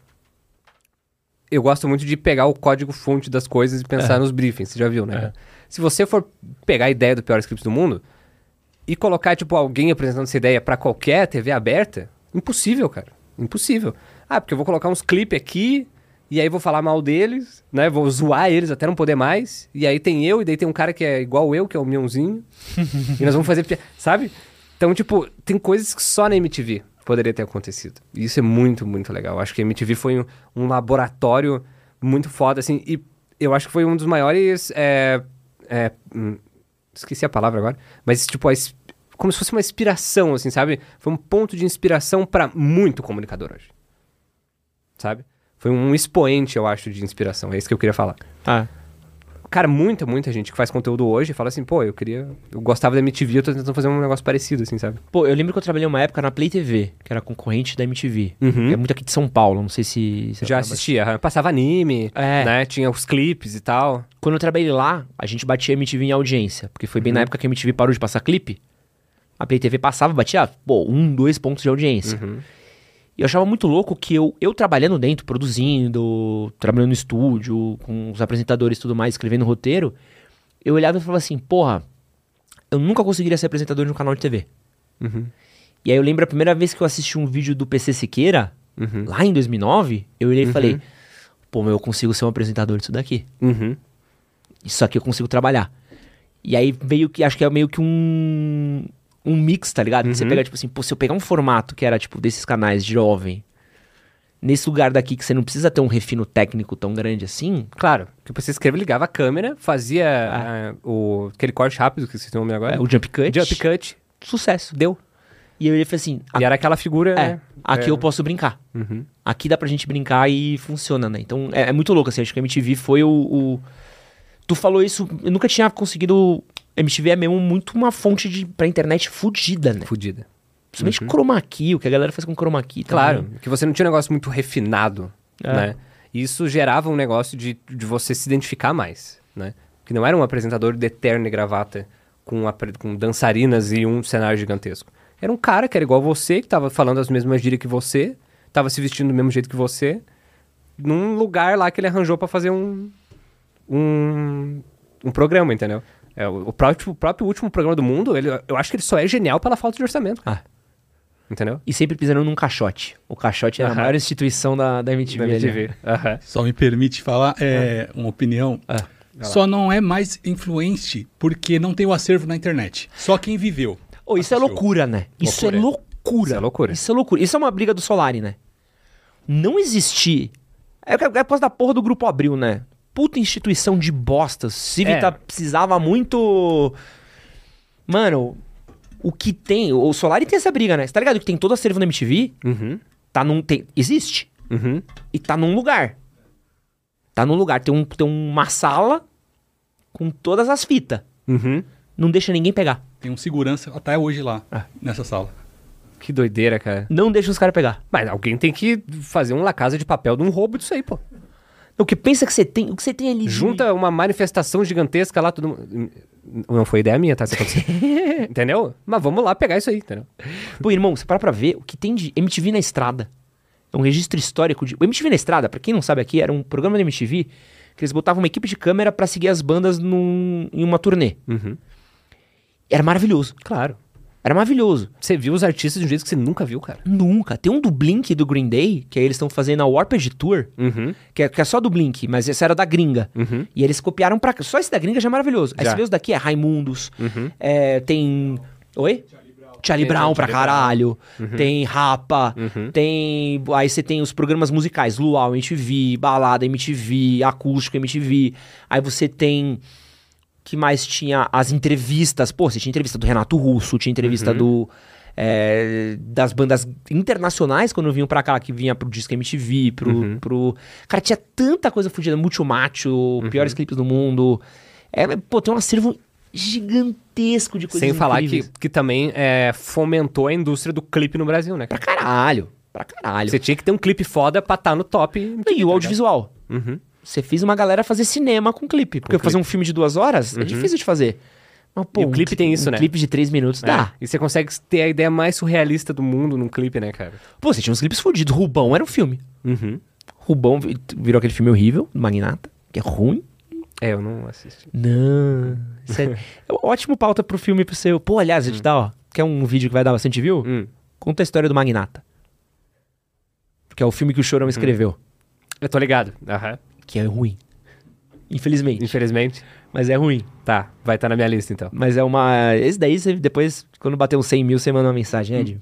eu gosto muito de pegar o código-fonte das coisas e pensar nos briefings, você já viu, né? Se você for pegar a ideia do pior script do mundo e colocar, tipo, alguém apresentando essa ideia pra qualquer TV aberta, impossível, cara. Impossível. Ah, porque eu vou colocar uns clipes aqui e aí vou falar mal deles, né? Vou zoar eles até não poder mais. E aí tem eu e daí tem um cara que é igual eu, que é o Mionzinho. e nós vamos fazer... Sabe? Então, tipo, tem coisas que só na MTV poderia ter acontecido. E isso é muito, muito legal. Acho que a MTV foi um, um laboratório muito foda, assim, e eu acho que foi um dos maiores. é, é, hum, esqueci a palavra agora, mas tipo, a como se fosse uma inspiração, assim, sabe? Foi um ponto de inspiração pra muito comunicador hoje. Sabe? Foi um expoente, eu acho, de inspiração. É isso que eu queria falar.
Ah.
Cara, muita, muita gente que faz conteúdo hoje fala assim, pô, eu queria. Eu gostava da MTV, eu tô tentando fazer um negócio parecido, assim, sabe?
Pô, eu lembro que eu trabalhei uma época na Play TV, que era concorrente da MTV.
Uhum.
É muito aqui de São Paulo, não sei se. se
Já assistia, passava anime,
É.
né? Tinha os clipes e tal.
Quando eu trabalhei lá, a gente batia MTV em audiência. Porque foi bem na época que a MTV parou de passar clipe. A Play TV passava, batia, pô, um, dois pontos de audiência. E eu achava muito louco que eu, eu trabalhando dentro, produzindo, trabalhando no estúdio, com os apresentadores e tudo mais, escrevendo roteiro, eu olhava e falava assim, porra, eu nunca conseguiria ser apresentador de um canal de TV. E aí eu lembro a primeira vez que eu assisti um vídeo do PC Siqueira, lá em 2009, eu olhei e falei, pô, meu, eu consigo ser um apresentador disso daqui.
Uhum.
Isso aqui eu consigo trabalhar. E aí veio que, acho que é meio que um, um mix, tá ligado? Que Você pega, tipo assim, pô, se eu pegar um formato que era, tipo, desses canais de jovem, nesse lugar daqui que você não precisa ter um refino técnico tão grande assim,
Claro, que você escreve, ligava a câmera, fazia ah, o, aquele corte rápido que você tem o nome agora.
é, o jump cut,
Jump cut,
sucesso.
deu.
E eu falei assim,
E era aquela figura,
é,
né?
aqui
É.
eu posso brincar.
Uhum.
Aqui dá pra gente brincar e funciona, né? Então é, é muito louco, assim, acho que a MTV foi o, o- Tu falou isso, eu nunca tinha conseguido... MTV é mesmo muito uma fonte de, pra internet fudida, né?
Fudida.
Principalmente chroma key, o que a galera faz com chroma key também.
Claro, que você não tinha um negócio muito refinado,
É.
né? E Isso gerava um negócio de, de você se identificar mais, né? Que não era um apresentador de terno e gravata com, apre- com dançarinas e um cenário gigantesco. Era um cara que era igual você, que tava falando as mesmas gírias que você, tava se vestindo do mesmo jeito que você, num lugar lá que ele arranjou pra fazer um, um, um programa, entendeu? É, o, próprio, o próprio último programa do mundo, ele, eu acho que ele só é genial pela falta de orçamento.
Ah.
Entendeu?
E sempre pisando num caixote. O caixote é a
Aham.
maior instituição da, da MTV.
Da
ali.
MTV. Aham.
Só me permite falar é, uma opinião.
Ah.
Só não é mais influente porque não tem o acervo na internet. Só quem viveu.
Ô, isso é loucura, né? Isso é
Loucura.
loucura.
Isso é loucura.
Isso é loucura. Isso é uma briga do Solari, né? Não existir. É, é por causa da porra do Grupo Abril, né? Puta instituição de bosta. Civita
É.
precisava muito. Mano, o que tem. O Solari tem essa briga, né? Você tá ligado que tem todo acervo na MTV?
Uhum.
Tá num. Tem, existe.
Uhum.
e tá num lugar. Tá num lugar. Tem, um, tem uma sala com todas as fitas.
Uhum.
Não deixa ninguém pegar.
Tem um segurança até hoje lá,
Ah.
nessa sala.
Que doideira, cara.
Não deixa os caras pegar.
Mas alguém tem que fazer um La Casa de Papel de um roubo disso aí, pô.
O que pensa que você tem. O que você tem ali. de-
Junta uma manifestação gigantesca lá, todo mundo... Não foi ideia minha, tá? Isso aconteceu. entendeu? Mas vamos lá pegar isso aí, entendeu?
Pô, irmão, você para pra ver o que tem de MTV na estrada. É um registro histórico de. O MTV na estrada, pra quem não sabe aqui, era um programa da MTV que eles botavam uma equipe de câmera pra seguir as bandas num... em uma turnê.
Uhum.
Era maravilhoso.
Claro.
Era maravilhoso.
Você viu os artistas de um jeito que você nunca viu, cara.
Nunca. Tem um do Blink do Green Day, que aí eles estão fazendo a Warped Tour,
Uhum.
que é, que é só do Blink, mas esse era da gringa.
Uhum.
E eles copiaram pra cá. Só esse da gringa já é maravilhoso. Aí
Já.
você vê os daqui, é Raimundos,
Uhum.
é, tem... Oi? Charlie Brown pra caralho, tem Rapa,
Uhum.
tem... Aí você tem os programas musicais, Luau MTV, Balada MTV, Acústico MTV. Aí você tem... que mais tinha? As entrevistas. Pô, você tinha entrevista do Renato Russo, tinha entrevista do... é, das bandas internacionais quando vinham pra cá, que vinha pro Disco MTV, pro,
Uhum.
pro... Cara, tinha tanta coisa fodida. Multi Macho, piores clipes do mundo. É, pô, tem um acervo gigantesco de coisas
Sem falar que,
incríveis.
que também é, fomentou a indústria do clipe no Brasil, né?
Pra
cara?
caralho. Pra caralho.
Você tinha que ter um clipe foda pra estar no top.
E o audiovisual.
Uhum.
Você fez uma galera fazer cinema com clipe. Porque
Com
fazer um filme de duas horas é difícil de fazer. Mas, pô,
E o
um
clipe
cli-
tem isso,
um
né?
clipe de três minutos dá.
É. E você consegue ter a ideia mais surrealista do mundo num clipe, né, cara?
Pô, você tinha uns clipes fodidos. Rubão era um filme.
Uhum.
Rubão vi- virou aquele filme horrível, do Magnata, que é ruim.
É, eu não assisti.
Não. Isso é, é ótimo pauta pro filme pro seu. Pô, aliás, a gente dá, ó. Quer um vídeo que vai dar bastante view?
Hum.
Conta a história do Magnata. Que é o filme que o Chorão escreveu.
Eu tô ligado. Aham.
Que é ruim. Infelizmente.
Infelizmente.
Mas é ruim.
Tá, vai estar na minha lista então.
Mas é uma. Esse daí, você, depois, quando bater uns 100 mil, você manda uma mensagem, Ed.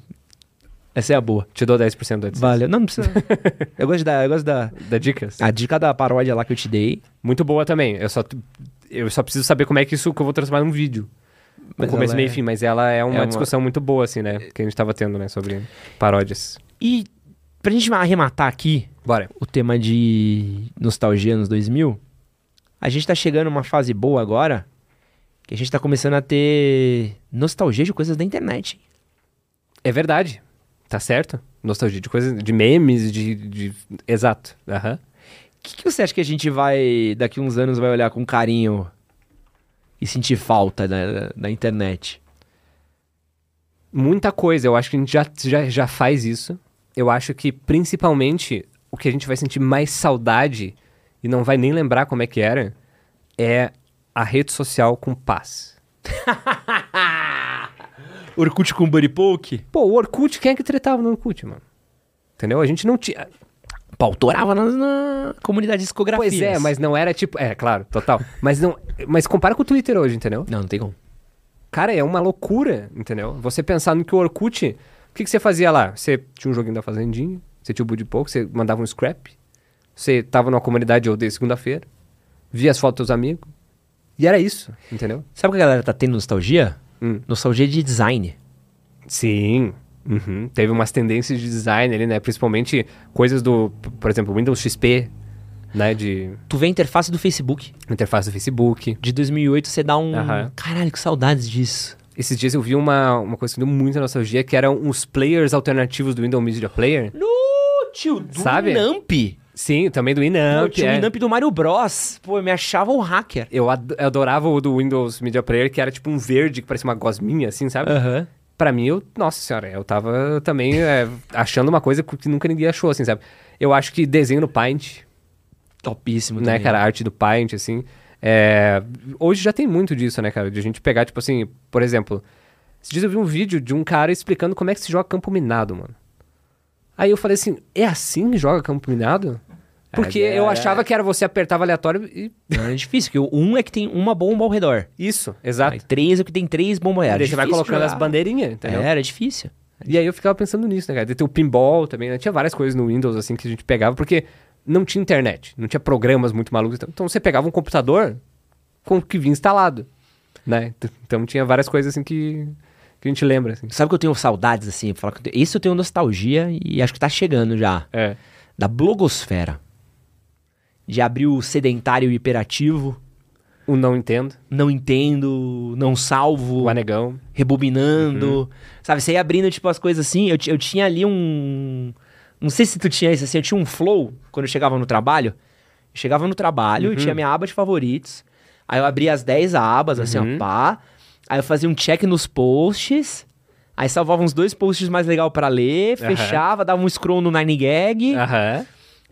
Essa é a boa.
Te dou 10% do AdSense.
Valeu. Não, não precisa. eu gosto da. Eu gosto da.
Da dicas?
A dica da paródia lá que eu te dei.
Muito boa também. Eu só, eu só preciso saber como é que isso que eu vou transformar num vídeo. No começo,
ela
meio
é-
e fim, mas ela é uma,
é uma-
discussão muito boa, assim, né? Que a gente tava tendo, né? Sobre paródias.
E pra gente arrematar aqui
Bora.
o tema de nostalgia nos 2000, a gente tá chegando numa fase boa agora que a gente tá começando a ter nostalgia de coisas da internet.
É verdade. Tá certo? Nostalgia de coisas, de memes, de. de... Exato. Aham.
O que, que você acha que a gente vai, daqui uns anos, vai olhar com carinho e sentir falta da, da internet?
Muita coisa. Eu acho que a gente já, já, já faz isso. Eu acho que, principalmente, o que a gente vai sentir mais saudade e não vai nem lembrar como é que era é a rede social com paz.
Orkut com Buddy Poke?
Pô, o Orkut, quem é que tretava no Orkut, mano? Entendeu? A gente não tinha.
Pautorava na, na comunidade de discografias.
Pois é, mas não era tipo. É, claro, total. mas não. Mas compara com o Twitter hoje, entendeu?
Não, não tem como.
Cara, é uma loucura, entendeu? Você pensar no que o Orkut. O que, que você fazia lá? Você tinha um joguinho da Fazendinha, você tinha o Buddy Pouco, você mandava um scrap, você tava numa comunidade de segunda-feira, via as fotos dos amigos. E era isso, entendeu?
Sabe o que a galera tá tendo nostalgia?
Hum.
Nostalgia de design.
Sim. Uhum. Teve umas tendências de design ali, né? Principalmente coisas do, por exemplo, Windows XP, né? De
Tu vê a interface do Facebook.
interface do Facebook.
De 2008 você dá um...
Aham.
Caralho, que saudades disso.
Esses dias eu vi uma, uma coisa que deu muita nostalgia, que eram uns players alternativos do Windows Media Player.
No tio, do
Sabe?
Winamp.
Sim, também do
Pô,
Winamp.
tinha o
é.
Winamp do Mario Bros. Pô, eu me achava um hacker.
Eu ad- eu adorava o do Windows Media Player, que era tipo um verde, que parecia uma gosminha, assim, sabe?
Aham.
Pra mim, eu, nossa senhora, eu tava também é, achando uma coisa que nunca ninguém achou, assim, sabe? Eu acho que desenho no Paint,
Topíssimo
né,
também.
cara? A arte do Paint, assim. é, Hoje já tem muito disso, né, cara? De a gente pegar, tipo assim, por exemplo, esses dias eu vi um vídeo de um cara explicando como é que se joga campo minado, mano. Aí eu falei assim, é assim que joga campo minado? Porque
É,
eu
é.
achava que era você apertava aleatório e.
Não, é difícil, porque o um é que tem uma bomba ao redor.
Isso, exato.
Aí três é que tem três bombas.
Daí você vai colocando as
jogar.
bandeirinhas, entendeu?
É, era difícil.
E aí eu ficava pensando nisso, né, cara? De ter o pinball também, né? Tinha várias coisas no Windows, assim, que a gente pegava, porque não tinha internet, não tinha programas muito malucos. Então, então você pegava um computador com o que vinha instalado, né? T- Então tinha várias coisas, assim, que, que a gente lembra, assim.
Sabe que eu tenho saudades, assim? Falar que eu tenho- Isso eu tenho nostalgia e acho que tá chegando já.
É.
Da blogosfera. De abrir o sedentário hiperativo.
O não entendo,
Não entendo, não salvo.
o anegão.
rebobinando. Sabe, você ia abrindo, tipo, as coisas assim. Eu, eu tinha ali um. Não sei se tu tinha isso assim, eu tinha um flow quando eu chegava no trabalho. Eu chegava no trabalho, eu tinha minha aba de favoritos. Aí eu abria as 10 abas, assim, ó, pá. Aí eu fazia um check nos posts. Aí salvava uns dois posts mais legal pra ler, fechava, dava um scroll no 9gag,
Aham.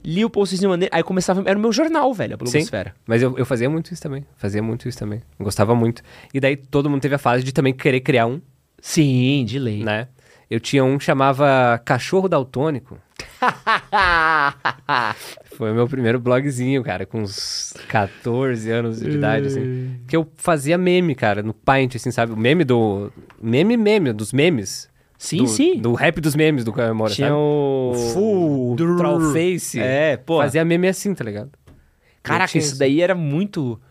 li o postzinho maneiro, aí começava, era o meu jornal, velho, a
Sim.
blogosfera.
Mas eu, eu fazia muito isso também. Fazia muito isso também. Gostava muito. E daí todo mundo teve a fase de também querer criar um,
Sim, de lei.
né? Eu tinha um que chamava Cachorro Daltônico. Foi o meu primeiro blogzinho, cara, com uns 14 anos de idade, assim. Que eu fazia meme, cara, no Paint, assim, sabe? O meme do... Meme, meme, dos memes.
Sim,
do,
sim.
Do rap dos memes do Caio Moura,
Tinha
sabe?
o...
O Full,
Drrr.
Trollface.
É, pô.
Fazia meme assim, tá ligado?
Caraca, isso daí era muito...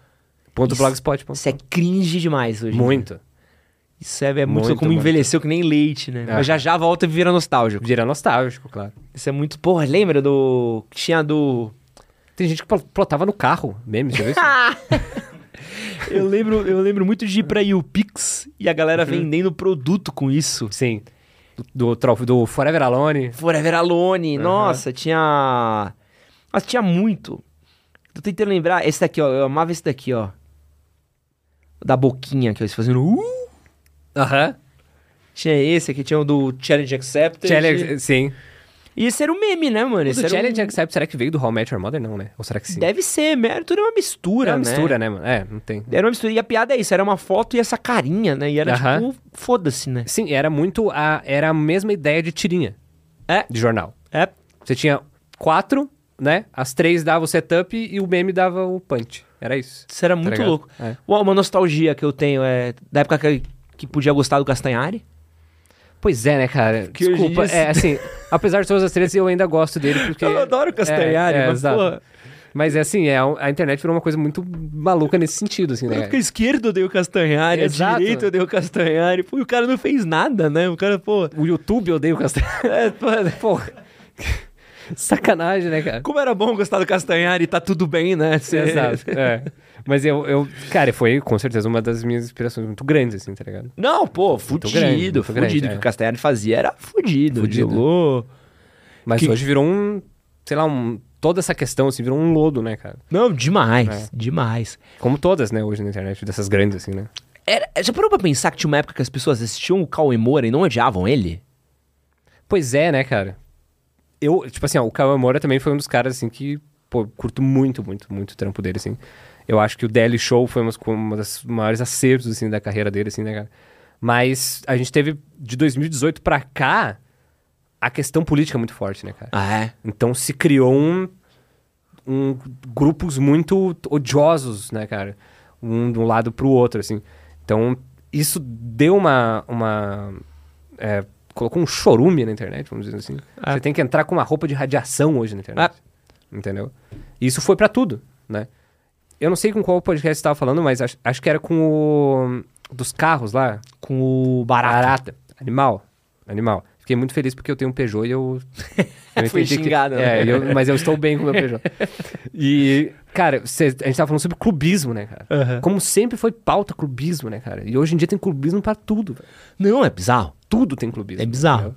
Ponto
Isso-
blogspot. ponto
Isso é cringe demais hoje. em dia. Isso é, é muito,
Muito,
como
muito.
envelheceu que nem leite, né?
Ah.
Mas já já volta e vira nostálgico.
Vira nostálgico, claro.
Isso é muito... Porra, lembra do... Tinha do...
Tem gente que pl- plotava no carro, meme, você viu isso?
Eu lembro, eu lembro muito de ir pra YouPix e a galera
Uhum.
vendendo produto com isso.
Sim. Do, do, do Forever Alone.
Forever Alone, nossa, tinha... Mas tinha muito. Tô tentando lembrar, esse daqui, ó, eu amava esse daqui, ó. Da boquinha, que eles fazendo... Uh!
Aham.
Tinha esse aqui, tinha o do Challenge Accepted.
Challenge, sim.
E esse era o meme, né, mano?
O do
era
Challenge
um...
Accept, será que veio do How I Met Your Mother? Não, né? Ou será que sim?
Deve ser, era tudo uma mistura,
Era uma
né?
mistura, né, mano? É, não tem.
Era uma mistura. E a piada é isso, era uma foto e essa carinha, né? E era
Aham.
tipo, foda-se, né?
Sim, era muito a... Era a mesma ideia de tirinha.
É.
De jornal.
É.
Você tinha quatro, né? As três davam o setup e o meme dava o punch. Era isso.
Isso era muito
ligado?
louco.
É.
Uma, uma nostalgia que eu tenho é da época que, que podia gostar do Castanhari.
Pois é, né, cara?
Que
Desculpa,
dia
é assim, apesar de todas as tretas, eu ainda gosto dele porque...
Eu adoro o Castanhari,
é, é,
mas,
exato.
pô,
Mas é assim, é, a internet virou uma coisa muito maluca nesse sentido, assim, né?
porque a esquerda o Castanhari,
Exato.
a direita o Castanhari. Pô, e o cara não fez nada, né? O cara, pô...
O YouTube odeia o Castanhari.
É, pô,
Porra. Sacanagem, né, cara?
como era bom gostar do Castanhari e tá tudo bem, né? Cê-
Exato. É. Mas eu, eu, cara, foi com certeza uma das minhas inspirações muito grandes, assim, tá ligado?
Não, pô, fudido,
grande, muito
fudido.
grande,
O que
é.
o Castanhari fazia era fudido.
Fudido. Mas
Que-
hoje virou um, sei lá, um, toda essa questão, assim, virou um lodo, né, cara?
Não, demais,
É.
demais.
Como todas, né, hoje na internet, dessas grandes, assim, né?
Era, já parou pra pensar que tinha uma época que as pessoas assistiam o Cauê Moura e não odiavam ele?
Pois é, né, cara? Eu, tipo assim, ó, o Cauê Moura também foi um dos caras, assim, que, pô, curto muito, muito, muito o trampo dele, assim. Eu acho que o Daily Show foi umas, uma das maiores acertos, assim, da carreira dele, assim, né, cara? Mas a gente teve, de 2018 pra cá, a questão política muito forte, né, cara?
Ah, é?
Então se criou um, um- grupos muito odiosos, né, cara? Um de um lado pro outro, assim. Então isso deu uma, uma é, colocou um chorume na internet, vamos dizer assim.
Ah.
Você tem que entrar com uma roupa de radiação hoje na internet, entendeu? E isso foi pra tudo, né? Eu não sei com qual podcast você tava falando, mas acho, acho que era com o dos carros lá,
Com o Barata.
Barata. Animal. Animal. Fiquei muito feliz porque eu tenho um Peugeot e eu. eu
Foi
entendi que-
xingado, né?
É, eu- mas eu estou bem com o meu Peugeot. E, cara, cê- a gente tava falando sobre clubismo, né, cara?
Aham.
Como sempre foi pauta clubismo, né, cara? E hoje em dia tem clubismo pra tudo, velho.
Não, é bizarro.
Tudo tem clubismo.
É bizarro.
entendeu?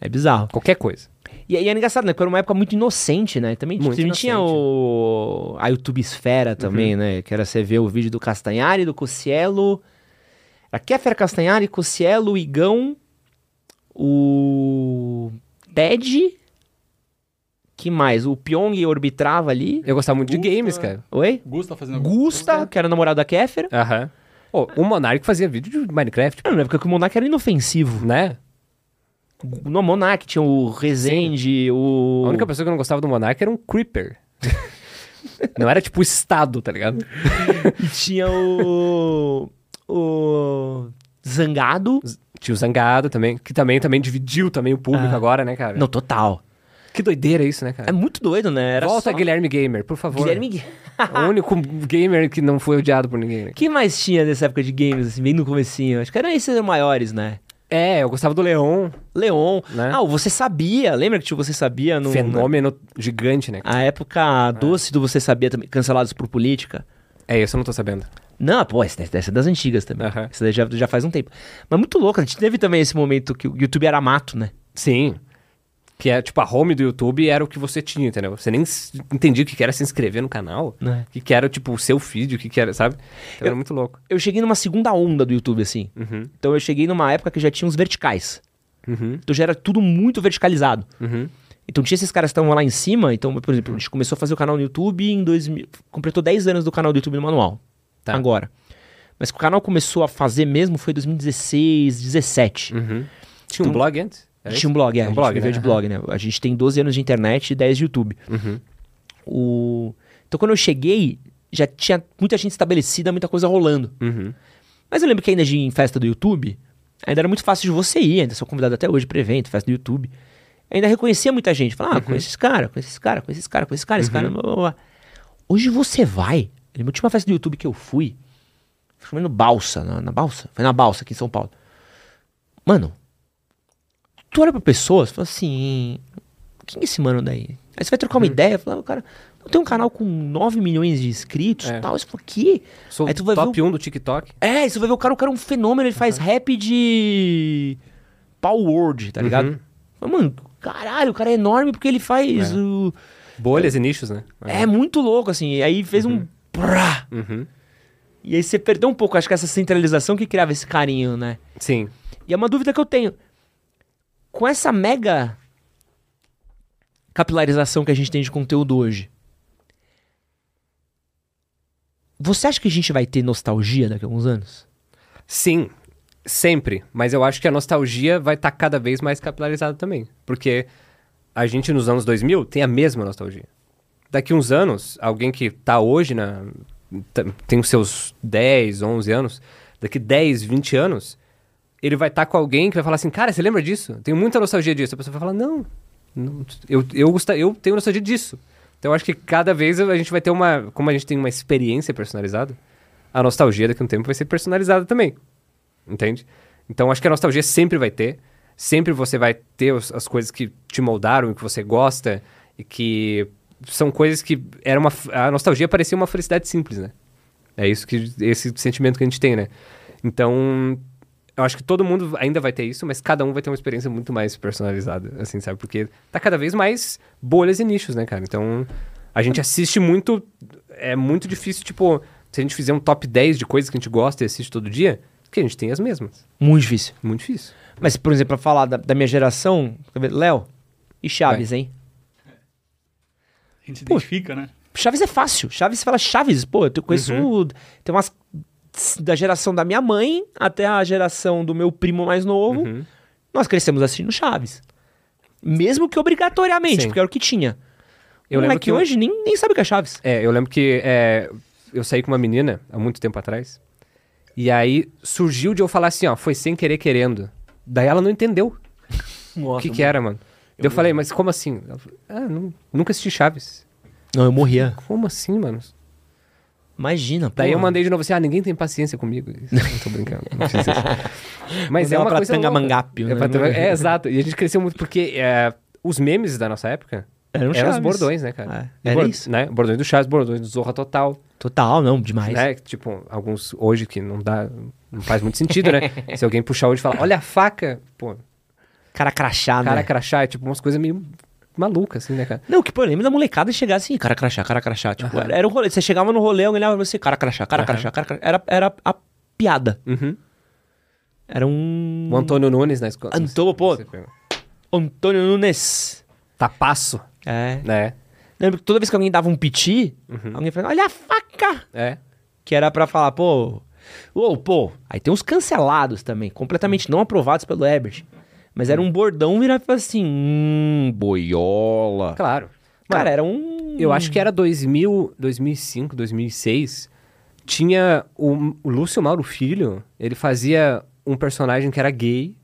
É bizarro.
Qualquer coisa.
E, e é engraçado, né? Porque era uma época muito inocente, né? Também
Muito
também tinha
inocente.
o... a YouTube Esfera também, né? Que era você ver o vídeo do Castanhari, do Cocielo... Era Kéfera Castanhari, Cocielo, Igão, o Ted... Que mais? O Pyong orbitrava ali.
Eu gostava muito de
Gusta.
games, cara.
Oi?
Gusta fazendo
Gusta, que era namorado da Kéfera.
Aham. Pô, o Monark fazia vídeo de Minecraft,
Era na época que o Monark era inofensivo.
né?
No Monark tinha o Rezende, o...
A única pessoa que eu não gostava do Monark era um Creeper. não era tipo o Estado, tá ligado?
E tinha o. o. Zangado.
Tinha o Zangado também, que também, também dividiu também o público
Ah.
agora, né, cara?
Não, total.
Que doideira isso, né,
É
cara?
muito doido, né? Era
Volta
só...
Guilherme Gamer, por favor.
Guilherme.
o único gamer que não foi odiado por ninguém. né?
que mais tinha nessa época de games, assim, bem no comecinho? Acho que eram esses maiores, né?
É, eu gostava do Leon,
Leon.
Né?
Ah, o Você Sabia. Lembra que tinha o Você Sabia no.
fenômeno gigante, né?
A época doce do Você Sabia também, cancelados por política.
É, isso eu não tô sabendo.
Não, pô, essa, essa é das antigas também.
Aham.
Essa daí já, já faz um tempo. Mas muito louco, a gente teve também esse momento que o YouTube era mato, né?
Sim. Que é, tipo, a home do YouTube era o que você tinha, entendeu? Você nem entendia o que era se inscrever no canal.
Né.
O que que era, tipo, o seu feed, o que que era, sabe? Então era muito louco.
Eu cheguei numa segunda onda do YouTube, assim.
Uhum,
Então eu cheguei numa época que já tinha uns verticais.
uhum,
Então já era tudo muito verticalizado.
uhum.
Então tinha esses caras que estavam lá em cima. Então, por exemplo, a gente começou a fazer o canal no YouTube em 2000. Completou 10 anos do canal do YouTube no manual.
Tá.
Agora. Mas que o canal começou a fazer mesmo foi 2016, 17.
Uhum. Tinha um blog antes? Era
Tinha um blog, é.
Um
a
blog, né?
de blog, né? A gente tem 12 anos de internet e 10 de YouTube.
Uhum.
O... Então quando eu cheguei, já tinha muita gente estabelecida, muita coisa rolando.
Uhum.
Mas eu lembro que ainda de em festa do YouTube, ainda era muito fácil de você ir, ainda sou convidado até hoje para evento, festa do YouTube. Ainda reconhecia muita gente. Falava, ah, conheço esse cara, conheço esse cara, conheço esse cara, conheço esse cara, esse cara. Blá, blá, blá. Hoje você vai. Na última festa do YouTube que eu fui, foi no Balsa, na, na Balsa, foi na Balsa aqui em São Paulo. Mano, tu olha pra pessoas e fala assim, quem é esse mano daí? Aí você vai trocar uma ideia, fala, "Ah, cara, eu tenho um canal com 9 milhões de inscritos e
É.
tal. Você fala, que?
Sou
Aí tu vai ver
top
o-
1 do TikTok.
É, você vai ver o cara, o cara é um fenômeno, ele faz rap de Power Word, tá ligado?
Uhum.
Mas, Mano, caralho, o cara é enorme porque ele faz
É.
o...
Bolhas e nichos, né?
É muito louco, assim. E aí fez um... Prá!
Uhum.
E aí você perdeu um pouco, acho que essa centralização que criava esse carinho, né?
Sim.
E é uma dúvida que eu tenho. Com essa mega capilarização que a gente tem de conteúdo hoje, você acha que a gente vai ter nostalgia daqui a alguns anos?
Sim, sempre. Mas eu acho que a nostalgia vai estar cada vez mais capilarizada também. Porque a gente nos anos 2000 tem a mesma nostalgia. Daqui uns anos, alguém que tá hoje na. tá- tem os seus 10, 11 anos, daqui 10, 20 anos, ele vai estar com alguém que vai falar assim: Cara, você lembra disso? Eu Tenho muita nostalgia disso. A pessoa vai falar: Não, não, eu, eu, eu tenho nostalgia disso. Então eu acho que cada vez a gente vai ter uma. Como a gente tem uma experiência personalizada, a nostalgia daqui a um tempo vai ser personalizada também. Entende? Então acho que a nostalgia sempre vai ter. Sempre você vai ter os- as coisas que te moldaram que você gosta. E que são coisas que. Era uma, a nostalgia parecia uma felicidade simples, né? É isso que. Esse sentimento que a gente tem, né? Então. Eu acho que todo mundo ainda vai ter isso, mas cada um vai ter uma experiência muito mais personalizada, assim, sabe? Porque tá cada vez mais bolhas e nichos, né, cara? Então, a gente assiste muito. É muito difícil, tipo, se a gente fizer um top 10 de coisas que a gente gosta e assiste todo dia, que a gente tem as mesmas.
Muito difícil.
Muito difícil.
Mas, por exemplo, pra falar da, da minha geração? Léo e Chaves, hein?
A gente se identifica, né?
Chaves é fácil. Chaves, você fala Chaves, pô, eu conheço. Tem umas. Da geração da minha mãe até a geração do meu primo mais novo.
Uhum.
Nós crescemos assistindo Chaves. Mesmo que obrigatoriamente,
Sim.
porque era o que tinha.
Eu
o
lembro que eu-
hoje nem, nem sabe o que é Chaves.
É, eu lembro que é, eu saí com uma menina há muito tempo atrás. E aí surgiu de eu falar assim, ó, foi sem querer querendo. Daí ela não entendeu o que, que era, mano. Daí eu falei, mas como assim? Ela falou, ah, nu- nunca assisti Chaves.
Não, eu morria.
Como assim, mano?
Imagina, pô.
Daí eu mandei de novo assim, ah, ninguém tem paciência comigo. Não tô brincando, não fiz isso. Mas é
uma pra
coisa louca.
Tangamangap,
É,
né?
pra Tanga- é, exato. E a gente cresceu muito porque é, os memes da nossa época
Eram
eram os bordões, né, cara?
É, era
bor-
isso.
Né? Bordões do Chaves, bordões do Zorra Total.
Total, não, demais.
né? Tipo, alguns hoje que não dá, não faz muito sentido, né? Se alguém puxar hoje e falar, olha a faca, pô,
Cara crachá,
cara
né?
crachá, é tipo umas coisas meio malucas, assim, né, cara?
Não, que lembro da molecada chegar assim, cara crachá, cara crachá. Tipo, era, era o rolê. Você chegava no rolê, alguém olhava pra você, cara crachá, cara crachá, cara crachá. Era, era a piada.
Uhum.
Era um.
O Antônio Nunes na escola.
Antônio, pô. Antônio Nunes.
Tapaço,
É.
né?
Lembro que toda vez que alguém dava um piti,
Uhum.
alguém falava, olha a faca!
É.
Que era pra falar, pô. Ô, pô. Aí tem uns cancelados também, completamente não aprovados pelo Ebert. Mas era um bordão virar assim, hum, boiola.
Claro.
Cara,
Mano,
era um.
Eu acho que era 2000, 2005, 2006. Tinha o, o Lúcio Mauro Filho, ele fazia um personagem que era gay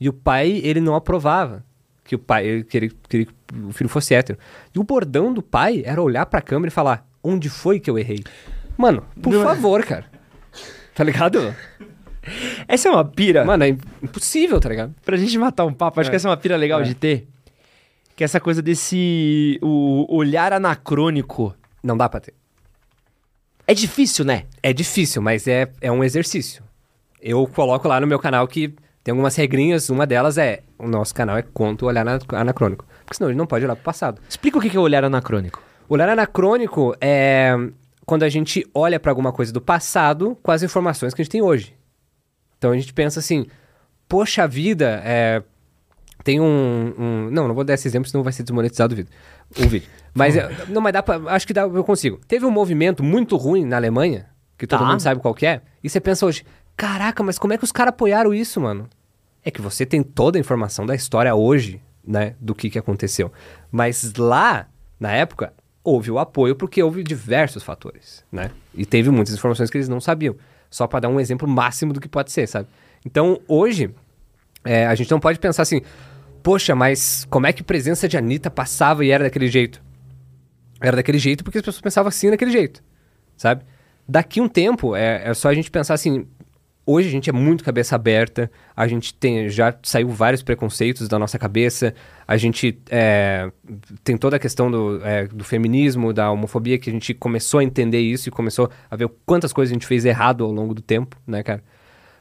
e o pai, ele não aprovava que o pai, ele queria, queria que o filho fosse hétero. E o bordão do pai era olhar pra câmera e falar, onde foi que eu errei? Mano, por
Não é-
favor, cara. Tá ligado?
Essa é uma pira.
Mano, é impossível, tá ligado?
Pra gente matar um papo, acho
É.
que essa é uma pira legal
É.
de ter. Que é essa coisa desse. O olhar anacrônico.
Não dá pra ter.
É difícil, né?
É difícil, mas é, é um exercício. Eu coloco lá no meu canal que tem algumas regrinhas. Uma delas é: o nosso canal é contra o olhar ana- anacrônico. Porque senão ele não pode olhar pro passado.
Explica o que é olhar anacrônico.
O olhar anacrônico é quando a gente olha pra alguma coisa do passado com as informações que a gente tem hoje. Então a gente pensa assim: poxa vida, é, Tem um, um- Não, não vou dar esse exemplo, senão vai ser desmonetizado o vídeo. O vídeo. Mas, é, não, mas dá pra. Acho que dá, eu consigo. Teve um movimento muito ruim na Alemanha, que todo
Tá.
mundo sabe qual que é, e você pensa hoje, caraca, mas como é que os caras apoiaram isso, mano? É que você tem toda a informação da história hoje, né, do que, que aconteceu. Mas lá, na época, houve o apoio porque houve diversos fatores, né? E teve muitas informações que eles não sabiam. Só pra dar um exemplo máximo do que pode ser, sabe? Então, hoje, é, a gente não pode pensar assim, poxa, mas como é que presença de Anitta passava e era daquele jeito? Era daquele jeito porque as pessoas pensavam assim daquele jeito, sabe? Daqui um tempo, é, é só a gente pensar assim, hoje a gente é muito cabeça aberta, a gente tem, já saiu vários preconceitos da nossa cabeça, a gente é, tem toda a questão do, é, do feminismo, da homofobia, que a gente começou a entender isso e começou a ver quantas coisas a gente fez errado ao longo do tempo, né, cara?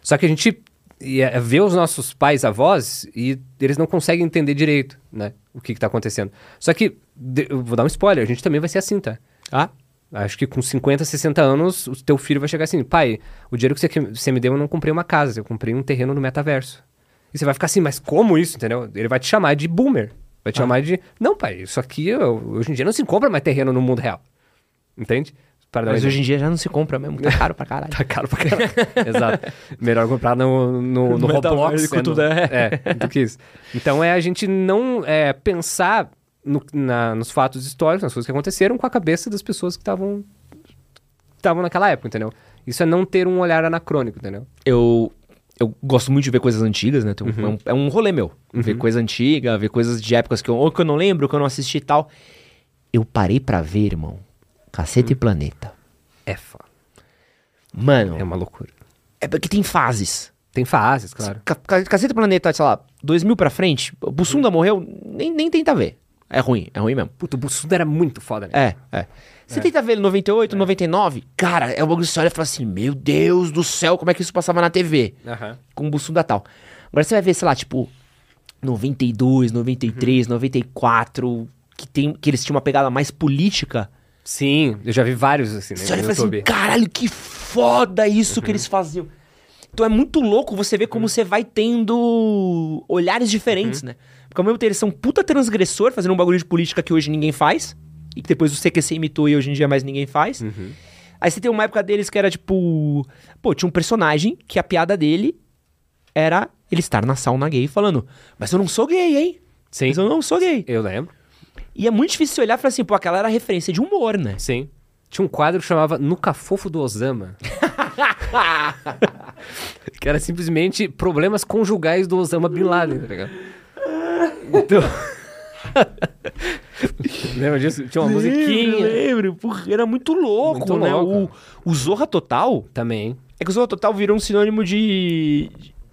Só que a gente ia ver os nossos pais, avós, e eles não conseguem entender direito, né? O que, que tá acontecendo. Só que, de- vou dar um spoiler, a gente também vai ser assim, tá?
Ah,
Acho que com 50, 60 anos, o teu filho vai chegar assim, pai, o dinheiro que você, que você me deu eu não comprei uma casa, eu comprei um terreno no metaverso. E você vai ficar assim, mas como isso, entendeu? Ele vai te chamar de boomer. Vai te chamar de, não pai, isso aqui, eu- hoje em dia não se compra mais terreno no mundo real. Entende? Para
mas hoje em dia já não se compra mesmo, tá caro pra caralho.
Tá caro pra caralho. Exato. Melhor comprar no, no, no Roblox. é,
tudo,
no-
é.
é, do que isso. Então é a gente não é, pensar no- na- nos fatos históricos, nas coisas que aconteceram com a cabeça das pessoas que estavam estavam naquela época, entendeu? Isso é não ter um olhar anacrônico, entendeu?
eu, eu gosto muito de ver coisas antigas, né? Um-
Uhum.
é, um, é um rolê meu. Ver coisa antiga, ver coisas de épocas que eu, ou que eu não lembro, que eu não assisti e tal. Eu parei pra ver, irmão. Cacete e
Hum.
Planeta.
É foda.
Mano,
É uma loucura.
é porque tem fases.
Tem fases, claro.
Ca- ca- Cacete e Planeta, sei lá, 2000 pra frente, o Bussunda morreu, nem, nem tenta ver. É ruim, é ruim mesmo.
Puta, o Bussunda era muito foda, né?
É, é. Você tenta ver ele em 98, 99, cara, é o bagulho que você olha e fala assim, meu Deus do céu, como é que isso passava na TV?
Aham.
com o Bussunda tal. Agora você vai ver, sei lá, tipo, 92, 93, 94, que, tem, que eles tinham uma pegada mais política.
Sim, eu já vi vários assim, né?
Você olha e fala assim, caralho, que foda isso que eles faziam. Então é muito louco você ver como você vai tendo olhares diferentes, né? Porque ao mesmo tempo eles são puta transgressor, fazendo um bagulho de política que hoje ninguém faz. E que depois o CQC imitou e hoje em dia mais ninguém faz. Aí você tem uma época deles que era tipo. Pô, tinha um personagem que a piada dele era ele estar na sauna gay falando: Mas eu não sou gay, hein?
Sim.
Mas eu não sou gay.
Eu lembro.
E é muito difícil você olhar e falar assim: pô, aquela era referência de humor, né?
Sim. Tinha um quadro que chamava Nuca Fofo do Osama. que era simplesmente problemas conjugais do Osama Bin Laden, tá ligado? Então... Lembra disso? Tinha uma
Lembro,
musiquinha.
lembro. Porra, era muito louco,
Muito
né?
louco.
O, o Zorra Total.
Também.
É que o Zorra Total virou um sinônimo de.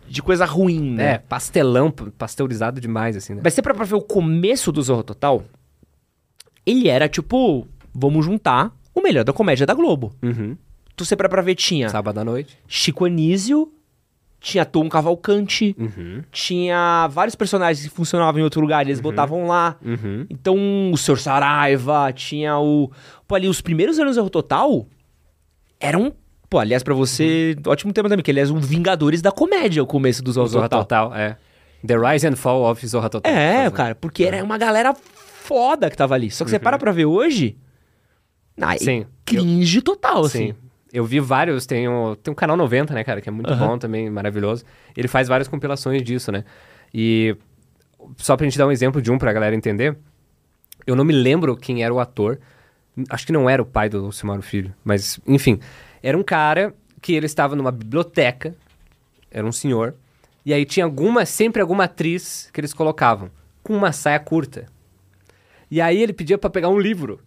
de coisa ruim, né?
É, pastelão, pasteurizado demais, assim, né?
Mas você pra pra ver o começo do Zorro Total, ele era tipo, vamos juntar o melhor da comédia da Globo.
Uhum.
Tu pra pra ver tinha
Sábado à noite.
Chico Anísio, tinha Tom Cavalcante,
Uhum.
tinha vários personagens que funcionavam em outro lugar, eles botavam lá.
Uhum.
Então, o Sr. Saraiva, tinha o... Pô, ali, os primeiros anos do Total eram... Pô, aliás, pra você, ótimo tema também, que aliás, um Vingadores da Comédia, o começo do Zorro,
Zorra
Total.
Total, é. The Rise and Fall of Zorra Total.
É, cara, porque era uma galera foda que tava ali. Só que você para pra ver hoje. Ah,
Sim.
Cringe total, assim.
Sim. Eu vi vários, tem o, tem o Canal 90, né, cara, que é muito
Aham.
bom também, maravilhoso. Ele faz várias compilações disso, né? E só pra gente dar um exemplo de um pra galera entender, eu não me lembro quem era o ator. Acho que não era o pai do Silmaro Filho, mas enfim, era um cara que ele estava numa biblioteca, era um senhor, e aí tinha alguma, sempre alguma atriz que eles colocavam com uma saia curta. E aí ele pedia pra pegar um livro.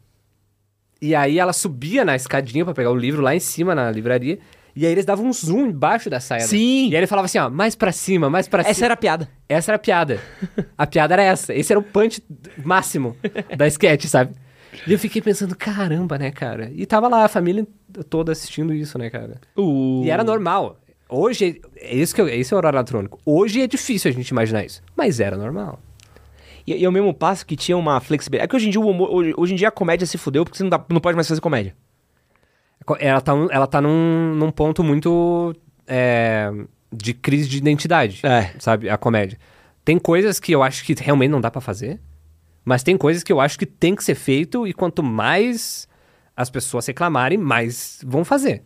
E aí ela subia na escadinha pra pegar o livro lá em cima na livraria. E aí eles davam um zoom embaixo da saia. dela.
Sim.
E aí ele falava assim, ó, mais pra cima, mais pra
Essa
cima.
era a piada.
Essa era a piada. A piada era essa. Esse era o punch máximo da sketch, sabe? E eu fiquei pensando, caramba, né, cara? E tava lá a família toda assistindo isso, né, cara?
O...
E era normal. Hoje, é isso que eu, esse é o horário eletrônico. Hoje é difícil a gente imaginar isso. Mas era normal.
E, e ao mesmo passo que tinha uma flexibilidade. É que hoje em dia, o humor- hoje, hoje em dia a comédia se fudeu porque você não, dá- não pode mais fazer comédia.
Ela tá, ela tá num, num ponto muito é, de crise de identidade,
É.
sabe? A comédia. Tem coisas que eu acho que realmente não dá pra fazer, mas tem coisas que eu acho que tem que ser feito e quanto mais as pessoas reclamarem, mais vão fazer.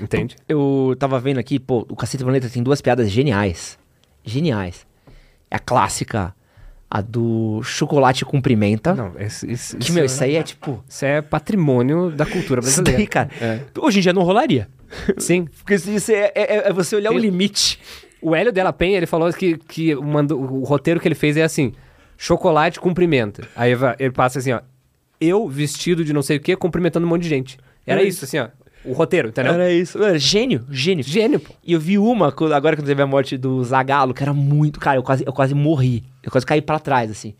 Entende?
Eu tava vendo aqui, pô, o Cacete Planeta tem duas piadas geniais. Geniais. É a clássica, a do chocolate com pimenta.
Não, isso, isso,
que, meu, isso aí é tipo.
isso é patrimônio da cultura
Isso
brasileira.
daí, cara.
É.
Hoje em dia não rolaria.
Sim.
Porque isso isso é, é- é você olhar
Tem-
o limite.
O Hélio Della Penha, ele falou que, que mandou- o roteiro que ele fez é assim: chocolate com pimenta. Aí ele passa assim, ó. Eu vestido de não sei o que, cumprimentando um monte de gente. Era
É
isso, assim, ó. O roteiro, entendeu?
Era isso. Mano, gênio, gênio.
Gênio, pô.
E eu vi uma, agora quando teve a morte do Zagalo, que era muito. Cara, eu quase, eu quase morri. Eu quase caí pra trás, assim.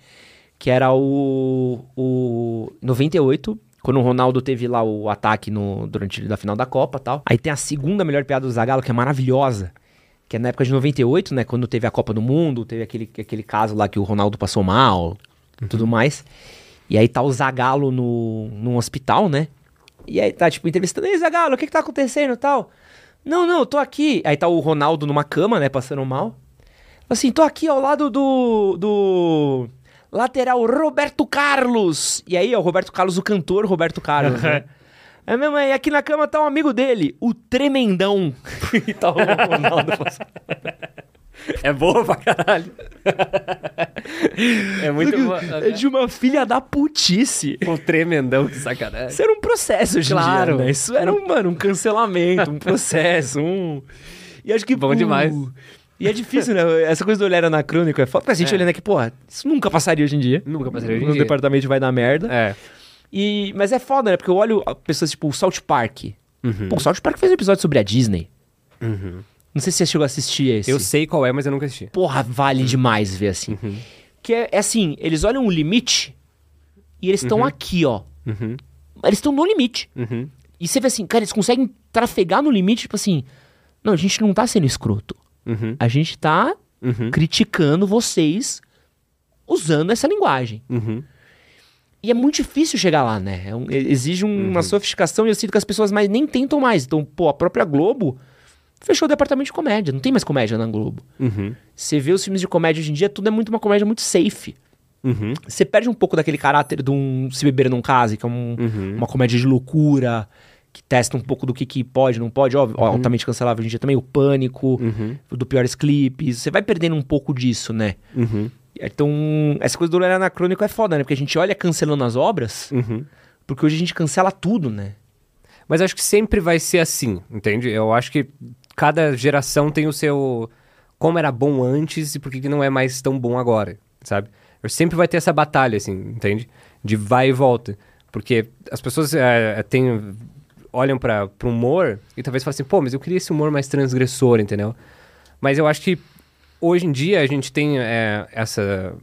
Que era o. O. 98, quando o Ronaldo teve lá o ataque no, durante a final da Copa e tal. Aí tem a segunda melhor piada do Zagalo, que é maravilhosa. Que é na época de 98, né? Quando teve a Copa do Mundo, teve aquele, aquele caso lá que o Ronaldo passou mal e tudo mais. E aí tá o Zagalo no, num hospital, né? E aí tá, tipo, entrevistando, ei, Zagalo, o que que tá acontecendo e tal? Não, não, eu tô aqui. Aí tá o Ronaldo numa cama, né, passando mal. Assim, tô aqui ao lado do. do. Lateral Roberto Carlos. E aí, ó, o Roberto Carlos, o cantor Roberto Carlos. né? É mesmo, aí aqui na cama tá um amigo dele, o Tremendão. e tá o Ronaldo passando.
É boa pra caralho. é muito boa.
É de uma filha da putice.
Um tremendão de sacanagem.
Isso era um processo hoje em
Claro.
dia, né? Isso era, um, mano, um cancelamento, um processo, um... E acho que...
Bom demais.
E é difícil, né? Essa coisa do olhar anacrônico é foda. Porque a gente
É.
olhando aqui, porra, isso nunca passaria hoje em dia.
Nunca passaria hoje em
No
dia.
departamento vai dar merda.
É.
E... Mas é foda, né? Porque eu olho pessoas tipo o South Park.
Uhum.
Pô, o South Park fez um episódio sobre a Disney. Não sei se você chegou a assistir esse.
Eu sei qual é, mas eu nunca assisti.
Porra, vale demais ver assim.
Uhum.
Que é, é assim, eles olham um limite e eles estão aqui, ó.
Uhum.
Eles estão no limite.
Uhum.
E você vê assim, cara, eles conseguem trafegar no limite, tipo assim. Não, a gente não tá sendo escroto.
Uhum.
A gente tá
Uhum.
criticando vocês usando essa linguagem.
Uhum.
E é muito difícil chegar lá, né? É um- exige um-
Uhum.
uma sofisticação e eu sinto que as pessoas mais nem tentam mais. Então, pô, a própria Globo fechou o departamento de comédia. Não tem mais comédia na Globo.
Uhum.
Você vê os filmes de comédia hoje em dia, tudo é muito uma comédia muito safe.
Uhum.
Você perde um pouco daquele caráter de um Se Beber Não Case, que é um-
Uhum.
uma comédia de loucura, que testa um pouco do que, que pode, não pode, óbvio, altamente cancelável hoje em dia também, o pânico,
Uhum.
do piores clipes. Você vai perdendo um pouco disso, né?
Uhum.
Então, essa coisa do olhar anacrônico é foda, né? Porque a gente olha cancelando as obras,
Uhum.
porque hoje a gente cancela tudo, né?
Mas acho que sempre vai ser assim, entende? Eu acho que cada geração tem o seu. Como era bom antes e por que não é mais tão bom agora, sabe? Eu sempre vai ter essa batalha, assim, entende? De vai e volta. Porque as pessoas é, têm, olham para o humor e talvez falem assim, pô, mas eu queria esse humor mais transgressor, entendeu? Mas eu acho que hoje em dia a gente tem é, essa,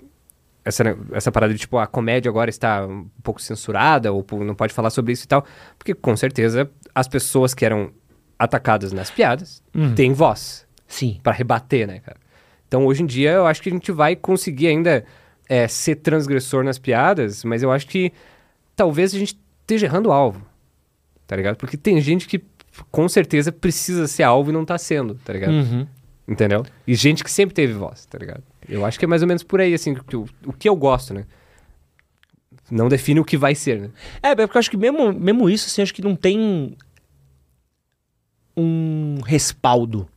essa, essa parada de, tipo, a comédia agora está um pouco censurada, ou não pode falar sobre isso e tal, porque com certeza as pessoas que eram atacadas nas piadas têm voz
Sim.
para rebater, né, cara? Então hoje em dia eu acho que a gente vai conseguir ainda é, ser transgressor nas piadas, mas eu acho que talvez a gente esteja errando o alvo, tá ligado? Porque tem gente que com certeza precisa ser alvo e não tá sendo, tá ligado?
Uhum.
Entendeu? E gente que sempre teve voz, tá ligado? Eu acho que é mais ou menos por aí, assim, que o, o que eu gosto, né? Não define o que vai ser, né?
É, porque eu acho que mesmo, mesmo isso, assim, acho que não tem um respaldo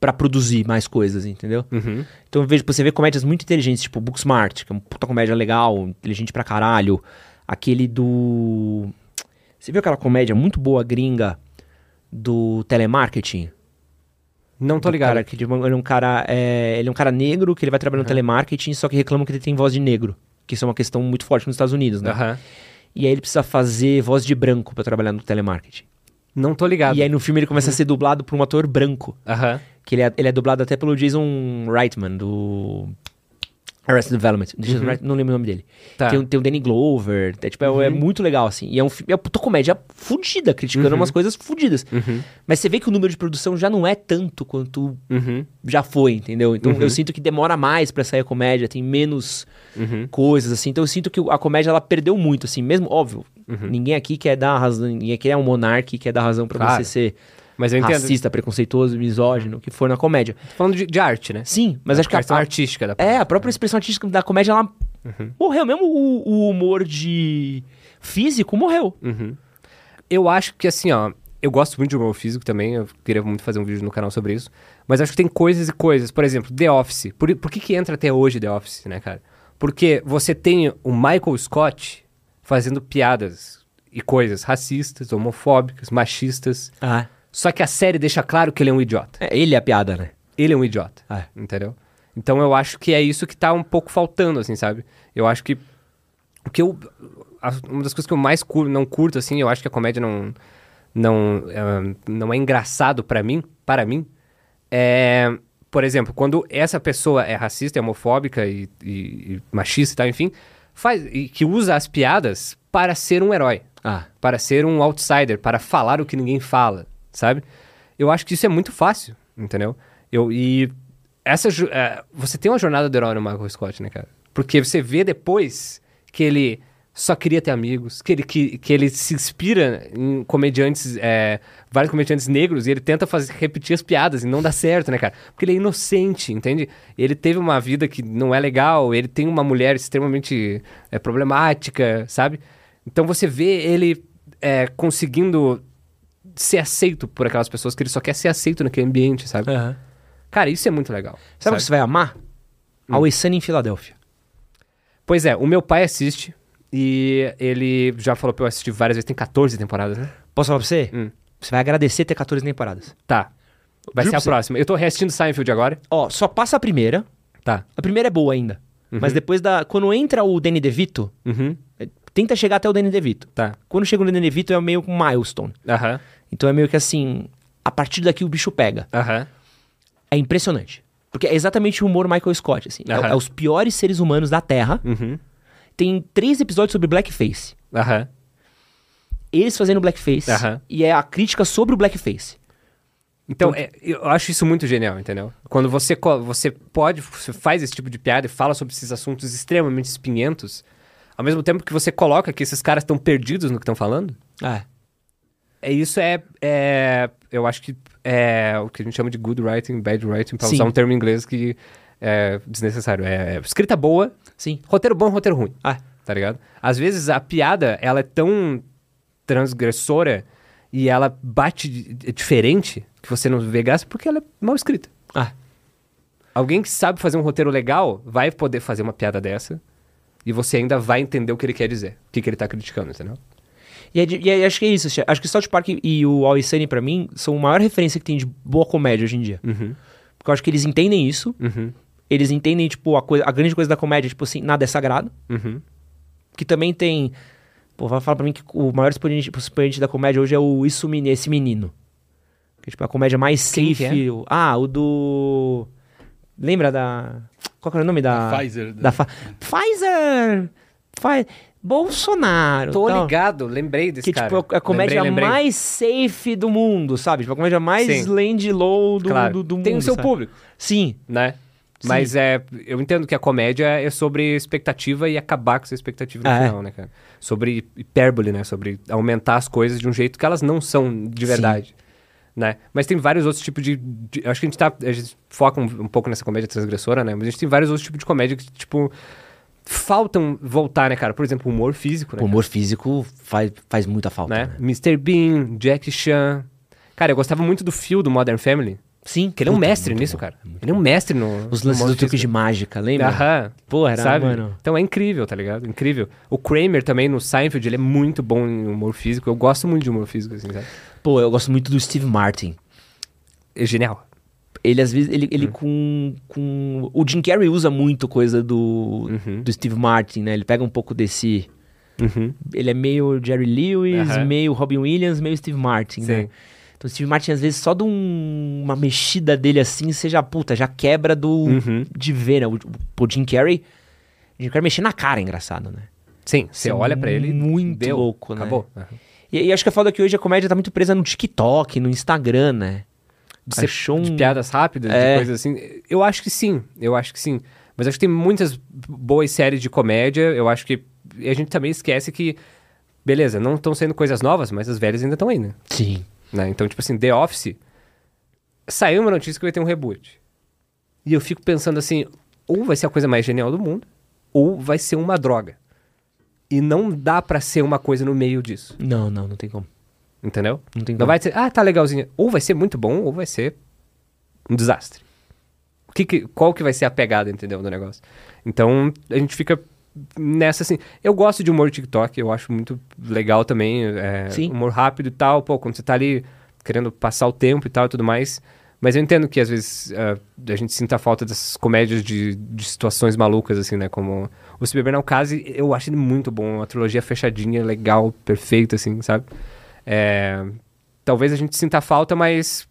pra produzir mais coisas, entendeu?
Uhum.
Então eu vejo, você vê comédias muito inteligentes, tipo Booksmart, que é uma puta comédia legal, inteligente pra caralho. Aquele do. Você viu aquela comédia muito boa gringa do telemarketing?
Não tô
Do
ligado.
Cara, que ele é um cara. é, ele é um cara negro que ele vai trabalhar no telemarketing, só que reclama que ele tem voz de negro. Que isso é uma questão muito forte nos Estados Unidos, né?
Aham.
E aí ele precisa fazer voz de branco pra trabalhar no telemarketing.
Não tô ligado.
E aí no filme ele começa a ser dublado por um ator branco.
Aham.
Que ele é, ele é dublado até pelo Jason Reitman, do Arrested Development. Jason Reit- não lembro o nome dele.
Tá.
Tem, o- tem o Danny Glover. É, tipo, é, é muito legal, assim. E é um filme. É uma puta comédia fudida, criticando umas coisas fudidas. Mas você vê que o número de produção já não é tanto quanto
Uhum.
já foi, entendeu? Então eu sinto que demora mais pra sair a comédia, tem menos
Uhum.
coisas, assim. Então eu sinto que a comédia ela perdeu muito, assim. Mesmo, óbvio,
Uhum.
ninguém aqui quer dar razão, ninguém aqui é um monarca e quer dar razão pra
Claro.
você ser
Mas eu entendo.
racista, preconceituoso, misógino, que for na comédia.
Tô falando de, de arte, né?
Sim, mas acho que a, a-
artística da
É, a própria expressão artística da comédia, ela
Uhum.
morreu. Mesmo o, o humor de físico morreu.
Uhum. Eu acho que assim, ó, eu gosto muito de humor físico também, eu queria muito fazer um vídeo no canal sobre isso, mas acho que tem coisas e coisas. Por exemplo, The Office. Por, por que que entra até hoje The Office, né, cara? Porque você tem o Michael Scott fazendo piadas e coisas racistas, homofóbicas, machistas,
Ah.
Só que a série deixa claro que ele é um idiota.
É, ele é a piada, né?
Ele é um idiota.
É.
Entendeu? Então eu acho que é isso que tá um pouco faltando, assim, sabe? Eu acho que. O que eu. uma das coisas que eu mais cur- não curto, assim, eu acho que a comédia não. Não, eh, não é engraçado pra mim, para mim, é. Por exemplo, quando essa pessoa é racista, é homofóbica e, e- e machista e tal, enfim, faz, e que usa as piadas para ser um herói
Ah.
para ser um outsider, para falar o que ninguém fala, sabe? Eu acho que isso é muito fácil, entendeu? Eu, e essa, é, você tem uma jornada do herói no Michael Scott, né, cara? Porque você vê depois que ele só queria ter amigos, que ele, que, que ele se inspira em comediantes, é, vários comediantes negros, e ele tenta fazer, repetir as piadas e não dá certo, né, cara? Porque ele é inocente, entende? Ele teve uma vida que não é legal, ele tem uma mulher extremamente é, problemática, sabe? Então você vê ele é, conseguindo ser aceito por aquelas pessoas que ele só quer ser aceito naquele ambiente, sabe? Cara, isso é muito legal.
Sabe o que você vai amar?
Hum.
Always Sunny em Filadélfia.
Pois é, o meu pai assiste e ele já falou pra eu assistir várias vezes, tem 14 temporadas, né?
Posso falar pra você?
Hum.
Você vai agradecer ter 14 temporadas.
Tá. Vai
Juro
ser a próxima. Eu tô reassistindo Seinfeld agora.
Ó, só passa a primeira.
Tá.
A primeira é boa ainda. Mas depois da. Quando entra o Danny DeVito,
Uhum.
é, tenta chegar até o Danny DeVito.
Tá.
Quando chega o Danny DeVito é meio um milestone.
Aham.
Então é meio que assim. A partir daqui o bicho pega.
Aham.
É impressionante. Porque é exatamente o humor Michael Scott, assim. É-
Aham.
É, os piores seres humanos da Terra.
Uhum.
Tem três episódios sobre blackface. Eles fazendo blackface. E é a crítica sobre o blackface.
Então, é, eu acho isso muito genial, entendeu? Quando você, você pode, você faz esse tipo de piada e fala sobre esses assuntos extremamente espinhentos, ao mesmo tempo que você coloca que esses caras estão perdidos no que estão falando,
É.
é isso é, é- eu acho que é o que a gente chama de good writing, bad writing, pra
Sim.
usar um termo em inglês que é desnecessário. É, é escrita boa,
Sim.
roteiro bom, roteiro ruim.
Ah.
Tá ligado? Às vezes a piada, ela é tão transgressora e ela bate di- diferente que você não vê graça porque ela é mal escrita.
Ah.
Alguém que sabe fazer um roteiro legal vai poder fazer uma piada dessa e você ainda vai entender o que ele quer dizer, o que, que ele tá criticando, entendeu?
E, é de- e é- acho que é isso. Acho que o South Park e o Always Sunny, pra mim, são a maior referência que tem de boa comédia hoje em dia.
Uhum.
Porque eu acho que eles entendem isso.
Uhum.
Eles entendem, tipo, a, coisa, a grande coisa da comédia, tipo assim, nada é sagrado.
Uhum.
Que também tem. Pô, vai falar pra mim que o maior expoente, expoente da comédia hoje é o Isso Meni- Esse Menino. Que tipo, é a comédia mais
Quem
safe.
que é?
Ah, o do. Lembra da. Qual que era o nome da.
Da Pfizer.
Da Fa- Pfizer! Pfi- Bolsonaro.
Tô
tal.
ligado, lembrei desse
Que,
cara.
tipo, é a comédia
Lembrei, lembrei.
mais safe do mundo, sabe? Tipo, a comédia mais
Sim.
land low do,
Claro.
do, do mundo.
Tem o seu
sabe?
público,
Sim.
né?
Sim.
Mas é, eu entendo que a comédia é sobre expectativa e acabar com essa expectativa no
É.
final, né, cara? Sobre hipérbole, né? Sobre aumentar as coisas de um jeito que elas não são de verdade. Né? Mas tem vários outros tipos de, de- Acho que a gente tá. A gente foca um, um pouco nessa comédia transgressora, né? Mas a gente tem vários outros tipos de comédia que, tipo. Faltam voltar, né, cara? Por exemplo, o humor físico, né?
O humor físico faz, faz muita falta.
né?
né?
Mr. Bean, Jack Chan. Cara, eu gostava muito do Phil do Modern Family.
Sim.
Que ele é um mestre
muito
nisso,
bom,
cara. Ele é um mestre no.
Os lances do truque de mágica, lembra?
Aham.
Porra, era,
sabe?
mano.
Então é incrível, tá ligado? Incrível. O Kramer também no Seinfeld, ele é muito bom em humor físico. Eu gosto muito de humor físico, assim, sabe?
Pô, eu gosto muito do Steve Martin.
É genial.
Ele, às vezes, ele, ele
Hum.
com, com... O Jim Carrey usa muito coisa do,
Uhum.
do Steve Martin, né? Ele pega um pouco desse...
Uhum.
Ele é meio Jerry Lewis, meio Robin Williams, meio Steve Martin, né?
Sim.
Então o Steve Martin, às vezes, só de um- uma mexida dele assim, você já, puta, já quebra do...
Uhum.
De ver, né? O, o Jim Carrey... O Jim Carrey mexer na cara é engraçado, né?
Sim, você
é
olha pra ele.
muito
deu,
louco, né?
Acabou.
E, e acho que a foda é que hoje a comédia tá muito presa no TikTok, no Instagram, né?
De, ser-
Achou
de
um-
piadas rápidas,
É.
de coisas assim. Eu acho que sim, eu acho que sim. Mas acho que tem muitas boas séries de comédia. Eu acho que. E a gente também esquece que. Beleza, não estão sendo coisas novas, mas as velhas ainda estão aí, né?
Sim.
Né? Então, tipo assim, The Office, saiu uma notícia que vai ter um reboot. E eu fico pensando assim, ou vai ser a coisa mais genial do mundo, ou vai ser uma droga. E não dá pra ser uma coisa no meio disso,
Não, não, não tem como.
Entendeu?
Não tem
Não vai ser, ah, tá legalzinho. Ou vai ser muito bom, ou vai ser um desastre. O que que- qual que vai ser a pegada, entendeu, do negócio? Então, a gente fica nessa assim. Eu gosto de humor TikTok, eu acho muito legal também. é. Humor rápido e tal. Pô, quando você tá ali querendo passar o tempo e tal e tudo mais. Mas eu entendo que às vezes ah, a gente sinta a falta dessas comédias de, de situações malucas, assim, né? Como o Se Beber Não Case, eu acho ele muito bom. Uma trilogia fechadinha, legal, perfeita, assim, sabe? É, talvez a gente sinta falta, mas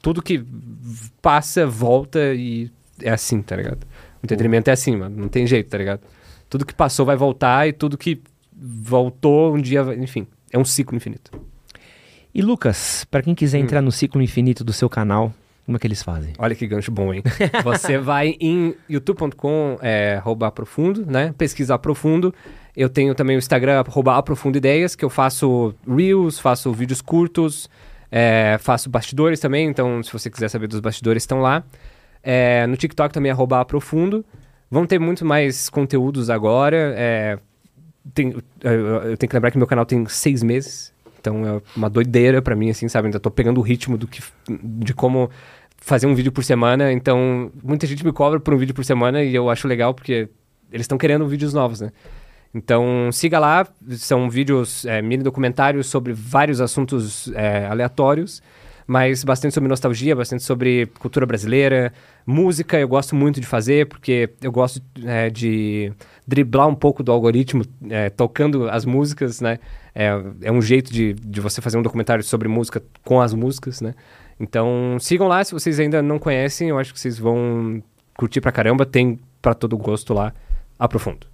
tudo que passa, volta e é assim, tá ligado? O entretenimento é assim, mano. Não tem jeito, tá ligado? Tudo que passou vai voltar e tudo que voltou um dia, vai... enfim, é um ciclo infinito.
E Lucas, pra quem
Hum.
quiser entrar no ciclo infinito do seu canal, como é que eles fazem?
Olha que gancho bom, hein? Você vai em youtube.com, é, arroba aprofundo, né? Pesquisa aprofundo. Eu tenho também o Instagram, arroba aprofundo ideias, que eu faço reels, faço vídeos curtos, é, faço bastidores também, então se você quiser saber dos bastidores, estão lá. É, no TikTok também, arroba aprofundo. Vão ter muito mais conteúdos agora. é, tem- eu, eu tenho que lembrar que meu canal tem seis meses, então é uma doideira pra mim, assim, sabe? Ainda tô pegando o ritmo do que, de como fazer um vídeo por semana. Então, muita gente me cobra por um vídeo por semana e eu acho legal porque eles estão querendo vídeos novos, né? Então, siga lá. São vídeos, é, mini documentários sobre vários assuntos é, aleatórios, mas bastante sobre nostalgia, bastante sobre cultura brasileira, música. Eu gosto muito de fazer porque eu gosto é, de driblar um pouco do algoritmo é, tocando as músicas, né? É, é um jeito de, de você fazer um documentário sobre música com as músicas, né? Então, sigam lá se vocês ainda não conhecem. Eu acho que vocês vão curtir pra caramba. Tem pra todo gosto lá. Aprofundo.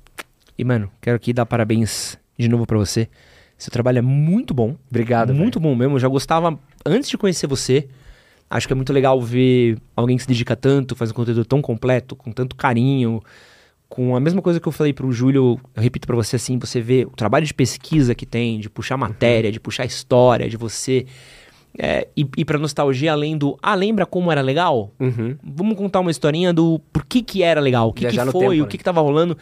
E, mano, quero aqui dar parabéns de novo pra você. Seu trabalho é muito bom.
Obrigado,
Muito bom mesmo. Eu já gostava antes de conhecer você. Acho que é muito legal ver alguém que se dedica tanto, faz um conteúdo tão completo, com tanto carinho, com a mesma coisa que eu falei pro Júlio, eu repito pra você assim, você vê o trabalho de pesquisa que tem, de puxar matéria, de puxar história, de você é, ir, ir pra nostalgia além do, ah, lembra como era legal?
Uhum.
Vamos contar uma historinha do por que que era legal, o que, que foi,
tempo,
o
né?
que que tava rolando.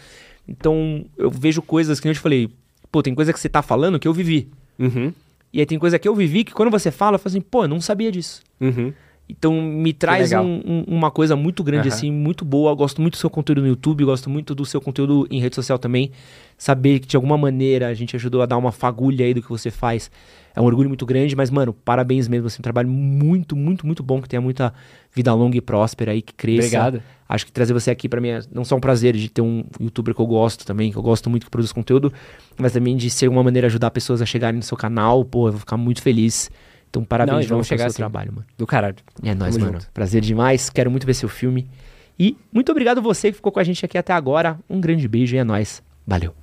Então, eu vejo coisas que eu te falei, pô, tem coisa que você tá falando que eu vivi.
Uhum.
E aí tem coisa que eu vivi que quando você fala, eu falo assim, pô, eu não sabia disso.
Uhum.
Então me traz um- um- uma coisa muito grande,
Aham.
assim, muito boa. Eu gosto muito do seu conteúdo no YouTube, gosto muito do seu conteúdo em rede social também. Saber que de alguma maneira a gente ajudou a dar uma fagulha aí do que você faz é um orgulho muito grande. Mas, mano, parabéns mesmo. Assim, um trabalho muito, muito, muito bom. Que tenha muita vida longa e próspera aí, que cresça.
Obrigado.
Acho que trazer você aqui pra mim é não só um prazer de ter um youtuber que eu gosto também, que eu gosto muito que produz conteúdo, mas também de ser uma maneira de ajudar pessoas a chegarem no seu canal. Pô, eu vou ficar muito feliz. Então, parabéns
Não,
de novo
vamos
pelo
chegar
seu
assim.
trabalho, mano.
Do caralho.
É nóis,
Tamo
mano.
junto.
Prazer demais. Quero muito ver seu filme. E muito obrigado você que ficou com a gente aqui até agora. Um grande beijo e é nóis. Valeu.